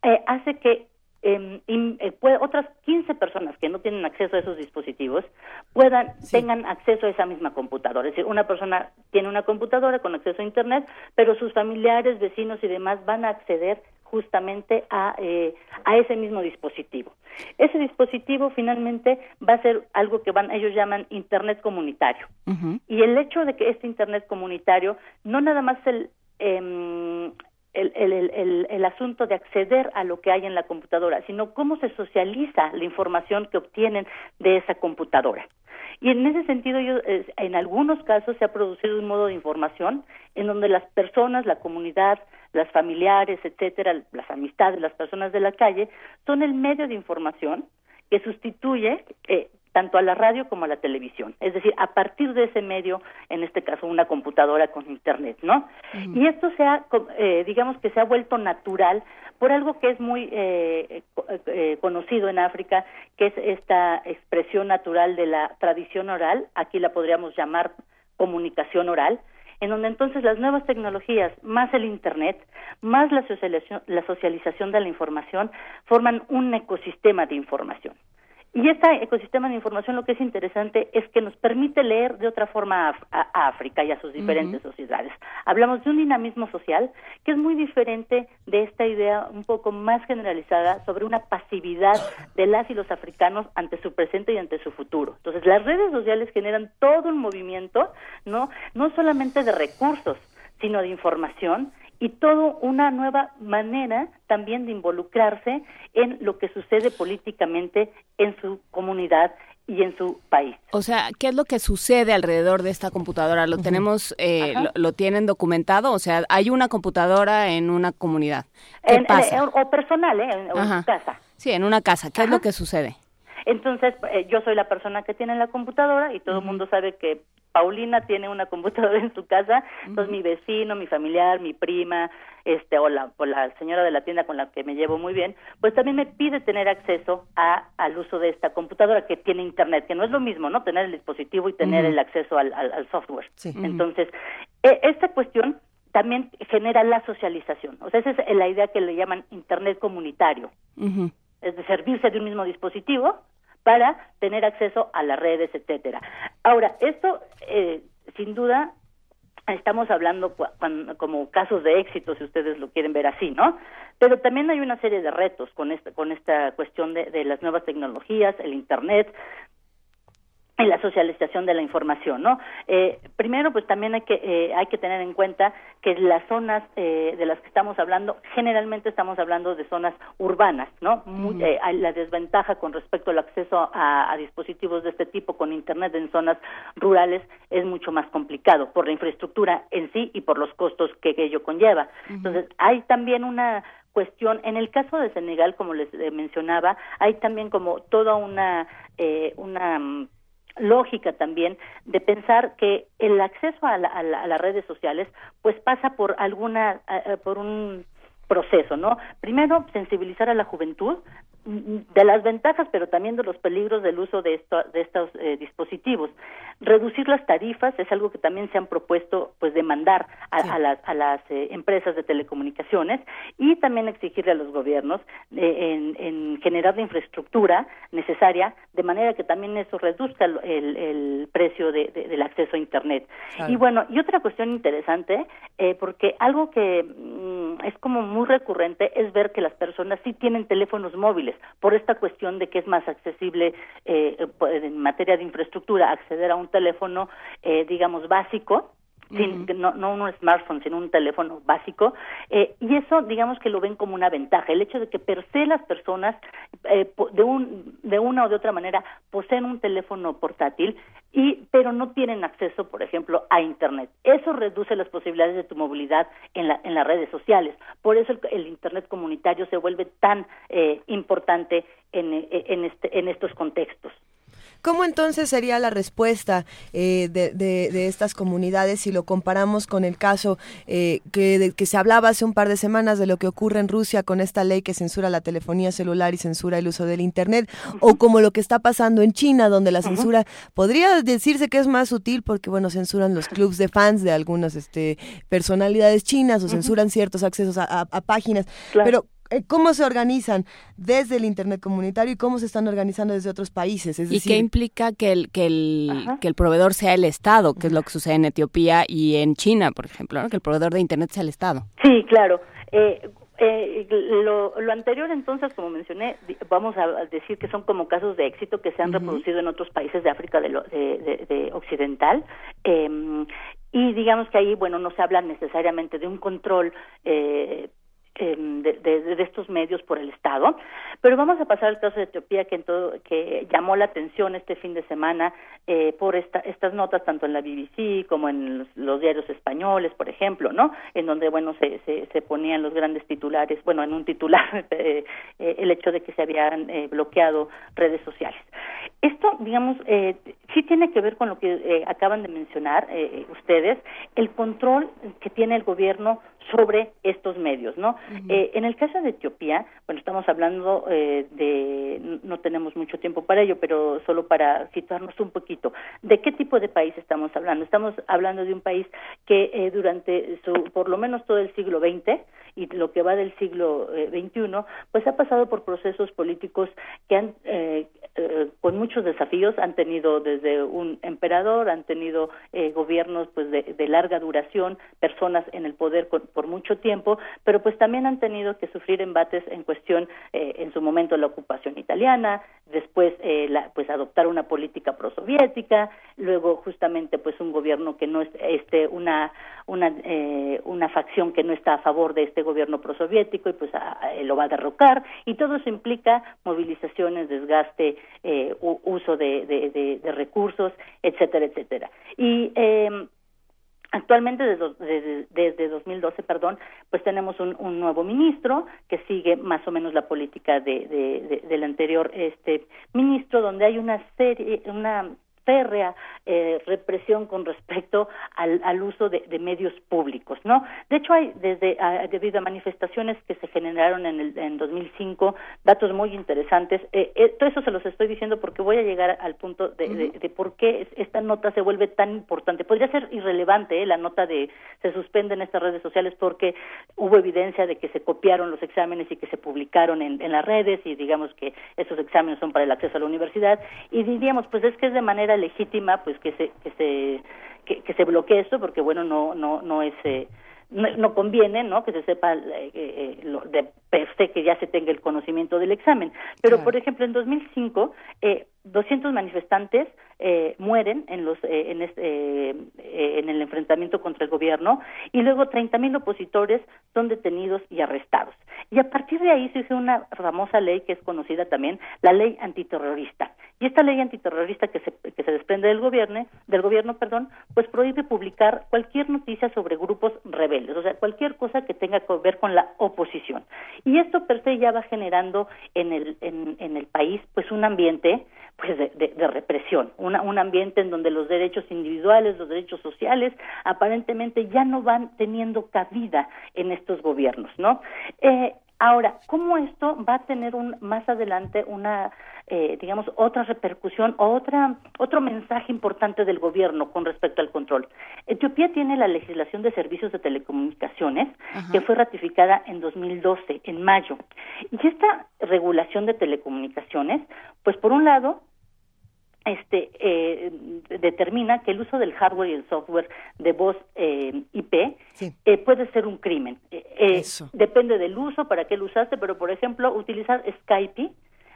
eh, hace que em, eh, puede- otras 15 personas que no tienen acceso a esos dispositivos puedan tengan acceso a esa misma computadora. Es decir, una persona tiene una computadora con acceso a Internet, pero sus familiares, vecinos y demás van a acceder justamente a, eh, a ese mismo dispositivo. Ese dispositivo finalmente va a ser algo que van, ellos llaman Internet comunitario. Y el hecho de que este Internet comunitario no nada más el, el, el, el, el- el asunto de acceder a lo que hay en la computadora, sino cómo se socializa la información que obtienen de esa computadora. Y en ese sentido, en algunos casos se ha producido un modo de información en donde las personas, la comunidad, las familiares, etcétera, las amistades, las personas de la calle, son el medio de información que sustituye eh, tanto a la radio como a la televisión. Es decir, a partir de ese medio, en este caso una computadora con internet, ¿no? Y esto se ha, eh, digamos que se ha vuelto natural por algo que es muy eh, co- eh, conocido en África, que es esta expresión natural de la tradición oral, aquí la podríamos llamar comunicación oral, en donde entonces las nuevas tecnologías, más el Internet, más la socialización, la socialización de la información, forman un ecosistema de información. Y este ecosistema de información lo que es interesante es que nos permite leer de otra forma a, África y a sus diferentes sociedades. Hablamos de un dinamismo social que es muy diferente de esta idea un poco más generalizada sobre una pasividad de las y los africanos ante su presente y ante su futuro. Entonces, las redes sociales generan todo un movimiento, no, no solamente de recursos, sino de información y toda una nueva manera también de involucrarse en lo que sucede políticamente en su comunidad y en su país. O sea, ¿qué es lo que sucede alrededor de esta computadora? ¿Lo tenemos, eh, lo, tienen documentado? O sea, hay una computadora en una comunidad. ¿Qué pasa? o personal, ¿eh? En, una casa. Sí, en una casa. ¿Qué es lo que sucede? Entonces, eh, yo soy la persona que tiene la computadora y todo el mundo sabe que Paulina tiene una computadora en su casa, entonces mi vecino, mi familiar, mi prima, este o la, o la señora de la tienda con la que me llevo muy bien, pues también me pide tener acceso a, al uso de esta computadora que tiene internet, que no es lo mismo, ¿no? Tener el dispositivo y tener el acceso al, al, software. Entonces, e, esta cuestión también genera la socialización. O sea, esa es la idea que le llaman internet comunitario. Es de servirse de un mismo dispositivo para tener acceso a las redes, etcétera. Ahora, esto eh, sin duda estamos hablando como casos de éxito, si ustedes lo quieren ver así, ¿no? Pero también hay una serie de retos con esta, con esta cuestión de, de las nuevas tecnologías, el Internet, en la socialización de la información, ¿no? Eh, primero, pues también hay que eh, hay que tener en cuenta que las zonas eh, de las que estamos hablando, generalmente estamos hablando de zonas urbanas, ¿no? hay la desventaja con respecto al acceso a, dispositivos de este tipo con internet en zonas rurales es mucho más complicado por la infraestructura en sí y por los costos que, ello conlleva. Entonces, hay también una cuestión. En el caso de Senegal, como les mencionaba, hay también como toda una una mm, lógica también de pensar que el acceso a, las redes sociales pues pasa por alguna por un proceso, ¿no? Primero, sensibilizar a la juventud de las ventajas, pero también de los peligros del uso de, de estos eh, dispositivos. Reducir las tarifas es algo que también se han propuesto, pues, demandar a, las, a las eh, empresas de telecomunicaciones y también exigirle a los gobiernos eh, en, generar la infraestructura necesaria, de manera que también eso reduzca el, precio del acceso a Internet. Y bueno, y otra cuestión interesante, porque algo que mm, es como muy recurrente es ver que las personas sí tienen teléfonos móviles por esta cuestión de que es más accesible eh, en materia de infraestructura acceder a un teléfono, eh, digamos, básico, sin, no, no un smartphone, sino un teléfono básico, eh, y eso digamos que lo ven como una ventaja, el hecho de que per se las personas eh, de, un, de una o de otra manera poseen un teléfono portátil, y, pero no tienen acceso, por ejemplo, a Internet. Eso reduce las posibilidades de tu movilidad en, la, en las redes sociales. Por eso el, Internet comunitario se vuelve tan eh, importante en, en, este, en estos contextos. ¿Cómo entonces sería la respuesta eh, de, estas comunidades si lo comparamos con el caso eh, que, que se hablaba hace un par de semanas de lo que ocurre en Rusia con esta ley que censura la telefonía celular y censura el uso del Internet? O como lo que está pasando en China, donde la censura podría decirse que es más sutil porque, bueno, censuran los clubs de fans de algunas este, personalidades chinas o censuran ciertos accesos a, páginas. Pero eh, cómo se organizan desde el Internet comunitario y cómo se están organizando desde otros países. ¿Y qué implica que el, que, el, que el proveedor sea el Estado, que es lo que sucede en Etiopía y en China, por ejemplo, que el proveedor de Internet sea el Estado? Sí, claro. Eh, eh, lo, anterior, entonces, como mencioné, vamos a decir que son como casos de éxito que se han reproducido en otros países de África de, de, Occidental. Em, y digamos que ahí, bueno, no se habla necesariamente de un control eh, Em, de, de, estos medios por el Estado. Pero vamos a pasar al caso de Etiopía, que, en todo, que llamó la atención este fin de semana eh, por esta, estas notas, tanto en la BBC como en los, diarios españoles, por ejemplo, ¿no? En donde, bueno, se, se, se ponían los grandes titulares, bueno, en un titular, eh, eh, el hecho de que se habían bloqueado redes sociales. Esto, digamos, sí tiene que ver con lo que acaban de mencionar ustedes, el control que tiene el gobierno sobre estos medios, ¿no? eh, en el caso de Etiopía, bueno, estamos hablando eh, de, no tenemos mucho tiempo para ello, pero solo para situarnos un poquito, ¿de qué tipo de país estamos hablando? Estamos hablando de un país que eh, durante su, por lo menos todo el siglo XX y lo que va del siglo XXI, pues ha pasado por procesos políticos que han, con muchos desafíos, han tenido desde un emperador, han tenido gobiernos pues de, larga duración, personas en el poder por mucho tiempo, pero pues también han tenido que sufrir embates en cuestión, en su momento, la ocupación italiana, después la, pues adoptar una política prosoviética, luego justamente pues un gobierno que no es este una una eh, una facción que no está a favor de este gobierno prosoviético y pues lo va a derrocar y todo eso implica movilizaciones, desgaste, eh, uso de, de, recursos, etcétera, etcétera. Y eh, Actualmente, desde, desde, 2012, perdón, pues tenemos un, un, nuevo ministro que sigue más o menos la política de, de, del anterior este ministro, donde hay una serie, una férrea eh, represión con respecto al, al uso de, de, medios públicos, ¿no? De hecho, hay desde debido a manifestaciones que se generaron en el en 2005 datos muy interesantes. Eh, eh, todo eso se los estoy diciendo porque voy a llegar al punto de, de, por qué esta nota se vuelve tan importante. Podría ser irrelevante eh, la nota de se suspende en estas redes sociales porque hubo evidencia de que se copiaron los exámenes y que se publicaron en, en las redes y digamos que esos exámenes son para el acceso a la universidad y diríamos pues es que es de manera legítima pues que se que se que, se bloquee esto porque bueno no no no es eh, no, conviene no que se sepa eh, eh, lo de per que ya se tenga el conocimiento del examen. Pero por ejemplo en 2005 eh, 200 manifestantes eh, mueren en los eh, en, este, eh, en el enfrentamiento contra el gobierno y luego 30.000 opositores son detenidos y arrestados. Y a partir de ahí se hizo una famosa ley que es conocida también, la ley antiterrorista. Y esta ley antiterrorista que se, que se desprende del gobierno, del gobierno, perdón, pues prohíbe publicar cualquier noticia sobre grupos rebeldes, o sea, cualquier cosa que tenga que ver con la oposición. Y esto per se ya va generando en el en, en el país pues un ambiente pues de, de, represión, un ambiente en donde los derechos individuales, los derechos sociales, aparentemente ya no van teniendo cabida en estos gobiernos, ¿no? Eh, ahora, ¿cómo esto va a tener un, más adelante una, eh, digamos, otra repercusión o otra, otro mensaje importante del gobierno con respecto al control? Etiopía tiene la legislación de servicios de telecomunicaciones que fue ratificada en 2012, en mayo. Y esta regulación de telecomunicaciones, pues por un lado, este eh, determina que el uso del hardware y el software de voz eh, IP eh, puede ser un crimen. Eh, depende del uso, para qué lo usaste, pero por ejemplo, utilizar Skype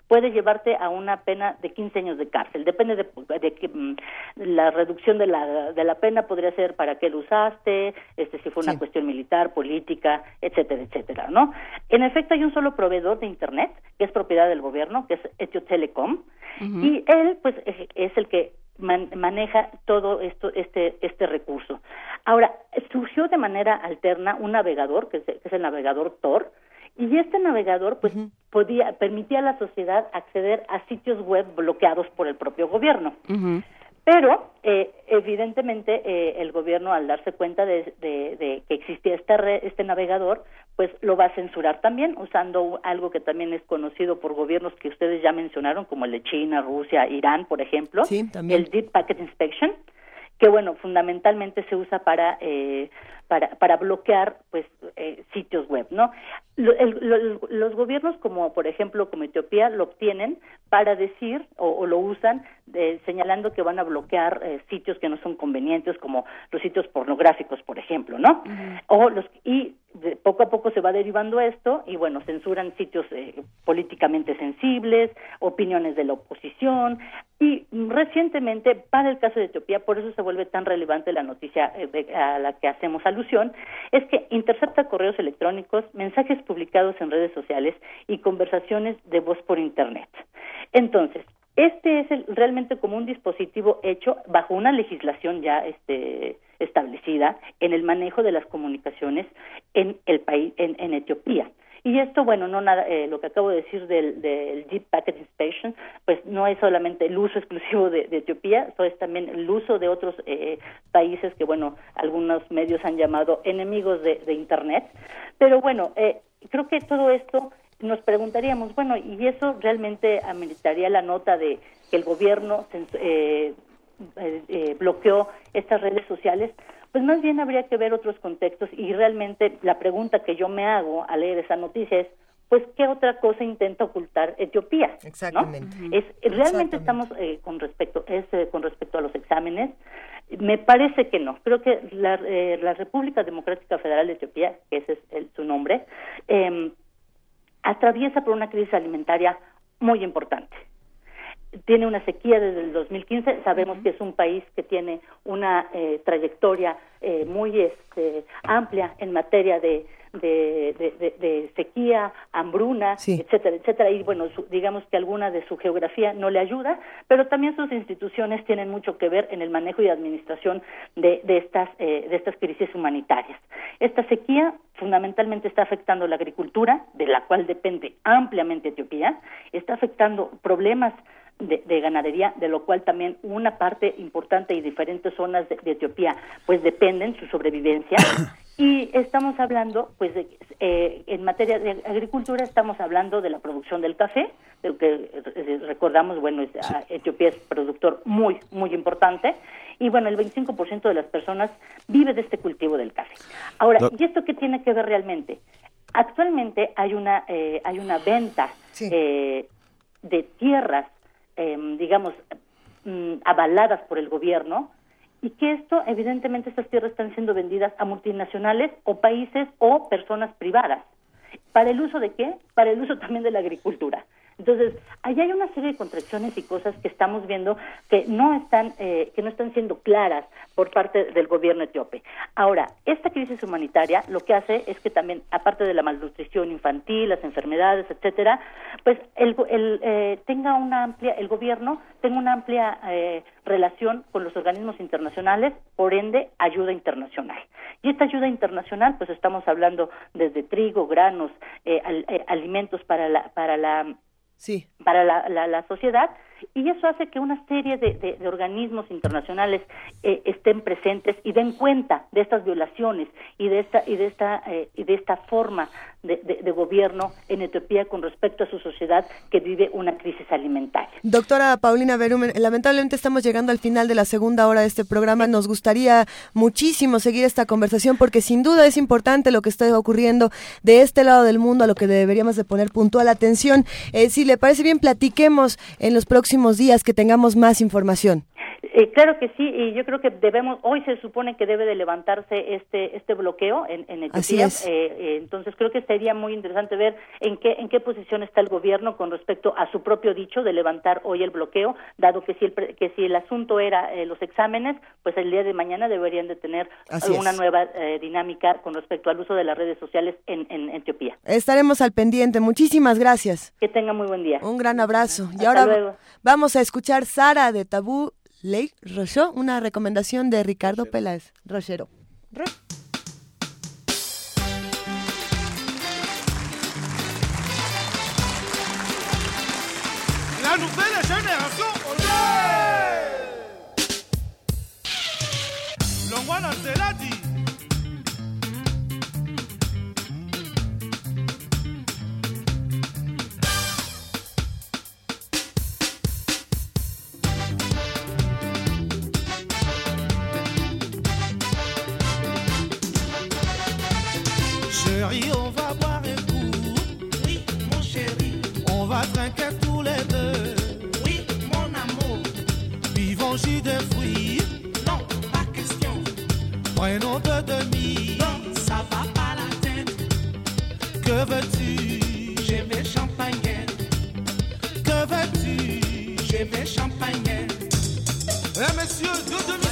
puede llevarte a una pena de 15 años de cárcel. Depende de, de que mm, la reducción de la, de la pena podría ser para qué lo usaste, este, si fue una cuestión militar, política, etcétera, etcétera, ¿no? En efecto, hay un solo proveedor de Internet que es propiedad del gobierno, que es Etio Telecom, y él, pues, es el que maneja todo esto, este, este recurso. Ahora, surgió de manera alterna un navegador, que es, el navegador Tor, y este navegador, pues, podía, permitía a la sociedad acceder a sitios web bloqueados por el propio gobierno. Pero, eh, evidentemente, eh, el gobierno, al darse cuenta de, que existía este, este navegador, pues lo va a censurar también, usando algo que también es conocido por gobiernos que ustedes ya mencionaron, como el de China, Rusia, Irán, por ejemplo, el Deep Packet Inspection, que, bueno, fundamentalmente se usa para eh, para, para bloquear pues eh, sitios web, ¿no? los gobiernos como por ejemplo como Etiopía lo obtienen para decir o, lo usan señalando que van a bloquear eh, sitios que no son convenientes como los sitios pornográficos por ejemplo, ¿no? O los y poco a poco se va derivando esto y bueno censuran sitios eh, políticamente sensibles, opiniones de la oposición y recientemente para el caso de Etiopía por eso se vuelve tan relevante la noticia a la que hacemos al es que intercepta correos electrónicos, mensajes publicados en redes sociales y conversaciones de voz por Internet. Entonces, este es realmente como un dispositivo hecho bajo una legislación ya este, establecida en el manejo de las comunicaciones en el país, en Etiopía. Y esto, bueno, no nada, eh, lo que acabo de decir del, del Deep Packet Inspection, pues no es solamente el uso exclusivo de, Etiopía, es también el uso de otros eh, países que, bueno, algunos medios han llamado enemigos de, Internet. Pero bueno, eh, creo que todo esto nos preguntaríamos, bueno, ¿y eso realmente ameritaría la nota de que el gobierno bloqueó estas redes sociales? Pues más bien habría que ver otros contextos y realmente la pregunta que yo me hago al leer esa noticia es, pues qué otra cosa intenta ocultar Etiopía. Exactamente. Es realmente estamos eh, con respecto es eh, con respecto a los exámenes. Me parece que no. Creo que la, eh, la República Democrática Federal de Etiopía, que ese es el- su nombre, eh, atraviesa por una crisis alimentaria muy importante. Tiene una sequía desde el 2015. Sabemos que es un país que tiene una eh, trayectoria eh, muy este, amplia en materia de, de, de- de- de sequía, hambruna, etcétera, etcétera. Y bueno, su- digamos que alguna de su geografía no le ayuda, pero también sus instituciones tienen mucho que ver en el manejo y administración de, de estas, eh, de estas crisis humanitarias. Esta sequía fundamentalmente está afectando la agricultura, de la cual depende ampliamente Etiopía, está afectando problemas de, de ganadería, de lo cual también una parte importante y diferentes zonas de, de Etiopía pues dependen su sobrevivencia. Y estamos hablando, pues, de, eh, en materia de agricultura, estamos hablando de la producción del café, de lo que eh, recordamos, bueno, es- ah, Etiopía es productor muy, muy importante, y bueno, el 25% de las personas vive de este cultivo del café. Ahora, ¿y esto qué tiene que ver realmente? Actualmente hay una, eh, hay una venta eh, de tierras, em, digamos, mm, avaladas por el gobierno, y que esto, evidentemente, estas tierras están siendo vendidas a multinacionales o países o personas privadas. ¿Para el uso de qué? Para el uso también de la agricultura. Entonces, allá hay una serie de contracciones y cosas que estamos viendo que no están, eh, que no están siendo claras por parte del gobierno etíope. Ahora, esta crisis humanitaria lo que hace es que también, aparte de la malnutrición infantil, las enfermedades, etcétera, pues el, el, eh, tenga una amplia, el gobierno tenga una amplia eh, relación con los organismos internacionales, por ende, ayuda internacional. Y esta ayuda internacional, pues estamos hablando desde trigo, granos, eh, al- eh, alimentos para la, para la Sí. para la, la, la sociedad y eso hace que una serie de, de- de organismos internacionales eh, estén presentes y den cuenta de estas violaciones y de esta y de esta eh, y de esta forma de, de- de gobierno en Etiopía con respecto a su sociedad que vive una crisis alimentaria. Doctora Paulina Berumen, lamentablemente estamos llegando al final de la segunda hora de este programa. Nos gustaría muchísimo seguir esta conversación porque sin duda es importante lo que está ocurriendo de este lado del mundo a lo que deberíamos de poner puntual atención. Eh, si le parece bien, platiquemos en los próximos días que tengamos más información. Eh, claro que sí, y yo creo que debemos, hoy se supone que debe de levantarse este este bloqueo en, en Etiopía, Así es. Eh, eh, entonces creo que sería muy interesante ver en qué en qué posición está el gobierno con respecto a su propio dicho de levantar hoy el bloqueo, dado que si el que si el asunto era eh, los exámenes, pues el día de mañana deberían de tener Así una es. nueva eh, dinámica con respecto al uso de las redes sociales en, en Etiopía. Estaremos al pendiente. Muchísimas gracias. Que tenga muy buen día. Un gran abrazo. Y Hasta ahora luego. Vamos a escuchar Sara de Tabú Lake Rochot, una recomendación de Ricardo Peláez Rochero. La nouvelle génération, olé Longwana Zeladi Prenons peu de mie. Non, ça va pas la tête. Que veux-tu? Je vais champagne. Que veux-tu? Je vais champagne. Eh, messieurs, deux demi,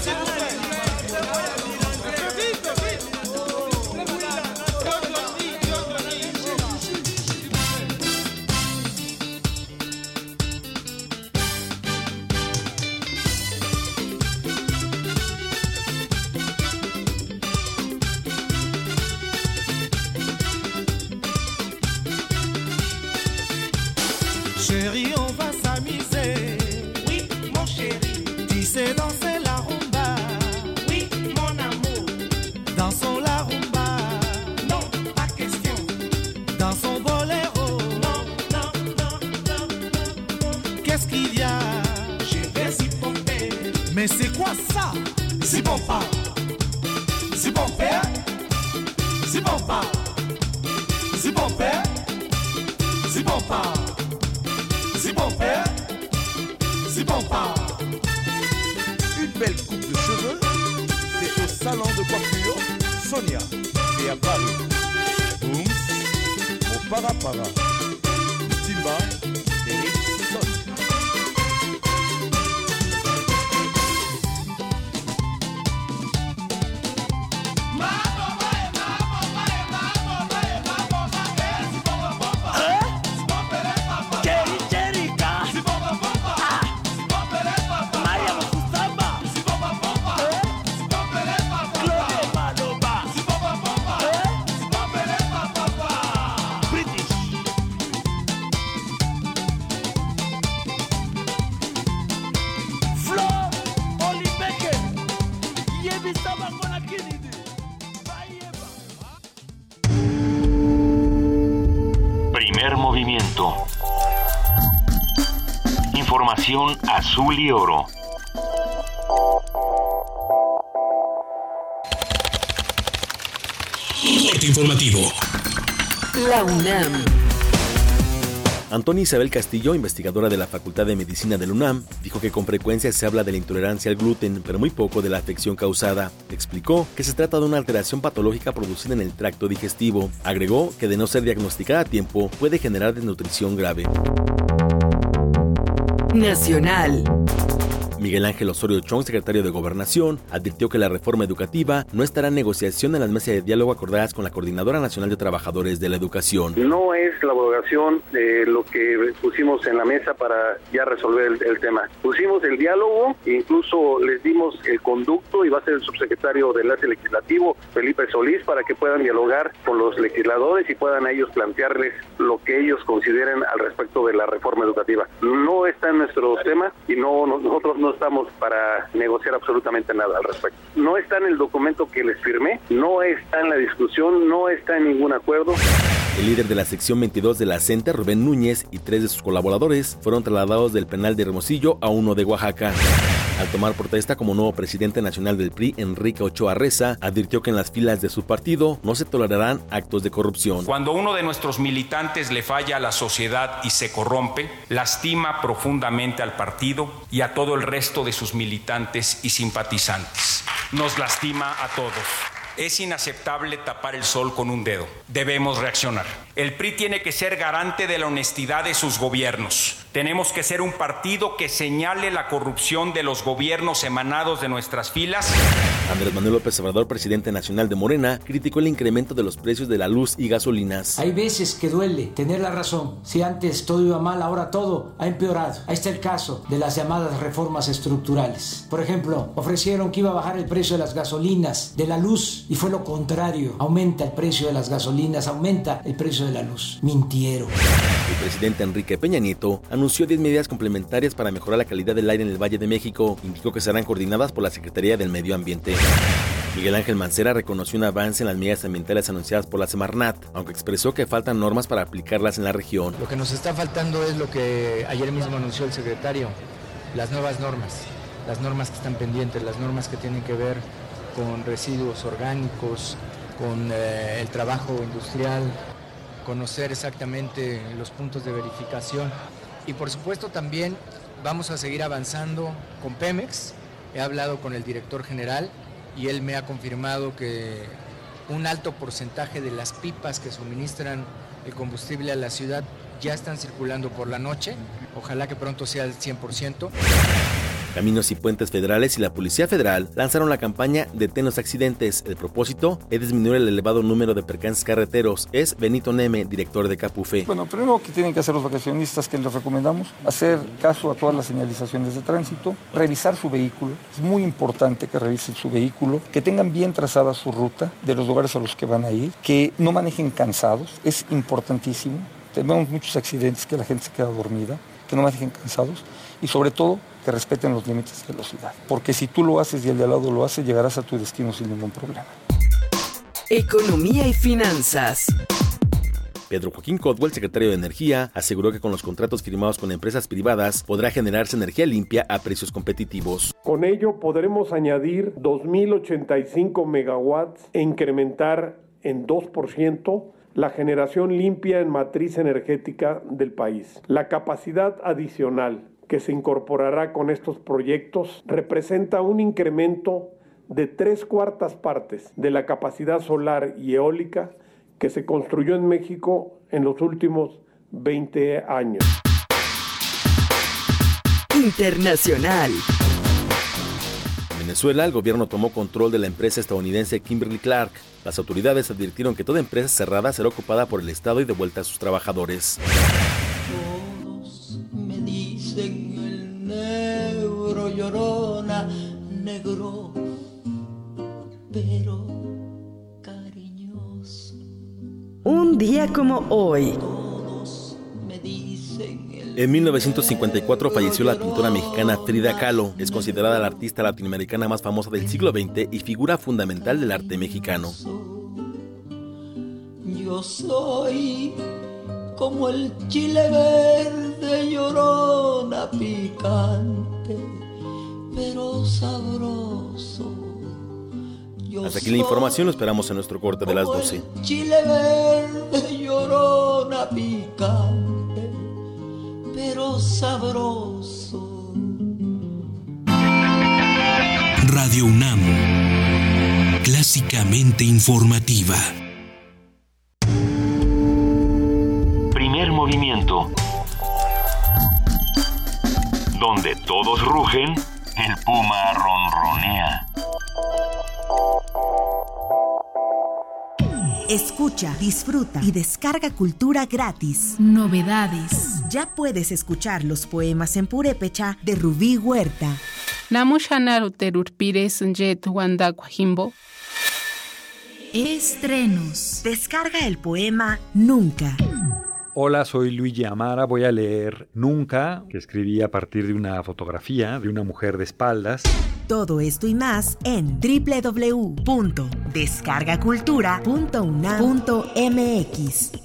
sonia eya balo bums moparapara Azul y oro. Corte informativo. La UNAM. Antonia Isabel Castillo, investigadora de la Facultad de Medicina del UNAM, dijo que con frecuencia se habla de la intolerancia al gluten, pero muy poco de la afección causada. Explicó que se trata de una alteración patológica producida en el tracto digestivo. Agregó que de no ser diagnosticada a tiempo puede generar desnutrición grave. Nacional. Miguel Ángel Osorio Chong, secretario de Gobernación, advirtió que la reforma educativa no estará en negociación en las mesas de diálogo acordadas con la Coordinadora Nacional de Trabajadores de la Educación. No es la abrogación de lo que pusimos en la mesa para ya resolver el, el tema. Pusimos el diálogo, incluso les dimos el conducto y va a ser el subsecretario del enlace legislativo, Felipe Solís, para que puedan dialogar con los legisladores y puedan a ellos plantearles lo que ellos consideren al respecto de la reforma educativa. No está en nuestro tema y no- nosotros no estamos para negociar absolutamente nada al respecto. No está en el documento que les firmé, no está en la discusión, no está en ningún acuerdo. El líder de la sección 22 de la CENTE, Rubén Núñez, y tres de sus colaboradores fueron trasladados del penal de Hermosillo a uno de Oaxaca. Al tomar protesta como nuevo presidente nacional del PRI, Enrique Ochoa Reza, advirtió que en las filas de su partido no se tolerarán actos de corrupción. Cuando uno de nuestros militantes le falla a la sociedad y se corrompe, lastima profundamente al partido y a todo el resto de sus militantes y simpatizantes. Nos lastima a todos. Es inaceptable tapar el sol con un dedo. Debemos reaccionar. El PRI tiene que ser garante de la honestidad de sus gobiernos. Tenemos que ser un partido que señale la corrupción de los gobiernos emanados de nuestras filas Andrés Manuel López Obrador, presidente nacional de Morena, criticó el incremento de los precios de la luz y gasolinas. Hay veces que duele tener la razón. Si antes todo iba mal, ahora todo ha empeorado. Ahí está el caso de las llamadas reformas estructurales. Por ejemplo, ofrecieron que iba a bajar el precio de las gasolinas, de la luz, y fue lo contrario. Aumenta el precio de las gasolinas, aumenta el precio de la luz. Mintieron. El presidente Enrique Peña Nieto anunció 10 medidas complementarias para mejorar la calidad del aire en el Valle de México. Indicó que serán coordinadas por la Secretaría del Medio Ambiente. Miguel Ángel Mancera reconoció un avance en las medidas ambientales anunciadas por la Semarnat, aunque expresó que faltan normas para aplicarlas en la región. Lo que nos está faltando es lo que ayer mismo anunció el secretario, las nuevas normas, las normas que están pendientes, las normas que tienen que ver con residuos orgánicos, con eh, el trabajo industrial, conocer exactamente los puntos de verificación y por supuesto también vamos a seguir avanzando con Pemex. He hablado con el director general y él me ha confirmado que un alto porcentaje de las pipas que suministran el combustible a la ciudad ya están circulando por la noche. Ojalá que pronto sea el 100%. Caminos y Puentes Federales y la Policía Federal lanzaron la campaña Detén los accidentes. El propósito es disminuir el elevado número de percances carreteros. Es Benito Neme, director de Capufe. Bueno, primero que tienen que hacer los vacacionistas que les recomendamos, hacer caso a todas las señalizaciones de tránsito, revisar su vehículo. Es muy importante que revisen su vehículo, que tengan bien trazada su ruta de los lugares a los que van a ir, que no manejen cansados, es importantísimo. Tenemos muchos accidentes que la gente se queda dormida, que no manejen cansados y sobre todo que respeten los límites de velocidad. Porque si tú lo haces y el de al lado lo hace, llegarás a tu destino sin ningún problema. Economía y finanzas. Pedro Joaquín Codwell, secretario de Energía, aseguró que con los contratos firmados con empresas privadas podrá generarse energía limpia a precios competitivos. Con ello podremos añadir 2.085 megawatts e incrementar en 2% la generación limpia en matriz energética del país. La capacidad adicional que se incorporará con estos proyectos representa un incremento de tres cuartas partes de la capacidad solar y eólica que se construyó en México en los últimos 20 años. Internacional. En Venezuela, el gobierno tomó control de la empresa estadounidense Kimberly Clark. Las autoridades advirtieron que toda empresa cerrada será ocupada por el Estado y devuelta a sus trabajadores. Dicen el negro llorona, negro, pero cariñoso. Un día como hoy. Me dicen el En 1954 falleció la pintora mexicana Frida Kahlo. Es considerada la artista latinoamericana más famosa del siglo XX y figura fundamental del arte mexicano. yo soy como el chile verde picante, pero sabroso. Yo Hasta aquí la información, lo esperamos en nuestro corte de las 12. Chile verde llorona picante, pero sabroso. Radio UNAM. Clásicamente informativa. Primer movimiento. Donde todos rugen, el puma ronronea. Escucha, disfruta y descarga cultura gratis. Novedades. Ya puedes escuchar los poemas en purépecha de Rubí Huerta. Estrenos. Descarga el poema Nunca. Hola, soy Luigi Amara. Voy a leer Nunca, que escribí a partir de una fotografía de una mujer de espaldas. Todo esto y más en www.descargacultura.unam.mx.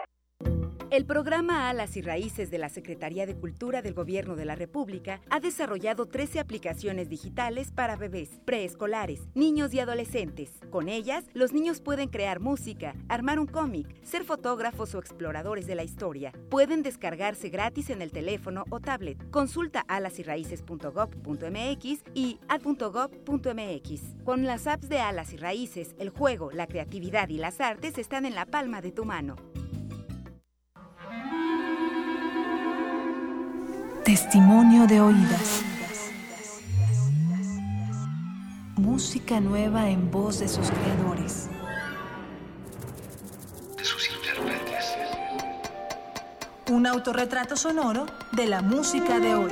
El programa Alas y Raíces de la Secretaría de Cultura del Gobierno de la República ha desarrollado 13 aplicaciones digitales para bebés, preescolares, niños y adolescentes. Con ellas, los niños pueden crear música, armar un cómic, ser fotógrafos o exploradores de la historia. Pueden descargarse gratis en el teléfono o tablet. Consulta alasyraíces.gov.mx y ad.gov.mx. Con las apps de Alas y Raíces, el juego, la creatividad y las artes están en la palma de tu mano. Testimonio de oídas. Música nueva en voz de sus creadores. De sus intérpretes. Un autorretrato sonoro de la música de hoy.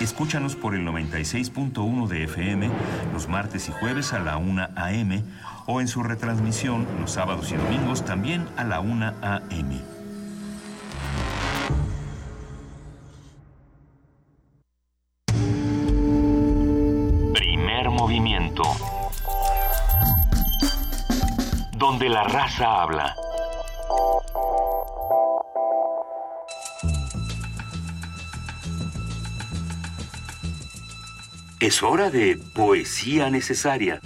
Escúchanos por el 96.1 de FM los martes y jueves a la 1 a.m. o en su retransmisión los sábados y domingos también a la 1 a.m. Primer movimiento. Donde la raza habla. Es hora de poesía necesaria.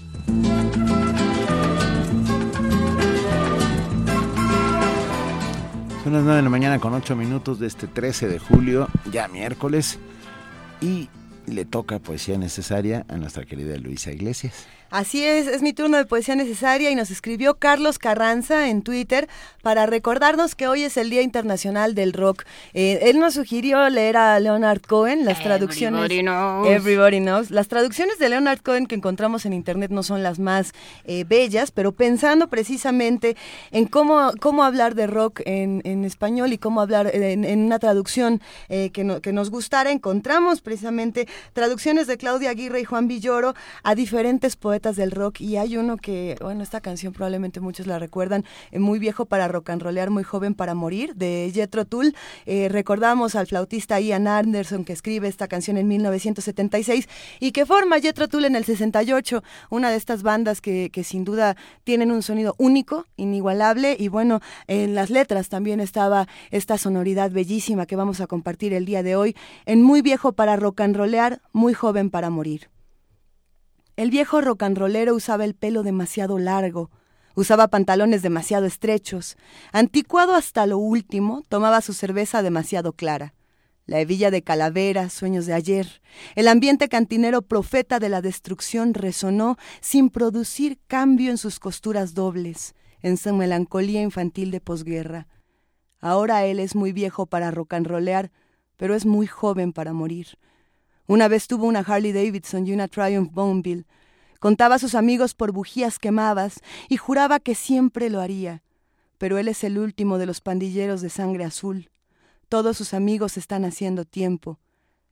Son las 9 de la mañana con 8 minutos de este 13 de julio, ya miércoles, y le toca poesía necesaria a nuestra querida Luisa Iglesias. Así es, es mi turno de poesía necesaria y nos escribió Carlos Carranza en Twitter para recordarnos que hoy es el Día Internacional del Rock. Eh, él nos sugirió leer a Leonard Cohen, las traducciones. Everybody knows. Everybody knows. Las traducciones de Leonard Cohen que encontramos en internet no son las más eh, bellas, pero pensando precisamente en cómo, cómo hablar de rock en, en español y cómo hablar en, en una traducción eh, que, no- que nos gustara, encontramos precisamente traducciones de Claudia Aguirre y Juan Villoro a diferentes poetas del rock y hay uno que, bueno, esta canción probablemente muchos la recuerdan, eh, muy viejo para rock and rollear, muy joven para morir, de Jethro Tull. Eh, recordamos al flautista Ian Anderson que escribe esta canción en 1976 y que forma Jethro Tull en el 68, una de estas bandas que, que sin duda tienen un sonido único, inigualable y bueno, en las letras también estaba esta sonoridad bellísima que vamos a compartir el día de hoy en Muy viejo para rock and rollear, muy joven para morir. El viejo rollero usaba el pelo demasiado largo, usaba pantalones demasiado estrechos, anticuado hasta lo último, tomaba su cerveza demasiado clara. La hebilla de calavera, sueños de ayer. El ambiente cantinero profeta de la destrucción resonó sin producir cambio en sus costuras dobles, en su melancolía infantil de posguerra. Ahora él es muy viejo para rollear, pero es muy joven para morir. Una vez tuvo una Harley Davidson y una Triumph Bonneville. Contaba a sus amigos por bujías quemadas y juraba que siempre lo haría. Pero él es el último de los pandilleros de sangre azul. Todos sus amigos están haciendo tiempo.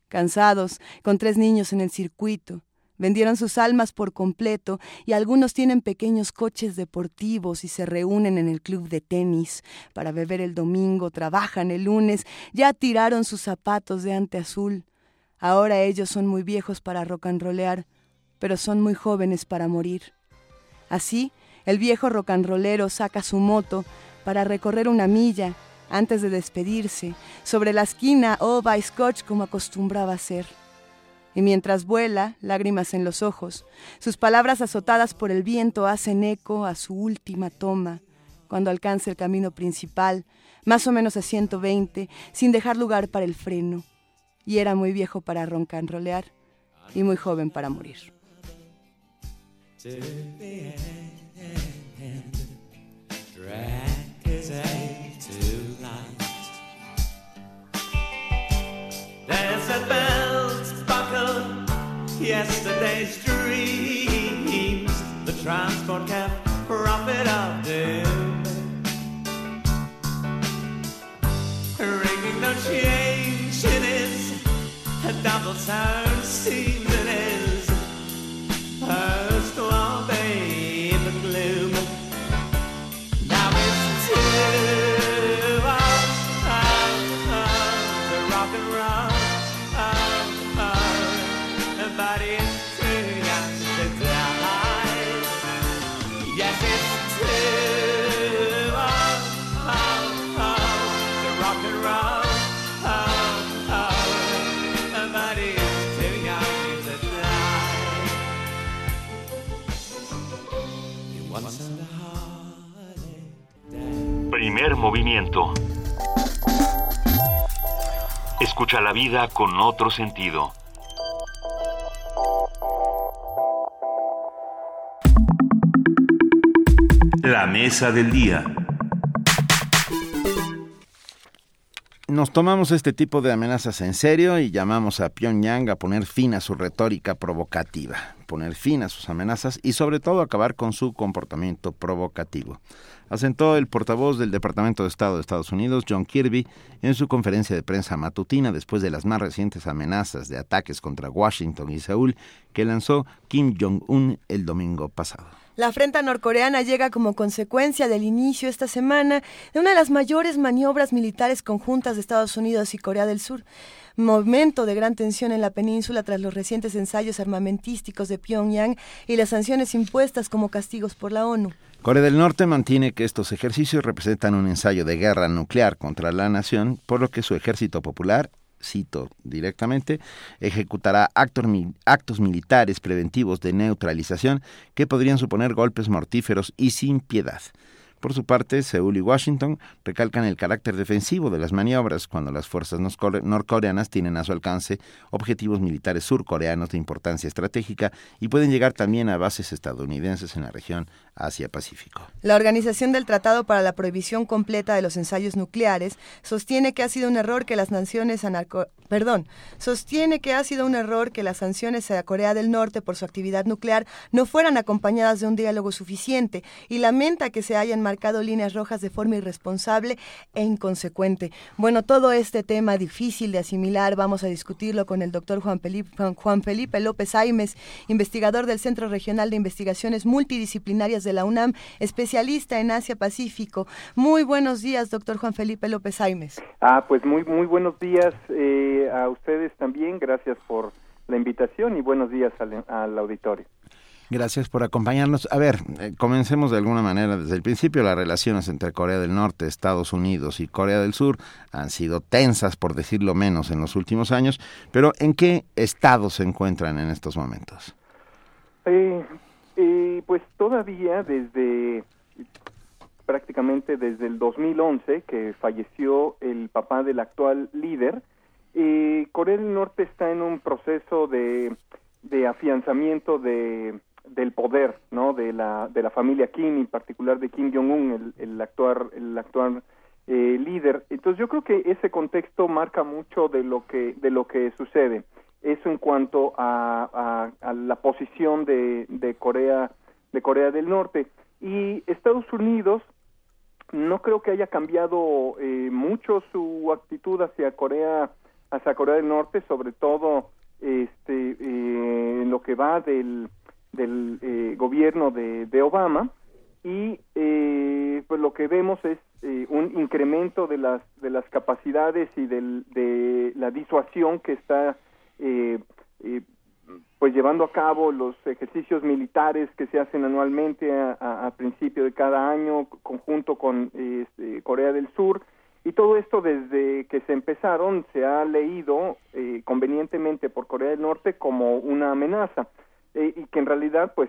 Cansados, con tres niños en el circuito, vendieron sus almas por completo y algunos tienen pequeños coches deportivos y se reúnen en el club de tenis para beber el domingo, trabajan el lunes, ya tiraron sus zapatos de ante azul. Ahora ellos son muy viejos para rock and pero son muy jóvenes para morir. Así, el viejo rock and saca su moto para recorrer una milla antes de despedirse, sobre la esquina o by Scotch como acostumbraba hacer. Y mientras vuela, lágrimas en los ojos, sus palabras azotadas por el viento hacen eco a su última toma, cuando alcanza el camino principal, más o menos a 120, sin dejar lugar para el freno. Y era muy viejo para roncanrolear y muy joven para morir. Yesterday's dreams. The transport cab profit of doom. Ringing no double turn see movimiento. Escucha la vida con otro sentido. La mesa del día. Nos tomamos este tipo de amenazas en serio y llamamos a Pyongyang a poner fin a su retórica provocativa, poner fin a sus amenazas y sobre todo acabar con su comportamiento provocativo. Asentó el portavoz del Departamento de Estado de Estados Unidos, John Kirby, en su conferencia de prensa matutina después de las más recientes amenazas de ataques contra Washington y Seúl que lanzó Kim Jong-un el domingo pasado. La afrenta norcoreana llega como consecuencia del inicio esta semana de una de las mayores maniobras militares conjuntas de Estados Unidos y Corea del Sur. Momento de gran tensión en la península tras los recientes ensayos armamentísticos de Pyongyang y las sanciones impuestas como castigos por la ONU. Corea del Norte mantiene que estos ejercicios representan un ensayo de guerra nuclear contra la nación, por lo que su ejército popular, cito directamente, ejecutará actos, actos militares preventivos de neutralización que podrían suponer golpes mortíferos y sin piedad. Por su parte, Seúl y Washington recalcan el carácter defensivo de las maniobras cuando las fuerzas norcoreanas tienen a su alcance objetivos militares surcoreanos de importancia estratégica y pueden llegar también a bases estadounidenses en la región Asia-Pacífico. La Organización del Tratado para la Prohibición Completa de los Ensayos Nucleares sostiene que ha sido un error que las naciones anarco perdón, sostiene que ha sido un error que las sanciones a Corea del Norte por su actividad nuclear no fueran acompañadas de un diálogo suficiente y lamenta que se hayan marcado líneas rojas de forma irresponsable e inconsecuente. Bueno, todo este tema difícil de asimilar, vamos a discutirlo con el doctor Juan Felipe, Juan Felipe López Aimes, investigador del Centro Regional de Investigaciones Multidisciplinarias de la UNAM, especialista en Asia Pacífico. Muy buenos días, doctor Juan Felipe López Aimes. Ah, pues muy, muy buenos días eh, a ustedes también. Gracias por la invitación y buenos días al, al auditorio. Gracias por acompañarnos. A ver, eh, comencemos de alguna manera desde el principio. Las relaciones entre Corea del Norte, Estados Unidos y Corea del Sur han sido tensas, por decirlo menos, en los últimos años. Pero ¿en qué estado se encuentran en estos momentos? Eh, eh, pues todavía desde prácticamente desde el 2011 que falleció el papá del actual líder, eh, Corea del Norte está en un proceso de, de afianzamiento de, del poder, ¿no? De la, de la familia Kim, en particular de Kim Jong-un, el, el actual, el actual eh, líder. Entonces yo creo que ese contexto marca mucho de lo que, de lo que sucede. Eso en cuanto a, a, a la posición de, de Corea, de Corea del Norte. Y Estados Unidos no creo que haya cambiado eh, mucho su actitud hacia Corea hacia Corea del Norte sobre todo este eh, en lo que va del del eh, gobierno de, de, Obama y eh, pues lo que vemos es eh, un incremento de las de las capacidades y del, de la disuasión que está eh, eh, pues llevando a cabo los ejercicios militares que se hacen anualmente a, principio de cada año conjunto con este, Corea del Sur. Y todo esto desde que se empezaron se ha leído eh, convenientemente por Corea del Norte como una amenaza. Eh, y que en realidad pues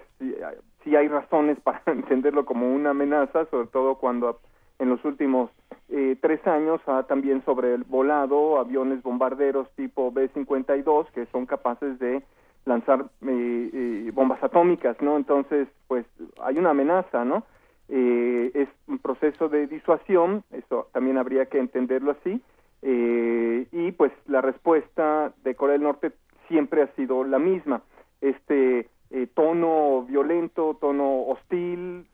sí, hay razones para entenderlo como una amenaza sobre todo cuando en los últimos eh, tres años ha también sobrevolado aviones bombarderos tipo B-52 que son capaces de lanzar eh, eh, bombas atómicas, ¿no? Entonces, pues hay una amenaza, ¿no? Eh, es un proceso de disuasión, eso también habría que entenderlo así, eh, y pues la respuesta de Corea del Norte siempre ha sido la misma, este eh, tono violento, tono hostil,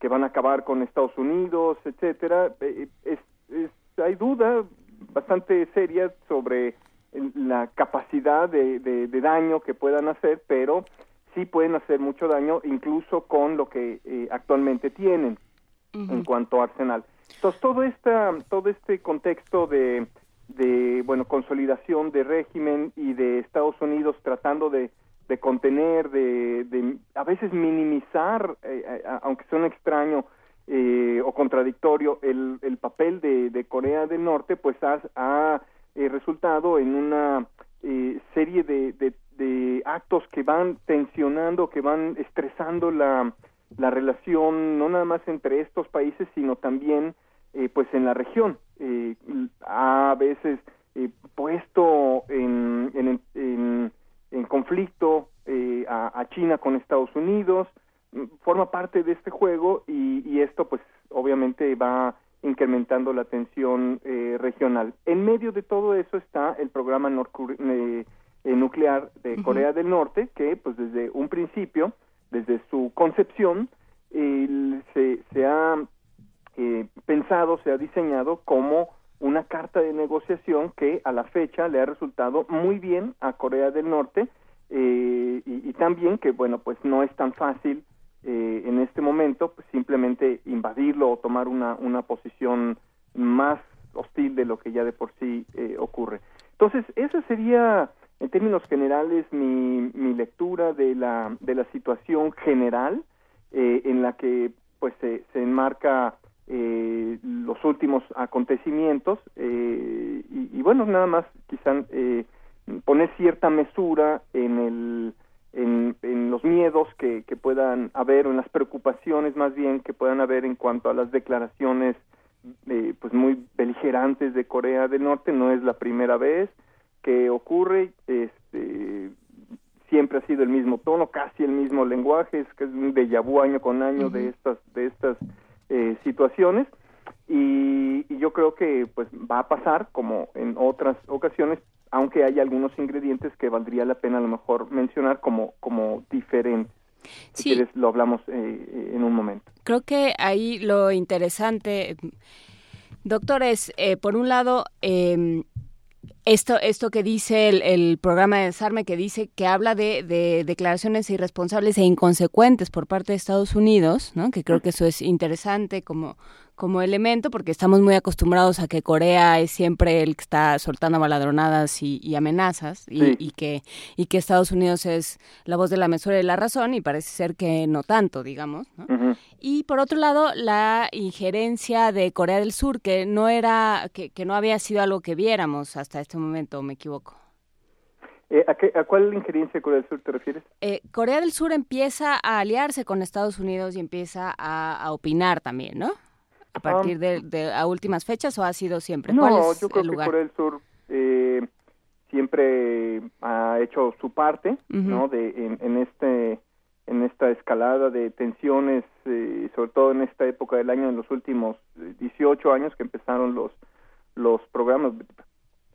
que van a acabar con Estados Unidos, etcétera, es, es, hay duda bastante seria sobre la capacidad de, de, de, daño que puedan hacer, pero sí pueden hacer mucho daño incluso con lo que eh, actualmente tienen uh -huh. en cuanto a arsenal. Entonces todo esta todo este contexto de, de bueno consolidación de régimen y de Estados Unidos tratando de, de contener, de, de, a veces minimizar, eh, eh, aunque suene extraño eh, o contradictorio, el, el papel de, de, Corea del Norte, pues ha, ha resultado en una serie de, de de actos que van tensionando, que van estresando la, la relación no nada más entre estos países, sino también eh, pues en la región. Eh, a veces eh, puesto en, en, en, en conflicto eh, a, a, China con Estados Unidos, forma parte de este juego y, y esto pues obviamente va incrementando la tensión eh, regional. En medio de todo eso está el programa norcoreano eh, nuclear de uh -huh. Corea del Norte, que pues desde un principio, desde su concepción, eh, se, se, ha eh, pensado, se ha diseñado como una carta de negociación que a la fecha le ha resultado muy bien a Corea del Norte y, y, también que, bueno, pues no es tan fácil en este momento pues, simplemente invadirlo o tomar una, una posición más hostil de lo que ya de por sí ocurre. Entonces, esa sería en términos generales mi, mi lectura de la, de la situación general eh, en la que pues se, se enmarca eh, los últimos acontecimientos eh, y, y, bueno nada más quizá eh, poner cierta mesura en el en, en los miedos que, que, puedan haber o en las preocupaciones más bien que puedan haber en cuanto a las declaraciones eh, pues muy beligerantes de Corea del Norte no es la primera vez que ocurre este siempre ha sido el mismo tono casi el mismo lenguaje es que es un déjà vu año con año uh -huh. de estas de estas eh, situaciones y, y, yo creo que pues va a pasar como en otras ocasiones aunque hay algunos ingredientes que valdría la pena a lo mejor mencionar como como diferentes Si quieres, lo hablamos eh, en un momento. Creo que ahí lo interesante, doctor, es, eh, por un lado, eh, esto, esto que dice el, programa de desarme, que dice que habla de, declaraciones irresponsables e inconsecuentes por parte de Estados Unidos, ¿no? que creo que eso es interesante como, como elemento, porque estamos muy acostumbrados a que Corea es siempre el que está soltando baladronadas y, amenazas, y, que, y que Estados Unidos es la voz de la mesura y la razón, y parece ser que no tanto, digamos. Y por otro lado, la injerencia de Corea del Sur, que no era, que, que no había sido algo que viéramos hasta este momento, ¿me equivoco? Eh, ¿a, cuál injerencia de Corea del Sur te refieres? Eh, Corea del Sur empieza a aliarse con Estados Unidos y empieza a, opinar también, ¿no? A ah. partir de, a últimas fechas o ha sido siempre. No, yo creo que Corea del Sur eh, siempre ha hecho su parte, ¿no? De en, este en esta escalada de tensiones, sobre todo en esta época del año, en los últimos 18 años que empezaron los los programas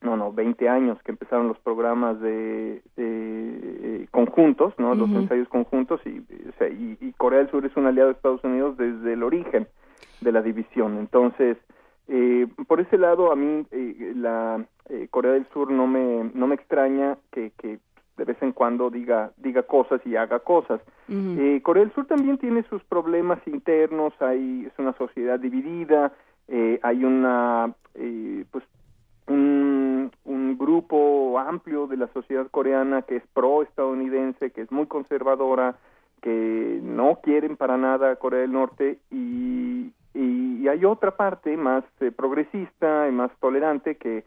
no, no, 20 años que empezaron los programas de, eh, conjuntos, ¿no? Los ensayos conjuntos y, y, Corea del Sur es un aliado de Estados Unidos desde el origen de la división. Entonces, eh, por ese lado, a mí eh, la Corea del Sur no me no me extraña que, que de vez en cuando diga diga cosas y haga cosas. Corea del Sur también tiene sus problemas internos, hay es una sociedad dividida, hay una pues un, un grupo amplio de la sociedad coreana que es pro-estadounidense, que es muy conservadora, que no quieren para nada a Corea del Norte y, y, hay otra parte más eh, progresista y más tolerante que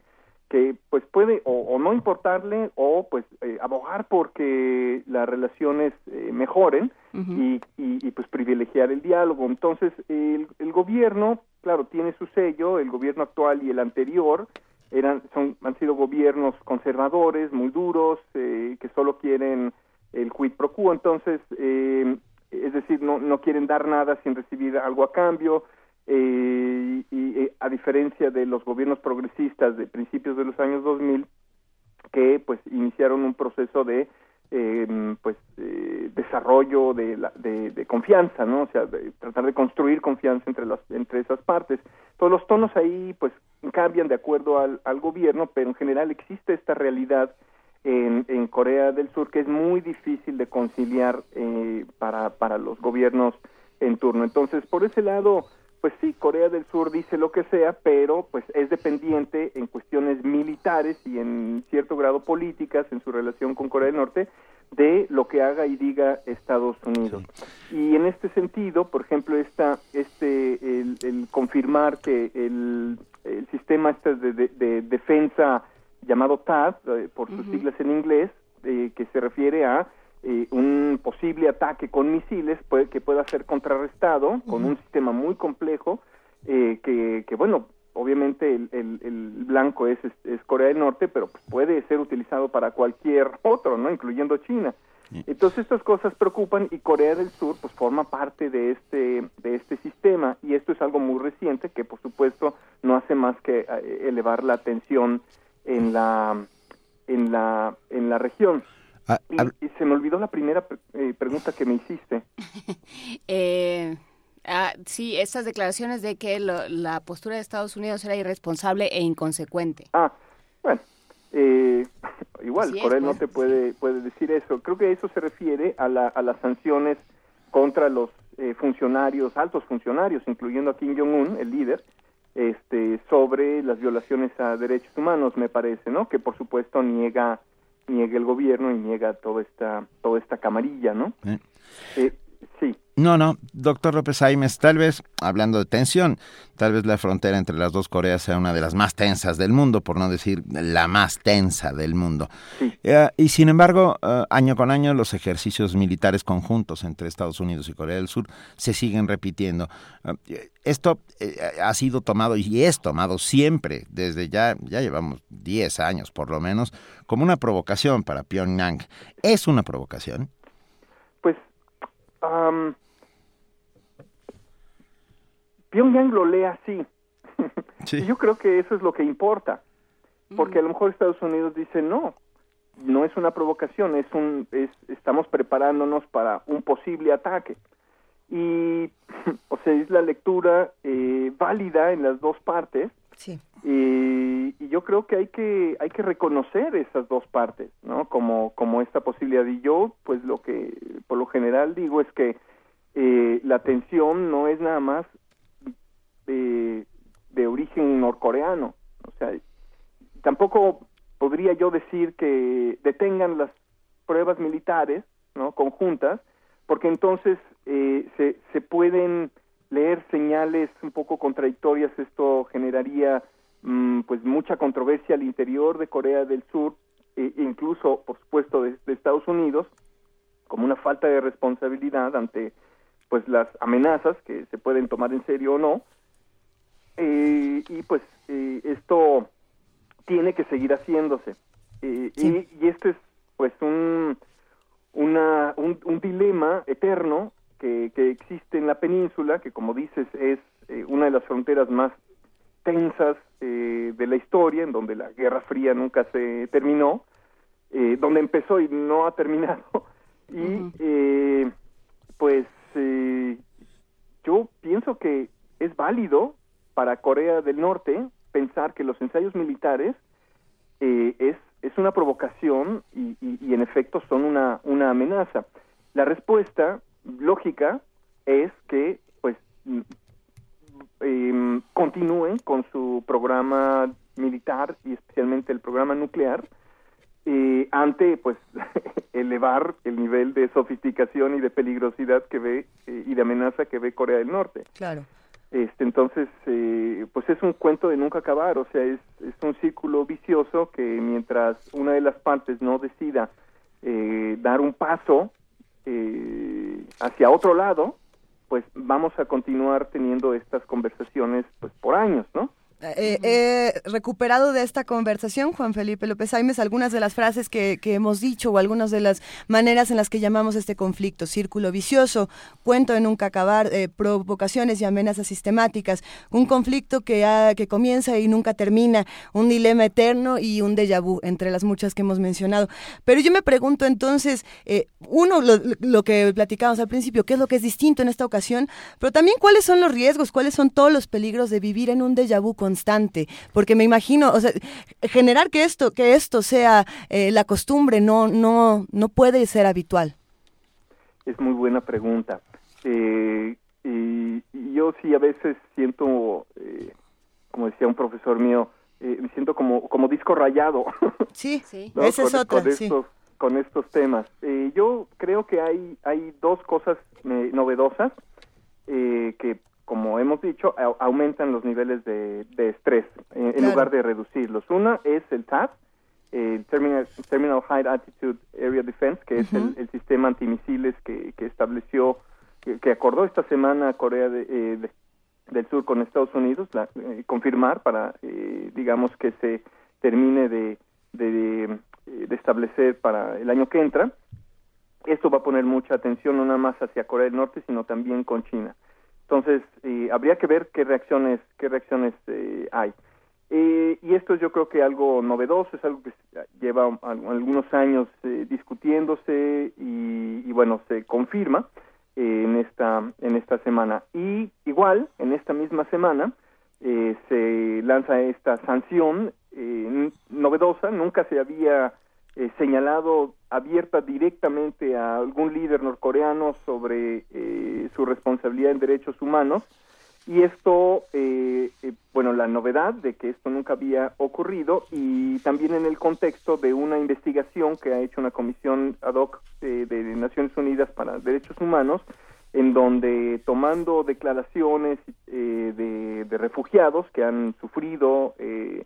que pues puede o, no importarle o pues eh, abogar porque las relaciones eh, mejoren y, y, pues privilegiar el diálogo. Entonces el, el gobierno claro tiene su sello el gobierno actual y el anterior eran son han sido gobiernos conservadores muy duros eh, que solo quieren el quid pro quo. Entonces eh, es decir no no quieren dar nada sin recibir algo a cambio eh, y a diferencia de los gobiernos progresistas de principios de los años 2000 que pues iniciaron un proceso de eh, pues eh, desarrollo de, la, de, confianza no o sea de tratar de construir confianza entre las entre esas partes. Todos los tonos ahí pues cambian de acuerdo al, al gobierno pero en general existe esta realidad en, en Corea del Sur que es muy difícil de conciliar eh, para para los gobiernos en turno entonces por ese lado pues sí, Corea del Sur dice lo que sea, pero pues es dependiente en cuestiones militares y en cierto grado políticas en su relación con Corea del Norte de lo que haga y diga Estados Unidos. Y en este sentido, por ejemplo, esta, este, el, confirmar que el, el sistema este de, defensa llamado TAD, eh, por sus siglas en inglés, eh, que se refiere a eh, un posible ataque con misiles que pueda ser contrarrestado con un sistema muy complejo eh, que, que, bueno, obviamente el, el, blanco es, es, Corea del Norte, pero pues, puede ser utilizado para cualquier otro, ¿no? Incluyendo China. Entonces estas cosas preocupan y Corea del Sur pues forma parte de este de este sistema y esto es algo muy reciente que por supuesto no hace más que elevar la tensión en la en la en la región. Ah, y, se me olvidó la primera eh, pregunta que me hiciste. eh, ah, sí, estas declaraciones de que la postura de Estados Unidos era irresponsable e inconsecuente. Ah, bueno, eh, igual, Corea no te puede, puede decir eso. Creo que eso se refiere a, la, a las sanciones contra los eh, funcionarios, altos funcionarios, incluyendo a Kim Jong-un, el líder, este, sobre las violaciones a derechos humanos, me parece, ¿no? Que por supuesto niega niega el gobierno y niega toda esta, toda esta camarilla, ¿no? Eh, sí. No, no, doctor López Aimes, tal vez, hablando de tensión, tal vez la frontera entre las dos Coreas sea una de las más tensas del mundo, por no decir la más tensa del mundo. Eh, y sin embargo, eh, año con año, los ejercicios militares conjuntos entre Estados Unidos y Corea del Sur se siguen repitiendo. Eh, esto ha sido tomado y es tomado siempre, desde ya, ya llevamos 10 años por lo menos, como una provocación para Pyongyang. ¿Es una provocación? Pues... Pyongyang lo lee así. y yo creo que eso es lo que importa. Porque a lo mejor Estados Unidos dice, no, no es una provocación, es un, es, estamos preparándonos para un posible ataque. Y, o sea, es la lectura eh, válida en las dos partes. Sí. Y, yo creo que hay que hay que reconocer esas dos partes, ¿no? Como como esta posibilidad. Y yo, pues, lo que por lo general digo es que eh, la tensión no es nada más de, de origen norcoreano. O sea, tampoco podría yo decir que detengan las pruebas militares, ¿no? Conjuntas, porque entonces eh, se, se pueden leer señales un poco contradictorias. Esto generaría mm, pues mucha controversia al interior de Corea del Sur, e incluso, por supuesto, de, de Estados Unidos, como una falta de responsabilidad ante pues las amenazas que se pueden tomar en serio o no eh, y pues eh, esto tiene que seguir haciéndose Eh, y, y este es pues un una un, un dilema eterno que, que existe en la península que como dices es eh, una de las fronteras más tensas eh, de la historia en donde la Guerra Fría nunca se terminó eh, donde empezó y no ha terminado y eh, pues eh, yo pienso que es válido para Corea del Norte pensar que los ensayos militares eh, es, es una provocación y, y- y en efecto son una, una amenaza. La respuesta lógica es que pues em, continúen con su programa militar y especialmente el programa nuclear eh, ante pues elevar el nivel de sofisticación y de peligrosidad que ve eh, y de amenaza que ve Corea del Norte. Claro. Este, entonces, eh, pues es un cuento de nunca acabar, o sea, es, es un círculo vicioso que mientras una de las partes no decida eh, dar un paso eh, hacia otro lado, pues vamos a continuar teniendo estas conversaciones pues por años, ¿no? Eh, He recuperado de esta conversación, Juan Felipe López Aimes, algunas de las frases que, que hemos dicho o algunas de las maneras en las que llamamos este conflicto. Círculo vicioso, cuento de nunca acabar, eh, provocaciones y amenazas sistemáticas, un conflicto que, ha- que comienza y nunca termina, un dilema eterno y un déjà vu, entre las muchas que hemos mencionado. Pero yo me pregunto entonces, eh, uno, lo, lo que platicábamos al principio, qué es lo que es distinto en esta ocasión, pero también cuáles son los riesgos, cuáles son todos los peligros de vivir en un déjà vu constante, porque me imagino, o sea, generar que esto, que esto sea eh, la costumbre no, no, no puede ser habitual. Es muy buena pregunta. Eh, y, y yo sí a veces siento, eh, como decía un profesor mío, eh, me siento como, como disco rayado. Sí, ¿no? esa es con, otra, con sí. estos, con estos temas. Eh, yo creo que hay, hay dos cosas eh, novedosas eh, que, como hemos dicho, au- aumentan los niveles de, de estrés eh, en Claro. lugar de reducirlos. Una es el TAP, el Terminal, Terminal High Altitude Area Defense, que es el, el sistema antimisiles que, que estableció, que, que acordó esta semana Corea de- eh, de- del Sur con Estados Unidos, la- eh, confirmar para, eh, digamos, que se termine de, de, eh, de establecer para el año que entra. Esto va a poner mucha atención no nada más hacia Corea del Norte, sino también con China. Entonces, eh, habría que ver qué reacciones, qué reacciones eh, hay. Eh, y esto yo creo que algo novedoso, es algo que lleva al- algunos años eh, discutiéndose y, y bueno, se confirma eh, en esta en esta semana. Y igual, en esta misma semana, eh, se lanza esta sanción novedosa, nunca se había eh, señalado abierta directamente a algún líder norcoreano sobre eh, su responsabilidad en derechos humanos. Y esto, eh, eh, bueno, la novedad de que esto nunca había ocurrido y también en el contexto de una investigación que ha hecho una comisión ad hoc eh, de Naciones Unidas para Derechos Humanos, en donde tomando declaraciones eh, de, de refugiados que han sufrido eh,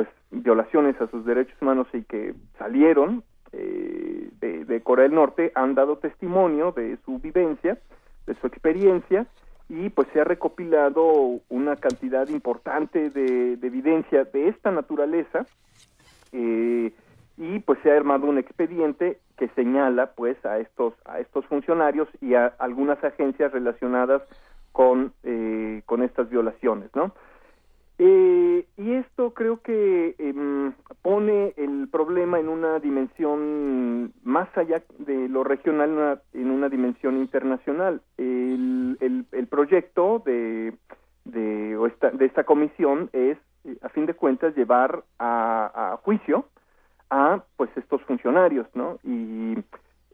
pues violaciones a sus derechos humanos y que salieron eh, de, Corea del Norte, han dado testimonio de su vivencia, de su experiencia y pues se ha recopilado una cantidad importante de, de evidencia de esta naturaleza eh, y pues se ha armado un expediente que señala pues a estos a estos funcionarios y a algunas agencias relacionadas con eh, con estas violaciones no Eh, y esto creo que em, pone el problema en una dimensión más allá de lo regional, una- en una dimensión internacional. El, el, el proyecto de, de, o esta, de esta comisión es, eh, a fin de cuentas, llevar a, a juicio a pues estos funcionarios, ¿no? Y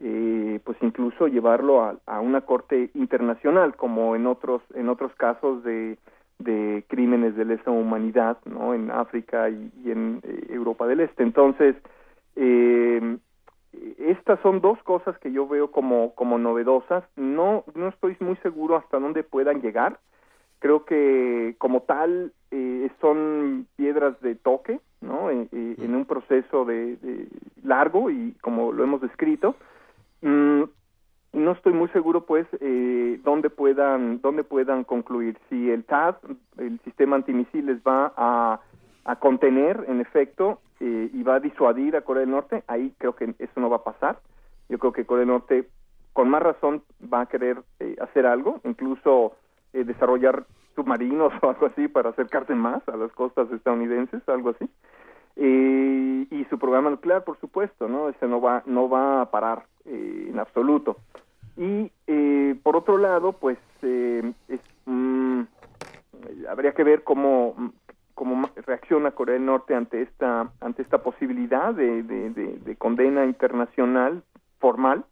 eh, pues incluso llevarlo a, a una corte internacional, como en otros en otros casos de, de crímenes de lesa humanidad, ¿no? En África y, y en eh, Europa del Este. Entonces, eh, estas son dos cosas que yo veo como como novedosas. No no estoy muy seguro hasta dónde puedan llegar. Creo que como tal eh, son piedras de toque, ¿no? En un proceso de, de largo y como lo hemos descrito. Mm, no estoy muy seguro pues eh, dónde puedan dónde puedan concluir. Si el TAD el sistema antimisiles va a, a contener en efecto eh, y va a disuadir a Corea del Norte ahí creo que eso no va a pasar. Yo creo que Corea del Norte con más razón va a querer eh, hacer algo incluso eh, desarrollar submarinos o algo así para acercarse más a las costas estadounidenses algo así. Eh, y su programa nuclear por supuesto no ese no va no va a parar eh, en absoluto y eh, por otro lado pues eh, es, mm, habría que ver cómo cómo reacciona Corea del Norte ante esta ante esta posibilidad de, de, de- de condena internacional formal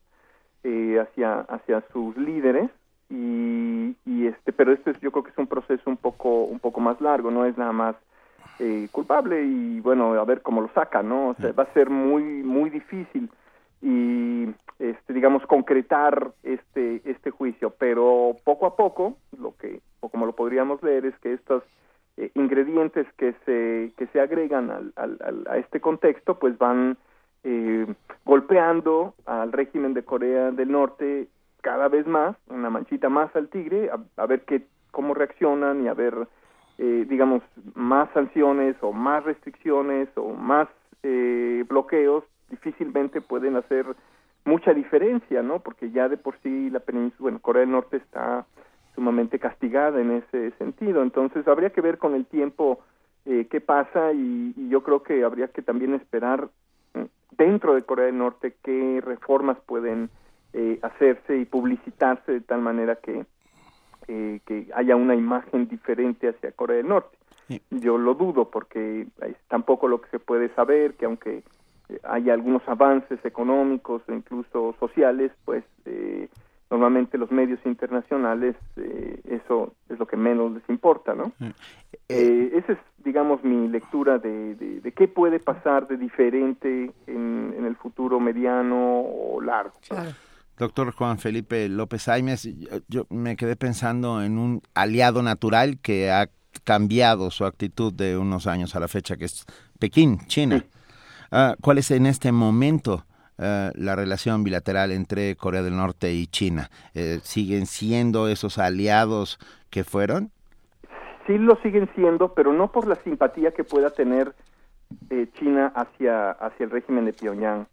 eh, hacia hacia sus líderes. Y, y este pero esto es yo creo que es un proceso un poco un poco más largo no es nada más eh, culpable y bueno a ver cómo lo saca no o sea, va a ser muy muy difícil y este digamos concretar este este juicio. Pero poco a poco lo que o como lo podríamos leer es que estos eh, ingredientes que se que se agregan al, al- al- a este contexto pues van eh, golpeando al régimen de Corea del Norte cada vez más una manchita más al tigre a, ver qué cómo reaccionan y a ver eh, digamos más sanciones o más restricciones o más eh, bloqueos difícilmente pueden hacer mucha diferencia, ¿no? Porque ya de por sí la península, bueno, Corea del Norte está sumamente castigada en ese sentido. Entonces habría que ver con el tiempo eh, qué pasa y, y yo creo que habría que también esperar mm, dentro de Corea del Norte qué reformas pueden eh, hacerse y publicitarse de tal manera que eh, que haya una imagen diferente hacia Corea del Norte. Yo lo dudo porque es tampoco lo que se puede saber, que aunque eh, hay algunos avances económicos o incluso sociales, pues eh, normalmente los medios internacionales eh, eso es lo que menos les importa, ¿no? Eh, esa es, digamos, mi lectura de, de, de qué puede pasar de diferente en, en el futuro mediano o largo. Doctor Juan Felipe López Aimes, yo, yo me quedé pensando en un aliado natural que ha cambiado su actitud de unos años a la fecha, que es Pekín, China. Ah, ¿Cuál es en este momento ah, la relación bilateral entre Corea del Norte y China? Eh, ¿Siguen siendo esos aliados que fueron? sí lo siguen siendo, pero no por la simpatía que pueda tener eh, China hacia, hacia el régimen de Pyongyang.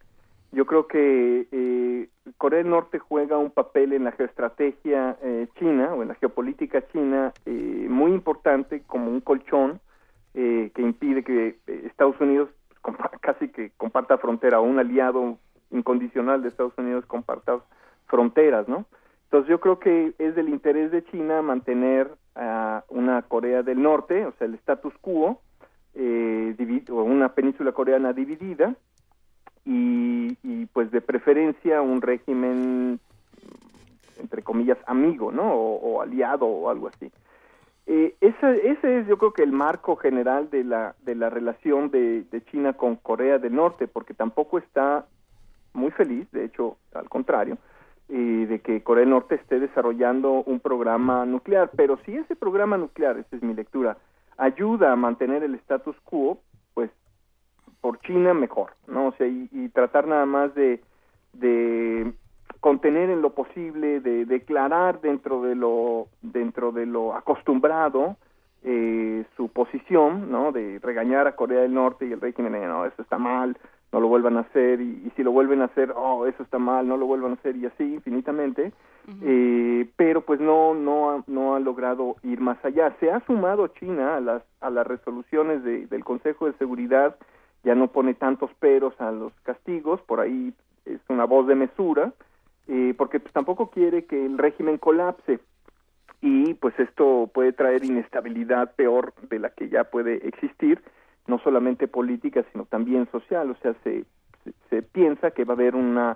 Yo creo que eh, Corea del Norte juega un papel en la geoestrategia eh, china o en la geopolítica china eh, muy importante como un colchón que impide que Estados Unidos casi que comparta frontera o un aliado incondicional de Estados Unidos comparta fronteras, ¿no? Entonces yo creo que es del interés de China mantener a una Corea del Norte, o sea, el status quo, eh, o una península coreana dividida, y, y, pues de preferencia un régimen, entre comillas, amigo, ¿no? O aliado o algo así. Eh, ese, ese es yo creo que el marco general de la, de la relación de, de China con Corea del Norte, porque tampoco está muy feliz, de hecho, al contrario, eh, de que Corea del Norte esté desarrollando un programa nuclear. Pero si ese programa nuclear, esa es mi lectura, ayuda a mantener el status quo, pues por China mejor, ¿no? O sea, y, y tratar nada más de, de contener en lo posible, de declarar dentro de lo dentro de lo acostumbrado eh, su posición, ¿no? De regañar a Corea del Norte y el régimen, no, eso está mal, no lo vuelvan a hacer y, y si lo vuelven a hacer, oh, eso está mal, no lo vuelvan a hacer y así infinitamente, eh, pero pues no no ha, no ha logrado ir más allá. Se ha sumado China a las a las resoluciones de, del Consejo de Seguridad ya no pone tantos peros a los castigos, por ahí es una voz de mesura, eh, porque pues, tampoco quiere que el régimen colapse. Y pues esto puede traer inestabilidad peor de la que ya puede existir, no solamente política, sino también social, o sea, se, se, piensa que va a haber una,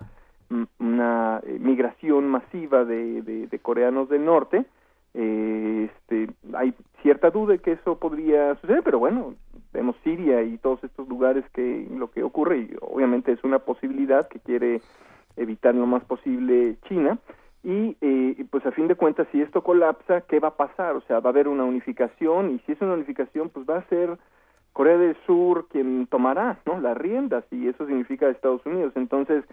una eh, migración masiva de, de, de coreanos del norte, eh, este, hay cierta duda de que eso podría suceder, pero bueno, vemos Siria y todos estos lugares que lo que ocurre, y obviamente es una posibilidad que quiere evitar lo más posible China, y eh, pues a fin de cuentas si esto colapsa, ¿qué va a pasar? O sea, va a haber una unificación, y si es una unificación, pues va a ser Corea del Sur quien tomará, ¿no? Las riendas, y eso significa Estados Unidos. Entonces,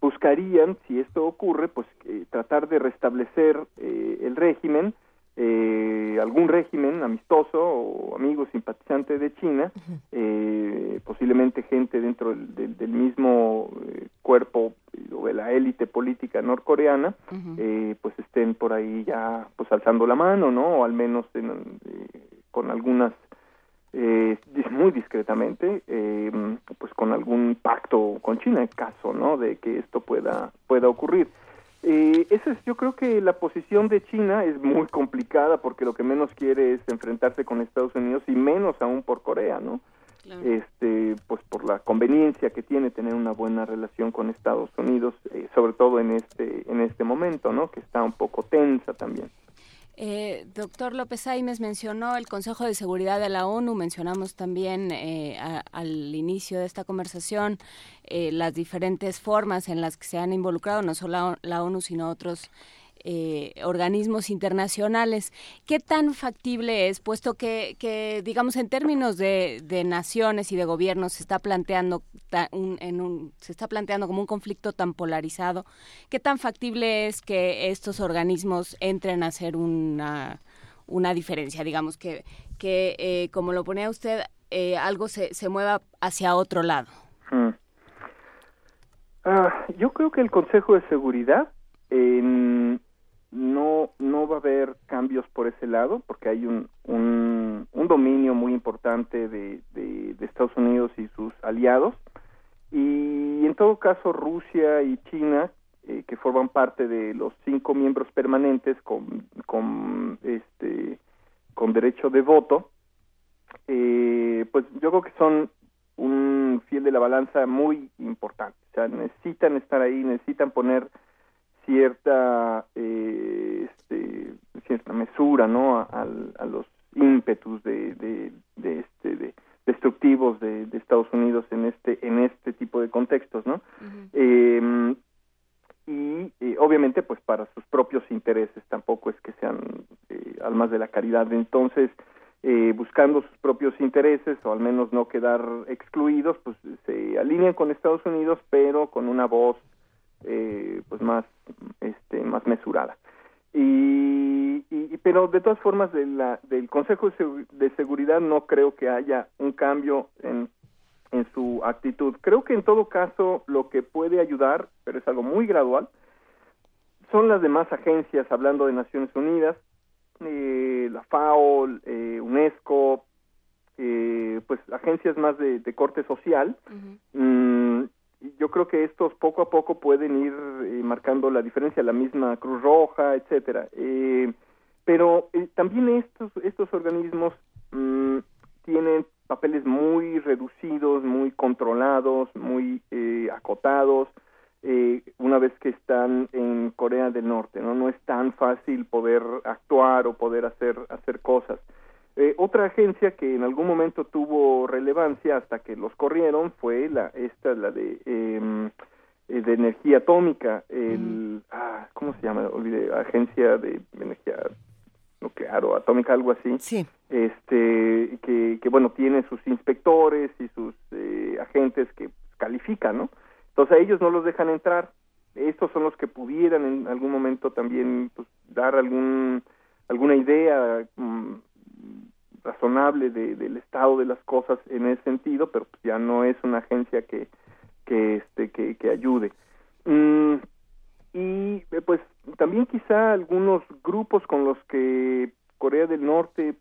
buscarían, si esto ocurre, pues eh, tratar de restablecer eh, el régimen, eh, algún régimen amistoso o amigo simpatizante de China, eh, posiblemente gente dentro del, del, del mismo eh, cuerpo o de la élite política norcoreana, eh, pues estén por ahí ya pues alzando la mano, ¿no? O al menos en, eh, con algunas eh, muy discretamente, eh, pues con algún pacto con China en caso, ¿no? De que esto pueda pueda ocurrir. Eh, esa es, yo creo que la posición de China es muy complicada porque lo que menos quiere es enfrentarse con Estados Unidos y menos aún por Corea, ¿no? Este, pues por la conveniencia que tiene tener una buena relación con Estados Unidos, eh, sobre todo en este en este momento, ¿no? Que está un poco tensa también. Eh, doctor López Aimes mencionó el Consejo de Seguridad de la ONU, mencionamos también eh, al inicio de esta conversación eh, las diferentes formas en las que se han involucrado, no solo la ONU, sino otros eh, organismos internacionales. ¿Qué tan factible es, puesto que, que digamos, en términos de, de naciones y de gobiernos se está planteando ta- un- en un, se está planteando como un conflicto tan polarizado, qué tan factible es que estos organismos entren a hacer una, una diferencia, digamos, que, que eh, como lo ponía usted, eh, algo se, se mueva hacia otro lado? Hmm. Ah, yo creo que el Consejo de Seguridad eh, no no va a haber cambios por ese lado porque hay un un, dominio muy importante de, de, de Estados Unidos y sus aliados y en todo caso Rusia y China eh, que forman parte de los cinco miembros permanentes con con este con derecho de voto eh, pues yo creo que son un fiel de la balanza muy importante. O sea, necesitan estar ahí, necesitan poner cierta eh, este, cierta mesura, ¿no? A, al- a los ímpetus de, de, de este de destructivos de, de Estados Unidos en este en este tipo de contextos, ¿no? Eh, y eh, obviamente pues para sus propios intereses tampoco es que sean eh, almas de la caridad entonces eh, buscando sus propios intereses o al menos no quedar excluidos pues se alinean con Estados Unidos pero con una voz eh, pues más este más mesurada y, y- pero de todas formas de la, del Consejo de, Segu- de Seguridad no creo que haya un cambio en en su actitud. Creo que en todo caso lo que puede ayudar, pero es algo muy gradual, son las demás agencias, hablando de Naciones Unidas, eh, la FAO, eh, UNESCO, eh, pues agencias más de, de corte social. Mm, y yo creo que estos poco a poco pueden ir eh, marcando la diferencia, la misma Cruz Roja, etcétera. Eh, pero eh, también estos estos organismos mm, tienen papeles muy reducidos, muy controlados, muy eh, acotados. eh, una vez que están en Corea del Norte, no no es tan fácil poder actuar o poder hacer hacer cosas. Eh, otra agencia que en algún momento tuvo relevancia hasta que los corrieron fue la esta la de em, eh, de energía atómica, el ah, ¿cómo se llama? Olvidé, agencia de energía nuclear o atómica, algo así. Sí. Este, que, que bueno, tiene sus inspectores y sus eh, agentes que califican, ¿no? Entonces a ellos no los dejan entrar. Estos son los que pudieran en algún momento también pues, dar algún alguna idea mm, razonable de, del estado de las cosas en ese sentido, pero pues, ya no es una agencia que que este que, que ayude. Mm, y eh, pues también quizá algunos grupos con los que Corea del Norte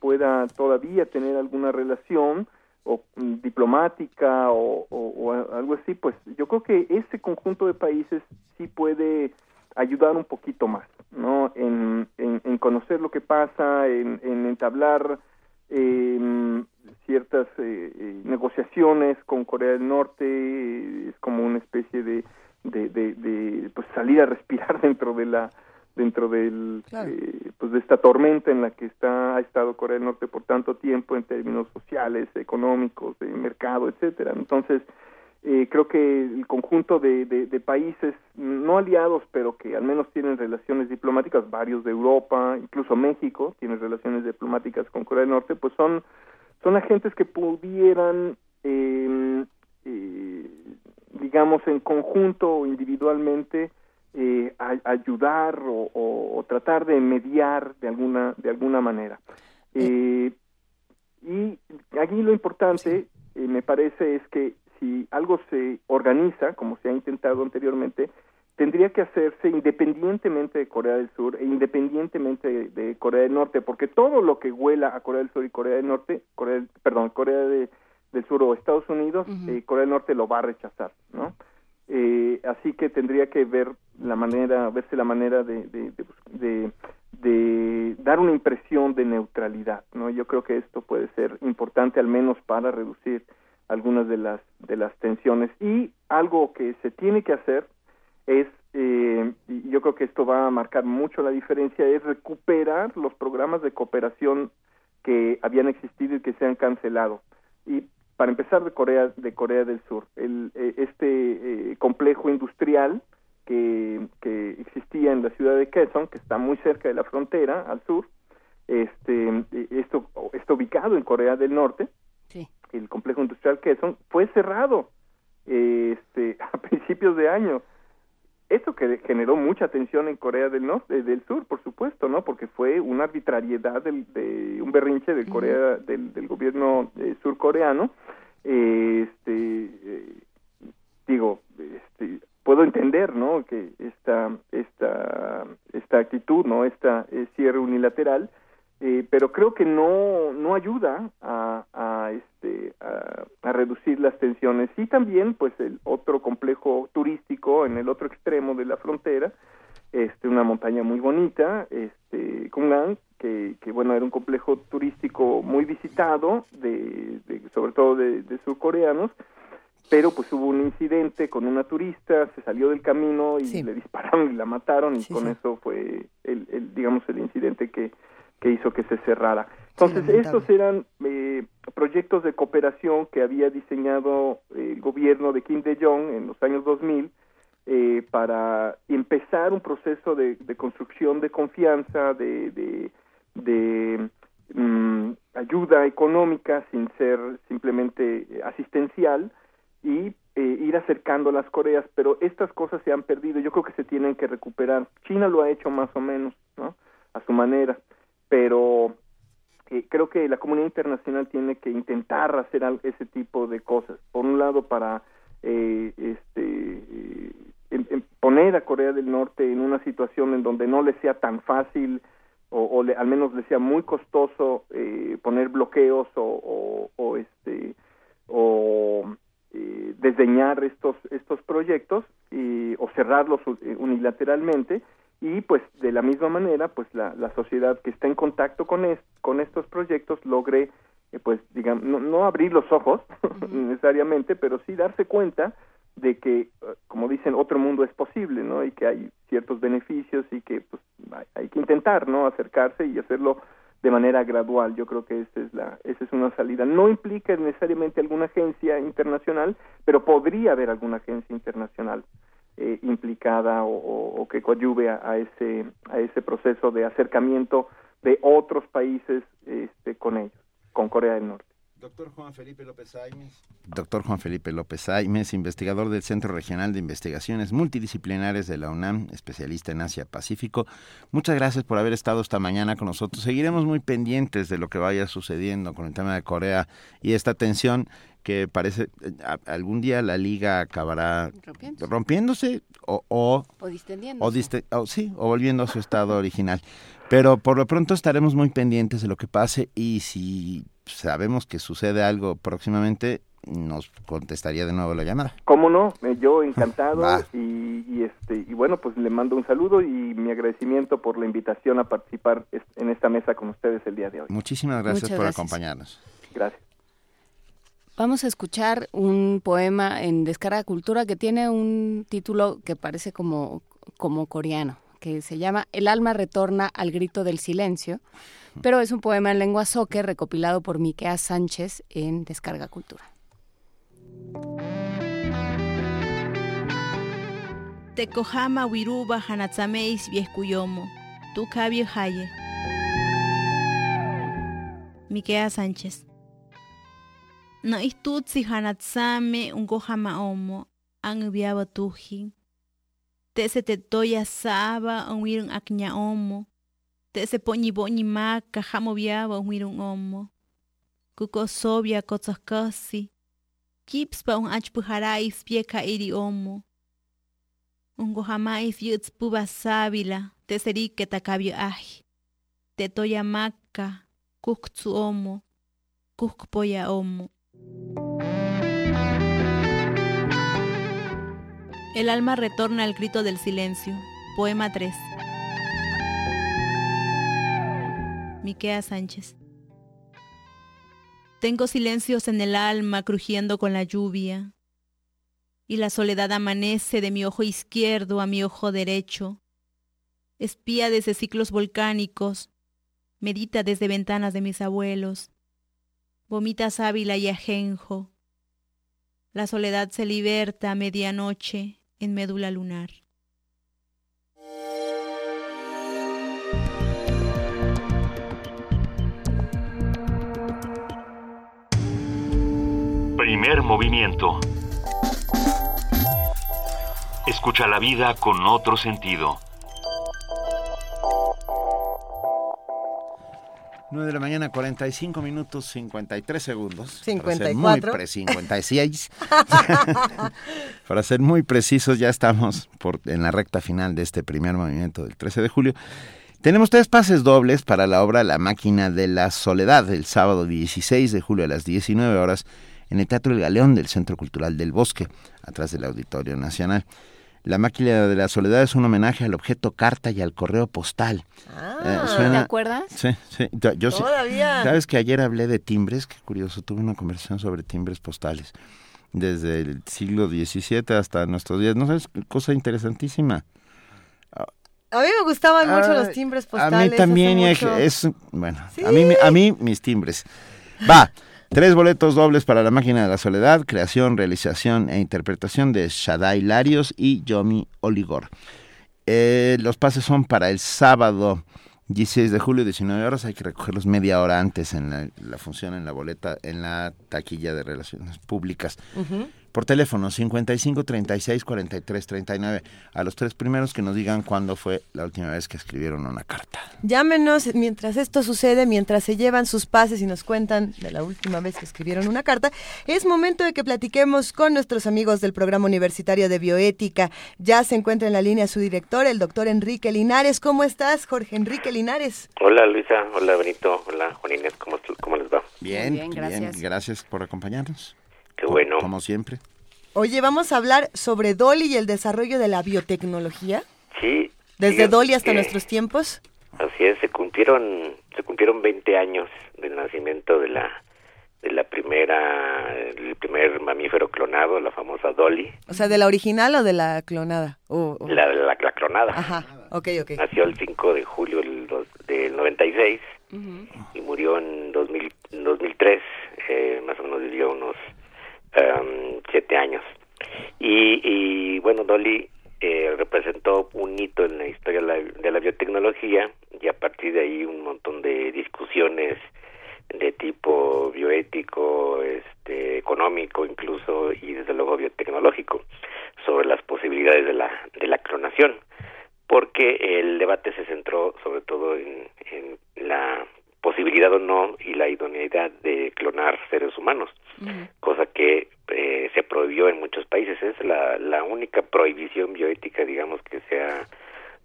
pueda todavía tener alguna relación o mm, diplomática o, o- o algo así, pues yo creo que ese conjunto de países sí puede ayudar un poquito más, ¿no? En, en, en conocer lo que pasa, en, en entablar eh, ciertas eh, eh, negociaciones con Corea del Norte, eh, es como una especie de, de, de, de, pues salir a respirar dentro de la dentro del eh, pues de esta tormenta en la que está ha estado Corea del Norte por tanto tiempo en términos sociales, económicos, de mercado, etcétera. Entonces eh, creo que el conjunto de, de, de países no aliados, pero que al menos tienen relaciones diplomáticas, varios de Europa, incluso México tiene relaciones diplomáticas con Corea del Norte, pues son son agentes que pudieran eh, eh, digamos en conjunto o individualmente eh, a- ayudar o, o- o tratar de mediar de alguna de alguna manera. Eh, y aquí lo importante me parece es que si algo se organiza como se ha intentado anteriormente tendría que hacerse independientemente de Corea del Sur e independientemente de, de Corea del Norte, porque todo lo que huela a Corea del Sur y Corea del Norte, Corea, perdón, Corea de- del Sur o Estados Unidos, eh, Corea del Norte lo va a rechazar, ¿no? Eh, así que tendría que ver la manera, verse la manera de, de, de- de dar una impresión de neutralidad, ¿no? Yo creo que esto puede ser importante al menos para reducir algunas de las de las tensiones. Y algo que se tiene que hacer es eh, y yo creo que esto va a marcar mucho la diferencia es recuperar los programas de cooperación que habían existido y que se han cancelado. Y para empezar de Corea de Corea del Sur el, eh, este eh, complejo industrial que, que existía en la ciudad de Kaesong que está muy cerca de la frontera al sur este eh, esto está ubicado en Corea del Norte el complejo industrial Kaesong fue cerrado eh, este a principios de año esto que generó mucha tensión en Corea del Norte, del Sur, por supuesto, ¿no? Porque fue una arbitrariedad del, de un berrinche de Corea, del, del gobierno eh, surcoreano. Eh, este, eh, digo, este, puedo entender, ¿no? Que esta, esta, esta actitud, ¿no? Esta eh, cierre unilateral, eh, pero creo que no, no ayuda a, a, este, a, a reducir las tensiones. Y también, pues, el otro complejo turístico en el otro extremo de la frontera, este, una montaña muy bonita, este, Kungang, que, que bueno, era un complejo turístico muy visitado, de, de- sobre todo de, de surcoreanos, pero pues hubo un incidente con una turista, se salió del camino y le dispararon y la mataron y Sí, con sí. eso fue el, el, digamos el incidente que, que hizo que se cerrara. Entonces lamentable. estos eran eh, proyectos de cooperación que había diseñado eh, el gobierno de Kim Dae-jong en los años 2000 eh, para empezar un proceso de, de construcción de confianza, de, de, de, mm, ayuda económica sin ser simplemente eh, asistencial y eh, ir acercando las Coreas, pero estas cosas se han perdido, yo creo que se tienen que recuperar. China lo ha hecho más o menos, ¿no? A su manera, pero eh, creo que la comunidad internacional tiene que intentar hacer ese tipo de cosas. Por un lado, para eh, este, eh, em- em- poner a Corea del Norte en una situación en donde no le sea tan fácil o, o le- al menos le sea muy costoso eh, poner bloqueos o, o, este o desdeñar estos estos proyectos o cerrarlos unilateralmente y pues de la misma manera pues la, la sociedad que está en contacto con es- con estos proyectos logre eh, pues digamos no, no abrir los ojos necesariamente pero sí darse cuenta de que eh, como dicen otro mundo es posible no y que hay ciertos beneficios y que pues hay, hay que intentar no acercarse y hacerlo de manera gradual. Yo creo que esa es la esa es una salida. No implica necesariamente alguna agencia internacional pero podría haber alguna agencia internacional eh, implicada o, o- o que coadyuve a, a ese a ese proceso de acercamiento de otros países este, con ellos con Corea del Norte Doctor Juan Felipe López Aimes. Doctor Juan Felipe López Aimes, investigador del Centro Regional de Investigaciones Multidisciplinares de la UNAM, especialista en Asia-Pacífico. Muchas gracias por haber estado esta mañana con nosotros. Seguiremos muy pendientes de lo que vaya sucediendo con el tema de Corea y esta tensión que parece eh, a- algún día la liga acabará Rompiéndose. rompiéndose o, o O distendiéndose. o diste- o sí, o volviendo a su estado original. Pero por lo pronto estaremos muy pendientes de lo que pase y si sabemos que sucede algo próximamente, nos contestaría de nuevo la llamada. ¿Cómo no? Eh, Yo encantado y, y, este y bueno, pues le mando un saludo y mi agradecimiento por la invitación a participar en esta mesa con ustedes el día de hoy. Muchísimas gracias Muchas por gracias. acompañarnos. Gracias. Vamos a escuchar un poema en Descarga Cultura que tiene un título que parece como, como coreano, que se llama El alma retorna al grito del silencio, pero es un poema en lengua soque recopilado por Miquea Sánchez en Descarga Cultura. Tekohama wiruba hanatsameis viescuyomo. Tu haye. Miquea Sánchez. No istutsi hanatsame ungohama omo. Ang viaba tuji. Te se te toya saba un wirun akña omo. Te se poñi boñi maka hamo viaba un wirun omo. Kuko sobia kotsoskasi. Kipspa un achpujarais pieka iri omo. Ungo jamais yuts puba sábila, te serike takabio aji. Te toya maka, kuktsu omo, kukpoya omo. El alma retorna al grito del silencio. Poema 3. Miquea Sánchez. Tengo silencios en el alma crujiendo con la lluvia, y la soledad amanece de mi ojo izquierdo a mi ojo derecho. Espía desde ciclos volcánicos, medita desde ventanas de mis abuelos, vomita sábila y ajenjo. La soledad se liberta a medianoche en médula lunar. Primer movimiento. Escucha la vida con otro sentido. 9 de la mañana, 45 minutos, 53 segundos. 54. Para ser muy pre 56. Para ser muy precisos, ya estamos por, en la recta final de este primer movimiento del 13 de julio. Tenemos tres pases dobles para la obra La máquina de la soledad, el sábado 16 de julio a las 19 horas en el Teatro El Galeón del Centro Cultural del Bosque, atrás del Auditorio Nacional. La máquina de la soledad es un homenaje al objeto carta y al correo postal. Eh, ¿Te acuerdas? Sí, sí. Yo, yo sí. Todavía. Sabes que ayer hablé de timbres, qué curioso, tuve una conversación sobre timbres postales. Desde el siglo XVII hasta nuestros días. No sabes, cosa interesantísima. A mí me gustaban mucho los timbres A postales. mí también, es, bueno, a mí, a mí mis timbres. Va, tres boletos dobles para La Máquina de la Soledad, creación, realización e interpretación de Shaddai Larios y Yomi Oligor. Eh, los pases son para el sábado 16 de julio, 19 horas. Hay que recogerlos media hora antes en la, función, en la boleta, en la taquilla de relaciones públicas. Por teléfono 55 36 43 39. A los tres primeros que nos digan cuándo fue la última vez que escribieron una carta. Llámenos mientras esto sucede, mientras se llevan sus pases y nos cuentan de la última vez que escribieron una carta. Es momento de que platiquemos con nuestros amigos del Programa Universitario de Bioética. Ya se encuentra en la línea su director, el doctor Enrique Linares. ¿Cómo estás, Jorge Enrique Linares? Hola Luisa, hola Benito, hola Juan Inés, ¿cómo, cómo les va? Bien, bien, gracias. gracias por acompañarnos. Qué bueno. Como siempre. Oye, vamos a hablar sobre Dolly y el desarrollo de la biotecnología. Sí. Desde Dolly hasta que- nuestros tiempos. Así es, se cumplieron, se cumplieron 20 años del nacimiento de la de la primera, el primer mamífero clonado, la famosa Dolly, O sea, ¿de la original o de la clonada? O- o- la, la, la clonada. Ajá, ok, ok. Nació el 5 de julio del, del 96 y murió en 2000, en 2003, eh, más o menos vivió unos em, siete años. Y, y bueno, Dolly eh, representó un hito en la historia de la, de la biotecnología y a partir de ahí un montón de discusiones de tipo bioético, este, económico incluso y desde luego biotecnológico sobre las posibilidades de la, de la clonación porque el debate se centró sobre todo en, en la posibilidad o no y la idoneidad de clonar seres humanos, cosa que eh, se prohibió en muchos países. Es la, la única prohibición bioética, digamos, que se ha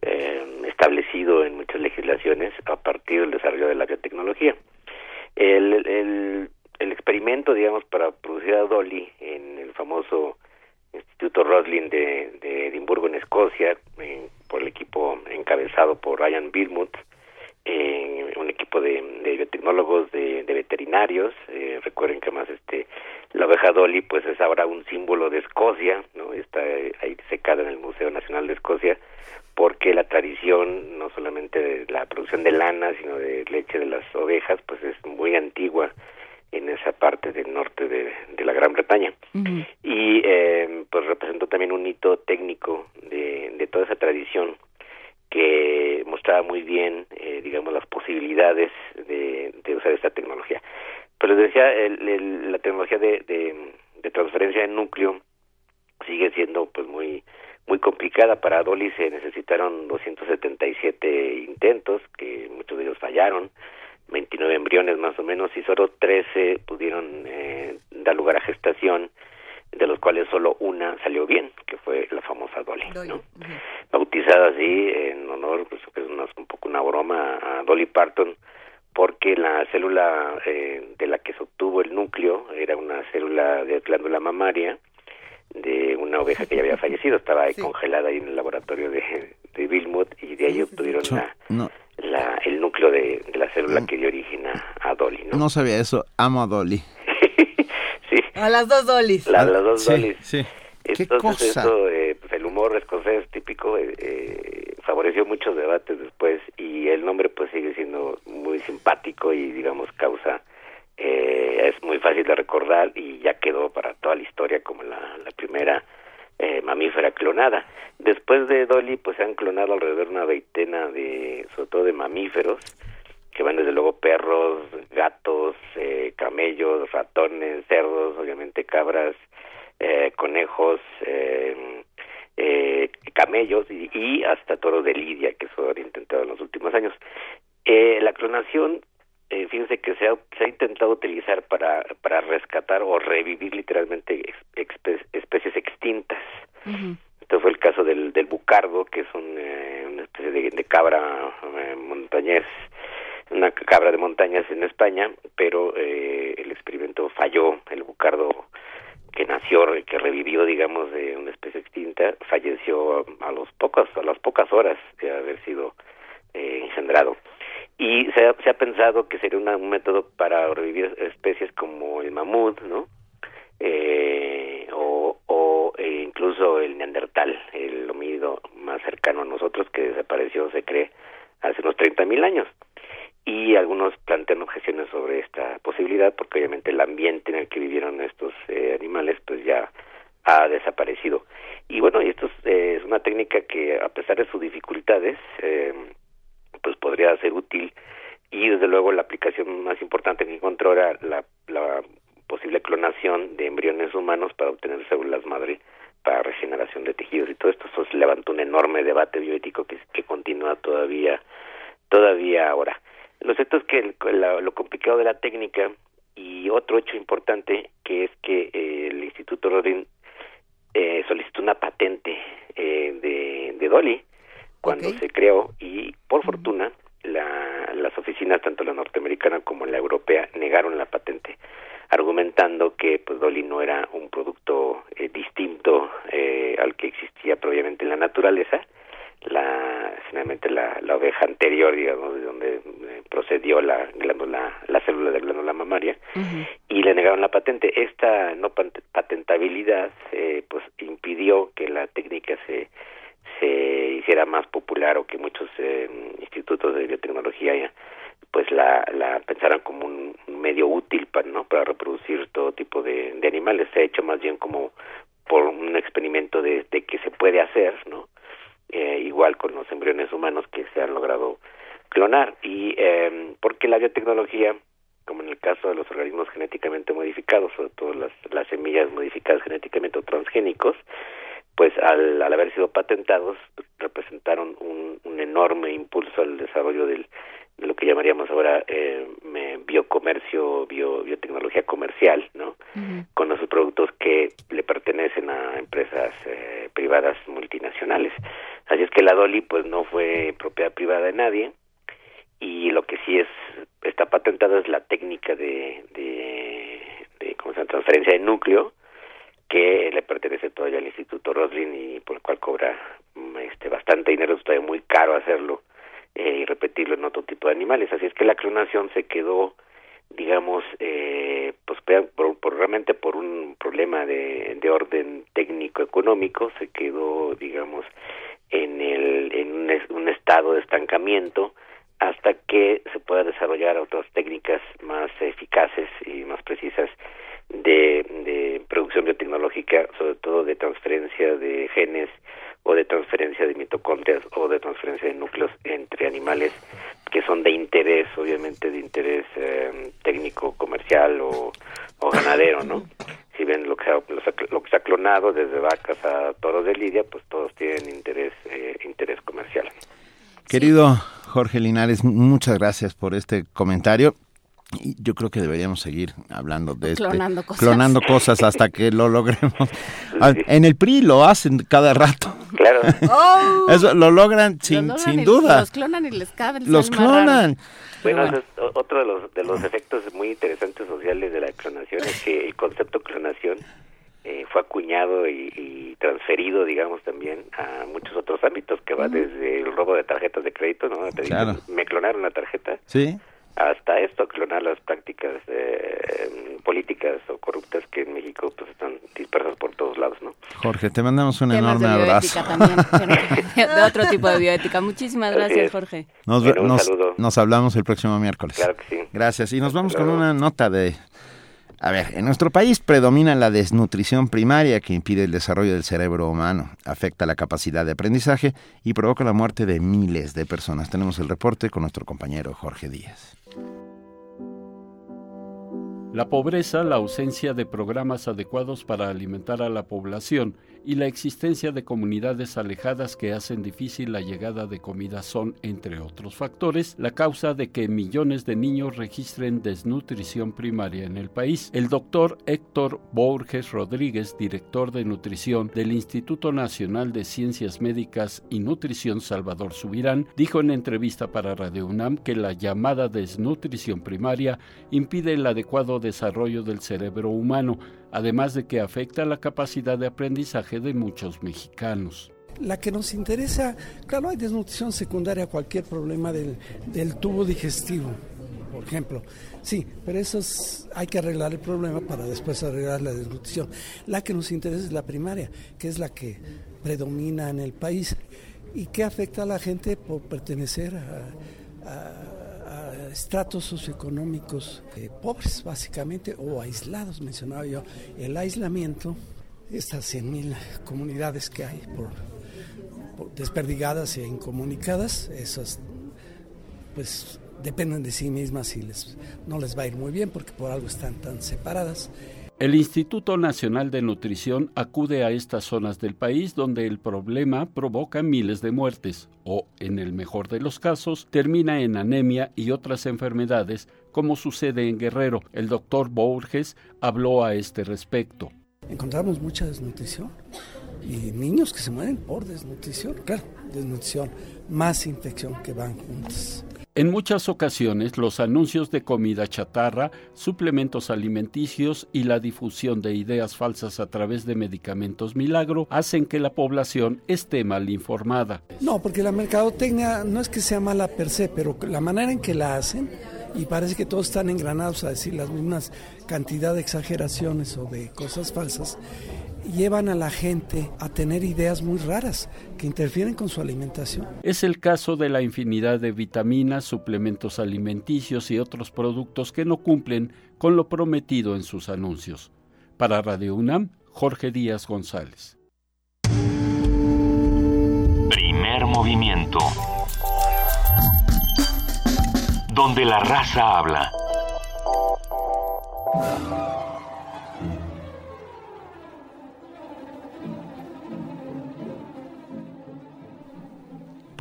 eh, establecido en muchas legislaciones a partir del desarrollo de la biotecnología. El, el, el experimento, digamos, para producir a Dolly en el famoso Instituto Roslin de, de Edimburgo, en Escocia, en- por el equipo encabezado por Ryan Bilmut, eh, un equipo de, de biotecnólogos, de, de veterinarios. eh, recuerden que más este la oveja Dolly, pues es ahora un símbolo de Escocia, no está eh, ahí secada en el Museo Nacional de Escocia, porque la tradición no solamente de la producción de lana, sino de leche de las ovejas, pues es muy antigua en esa parte del norte de, de la Gran Bretaña y eh, pues representó también un hito técnico de, de toda esa tradición que mostraba muy bien, eh, digamos, las posibilidades de, de usar esta tecnología. Pero les decía, el- el- la tecnología de, de, de transferencia de núcleo sigue siendo pues muy muy complicada. Para Dolly se necesitaron 277 intentos, que muchos de ellos fallaron, 29 embriones más o menos, y solo 13 pudieron eh, dar lugar a gestación, de los cuales solo una salió bien, que fue la famosa Dolly, ¿no? Bautizada así en honor, pues que es una- un poco una broma a Dolly Parton, porque la célula eh, de la que se obtuvo el núcleo era una célula de glándula mamaria de una oveja que ya había fallecido, estaba ahí congelada ahí en el laboratorio de, de Wilmot y de ahí obtuvieron la, No, la- el núcleo de, de la célula que dio origen a, a Dolly, ¿no? no sabía eso. Amo a Dolly. A las dos dolis. La- las dos Sí, Dollys. sí. ¿Qué Entonces cosa? eso, eh, humor escocés típico eh, eh, favoreció muchos debates después y el nombre pues sigue siendo muy simpático y digamos causa eh, es muy fácil de recordar y ya quedó para toda la historia como la, la primera eh, mamífera clonada. Después de Dolly pues se han clonado alrededor de una veintena de sobre todo de mamíferos que van desde luego perros, gatos, eh, camellos, ratones, cerdos, obviamente cabras, eh, conejos, eh, eh, camellos y, y hasta toros de lidia que se han intentado en los últimos años. Eh, la clonación, eh, fíjense que se ha, se ha intentado utilizar para, para rescatar o revivir literalmente especies extintas. Este fue el caso del, del bucardo, que es un, eh, una especie de, de cabra eh, montañés, una cabra de montañas en España, pero eh, el experimento falló. El bucardo que nació, que revivió, digamos, de una especie extinta, falleció a los pocos, a las pocas horas de haber sido eh, engendrado. Y se ha, pensado que sería un método para revivir especies como el mamut, ¿no? Eh, o eh, incluso el neandertal, el homínido más cercano a nosotros que desapareció, se cree, hace unos 30.000 años. Y algunos plantean objeciones sobre esta posibilidad porque obviamente el ambiente en el que vivieron estos eh, animales pues ya ha desaparecido. Y bueno, esto es, eh, es una técnica que a pesar de sus dificultades, eh, pues podría ser útil. Y desde luego la aplicación más importante que encontró era la, la posible clonación de embriones humanos para obtener células madre para regeneración de tejidos y todo esto. Eso levantó un enorme debate bioético que, que continúa todavía todavía ahora lo cierto es que el- la- lo complicado de la técnica y otro hecho importante que es que eh, el Instituto Rodin eh, solicitó una patente eh, de, de Dolly cuando se creó y por fortuna la- las oficinas tanto la norteamericana como la europea negaron la patente argumentando que pues Dolly no era un producto eh, distinto eh, al que existía previamente en la naturaleza la finalmente la, la oveja anterior digamos de donde eh, procedió la glándula la célula de glándula mamaria y le negaron la patente. Esta no pat- patentabilidad eh, pues impidió que la técnica se se hiciera más popular o que muchos eh, institutos de biotecnología ya, pues la, la pensaran como un un medio útil para no para reproducir todo tipo de, de animales. Se ha hecho más bien como por un experimento de, de que se puede hacer no Eh, igual con los embriones humanos que se han logrado clonar. Y eh, porque la biotecnología como en el caso de los organismos genéticamente modificados, sobre todo las, las semillas modificadas genéticamente o transgénicos, pues al, al haber sido patentados representaron un, un enorme impulso al desarrollo del, de lo que llamaríamos ahora eh, me- biocomercio, bio, biotecnología comercial, ¿no? Con los productos que le pertenecen a empresas eh, privadas multinacionales. Así es que la Dolly pues no fue propiedad privada de nadie y lo que sí es está patentada es la técnica de, de, de ¿cómo se llama? transferencia de núcleo, que le pertenece todavía al Instituto Roslin y por el cual cobra este bastante dinero, es todavía muy caro hacerlo eh, y repetirlo en otro tipo de animales. Así es que la clonación se quedó, digamos, eh, pues por, por- realmente por un problema de, de orden técnico-económico, se quedó, digamos, en, el, en un, un estado de estancamiento hasta que se pueda desarrollar otras técnicas más eficaces y más precisas de, de producción biotecnológica, sobre todo de transferencia de genes o de transferencia de mitocondrias o de transferencia de núcleos entre animales que son de interés, obviamente de interés eh, técnico, comercial o, o ganadero, ¿no? Si ven lo que, se ha, lo que se ha clonado desde vacas a toros de lidia, pues todos tienen interés eh, interés comercial. Querido Jorge Linares, muchas gracias por este comentario. Y yo creo que deberíamos seguir hablando de este, Clonando cosas. clonando cosas hasta que lo logremos. Ah, En el PRI lo hacen cada rato. Claro. Eso lo logran sin, Lo logran sin duda. Los clonan y les cabe. les Los clonan. Bueno, ese es o- otro de los, de los efectos muy interesantes sociales de la clonación es que el concepto clonación eh, fue acuñado y, y transferido, digamos, también a muchos otros ámbitos, que va desde el robo de tarjetas de crédito, ¿no? Te dicen, Claro. me clonaron la tarjeta, Sí. Hasta esto, clonar las prácticas eh, políticas o corruptas que en México pues están dispersas por todos lados, ¿no? Jorge, te mandamos un Temas de enorme abrazo. también, pero de otro tipo de bioética. Muchísimas Así gracias, es. Jorge. Nos, Bueno, un nos- saludo. nos hablamos el próximo miércoles. Claro que sí. Gracias. Y nos vamos con una nota de... A ver, en nuestro país predomina la desnutrición primaria que impide el desarrollo del cerebro humano, afecta la capacidad de aprendizaje y provoca la muerte de miles de personas. Tenemos el reporte con nuestro compañero Jorge Díaz. La pobreza, la ausencia de programas adecuados para alimentar a la población y la existencia de comunidades alejadas que hacen difícil la llegada de comida son, entre otros factores, la causa de que millones de niños registren desnutrición primaria en el país. El doctor Héctor Borges Rodríguez, director de nutrición del Instituto Nacional de Ciencias Médicas y Nutrición Salvador Subirán, dijo en entrevista para Radio UNAM que la llamada desnutrición primaria impide el adecuado desarrollo del cerebro humano, además de que afecta la capacidad de aprendizaje de muchos mexicanos. La que nos interesa, claro, hay desnutrición secundaria a cualquier problema del, del tubo digestivo, por ejemplo. Sí, pero eso es- hay que arreglar el problema para después arreglar la desnutrición. La que nos interesa es la primaria, que es la que predomina en el país y que afecta a la gente por pertenecer a, a- a estratos socioeconómicos eh, pobres, básicamente, o aislados, mencionaba yo. El aislamiento, estas 100.000 comunidades que hay por, desperdigadas e incomunicadas, esas pues dependen de sí mismas y les, no les va a ir muy bien porque por algo están tan separadas. El Instituto Nacional de Nutrición acude a estas zonas del país donde el problema provoca miles de muertes o, en el mejor de los casos, termina en anemia y otras enfermedades, como sucede en Guerrero. El doctor Borges habló a este respecto. Encontramos mucha desnutrición y niños que se mueren por desnutrición, claro, desnutrición más infección que van juntas. En muchas ocasiones, los anuncios de comida chatarra, suplementos alimenticios y la difusión de ideas falsas a través de medicamentos milagro hacen que la población esté mal informada. No, porque la mercadotecnia no es que sea mala per se, pero la manera en que la hacen, y parece que todos están engranados a decir las mismas cantidad de exageraciones o de cosas falsas, llevan a la gente a tener ideas muy raras que interfieren con su alimentación. Es el caso de la infinidad de vitaminas, suplementos alimenticios y otros productos que no cumplen con lo prometido en sus anuncios. Para Radio UNAM, Jorge Díaz González. Primer movimiento. Donde la raza habla.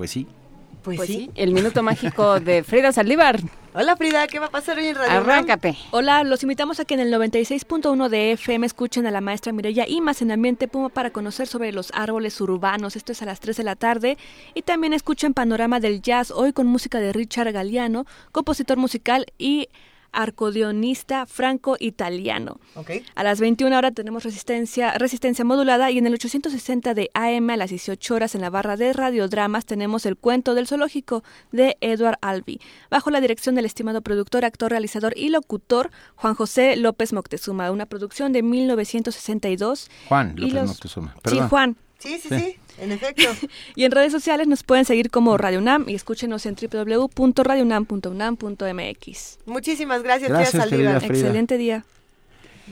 Pues sí. Pues, Pues sí. sí, el minuto mágico de Frida Saldívar. Hola Frida, ¿qué va a pasar hoy en Radio UNAM? Arráncate. Hola, los invitamos a que en el 96.1 de FM escuchen a la maestra Mireya Imas en Ambiente Puma para conocer sobre los árboles urbanos. Esto es a las 3 de la tarde. Y también escuchen Panorama del Jazz hoy con música de Richard Galliano, compositor musical y arcodionista franco-italiano. A las 21 horas tenemos resistencia, resistencia modulada y en el 860 de AM a las 18 horas en la barra de radiodramas tenemos el cuento del zoológico de Edward Albi, bajo la dirección del estimado productor, actor, realizador y locutor Juan José López Moctezuma, una producción de 1962. Juan Y López los- Moctezuma. Sí, Perdón. Juan. Sí, sí, Sí. En efecto. Y en redes sociales nos pueden seguir como Radio UNAM y escúchenos en www.radiounam.unam.mx. Muchísimas gracias, Gracias, Frida. Excelente día.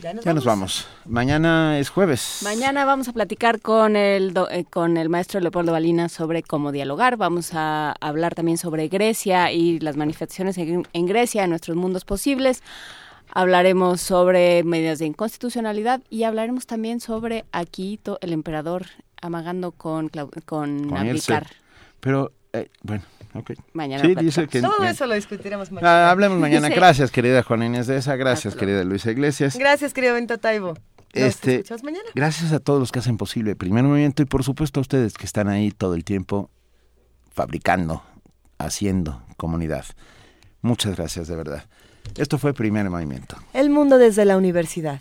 Ya nos Ya nos vamos. Mañana es jueves. Mañana vamos a platicar con el, do- eh, con el maestro Leopoldo Balina sobre cómo dialogar. Vamos a hablar también sobre Grecia y las manifestaciones en, en Grecia, en nuestros mundos posibles. Hablaremos sobre medidas de inconstitucionalidad y hablaremos también sobre Akito, el emperador, amagando con, con, Con abdicar. Pero, eh, bueno, ok. Mañana Sí, dice que... Todo eh, eso lo discutiremos ah, mañana. hablemos mañana. Gracias, querida Juana Inés de esa. Gracias, querida Luisa Iglesias. Gracias, querido Bento Taibo. Nos Este, escuchamos mañana. Gracias a todos los que hacen posible el primer movimiento y por supuesto a ustedes que están ahí todo el tiempo fabricando, haciendo comunidad. Muchas gracias, de verdad. Esto fue Primer Movimiento. El mundo desde la universidad.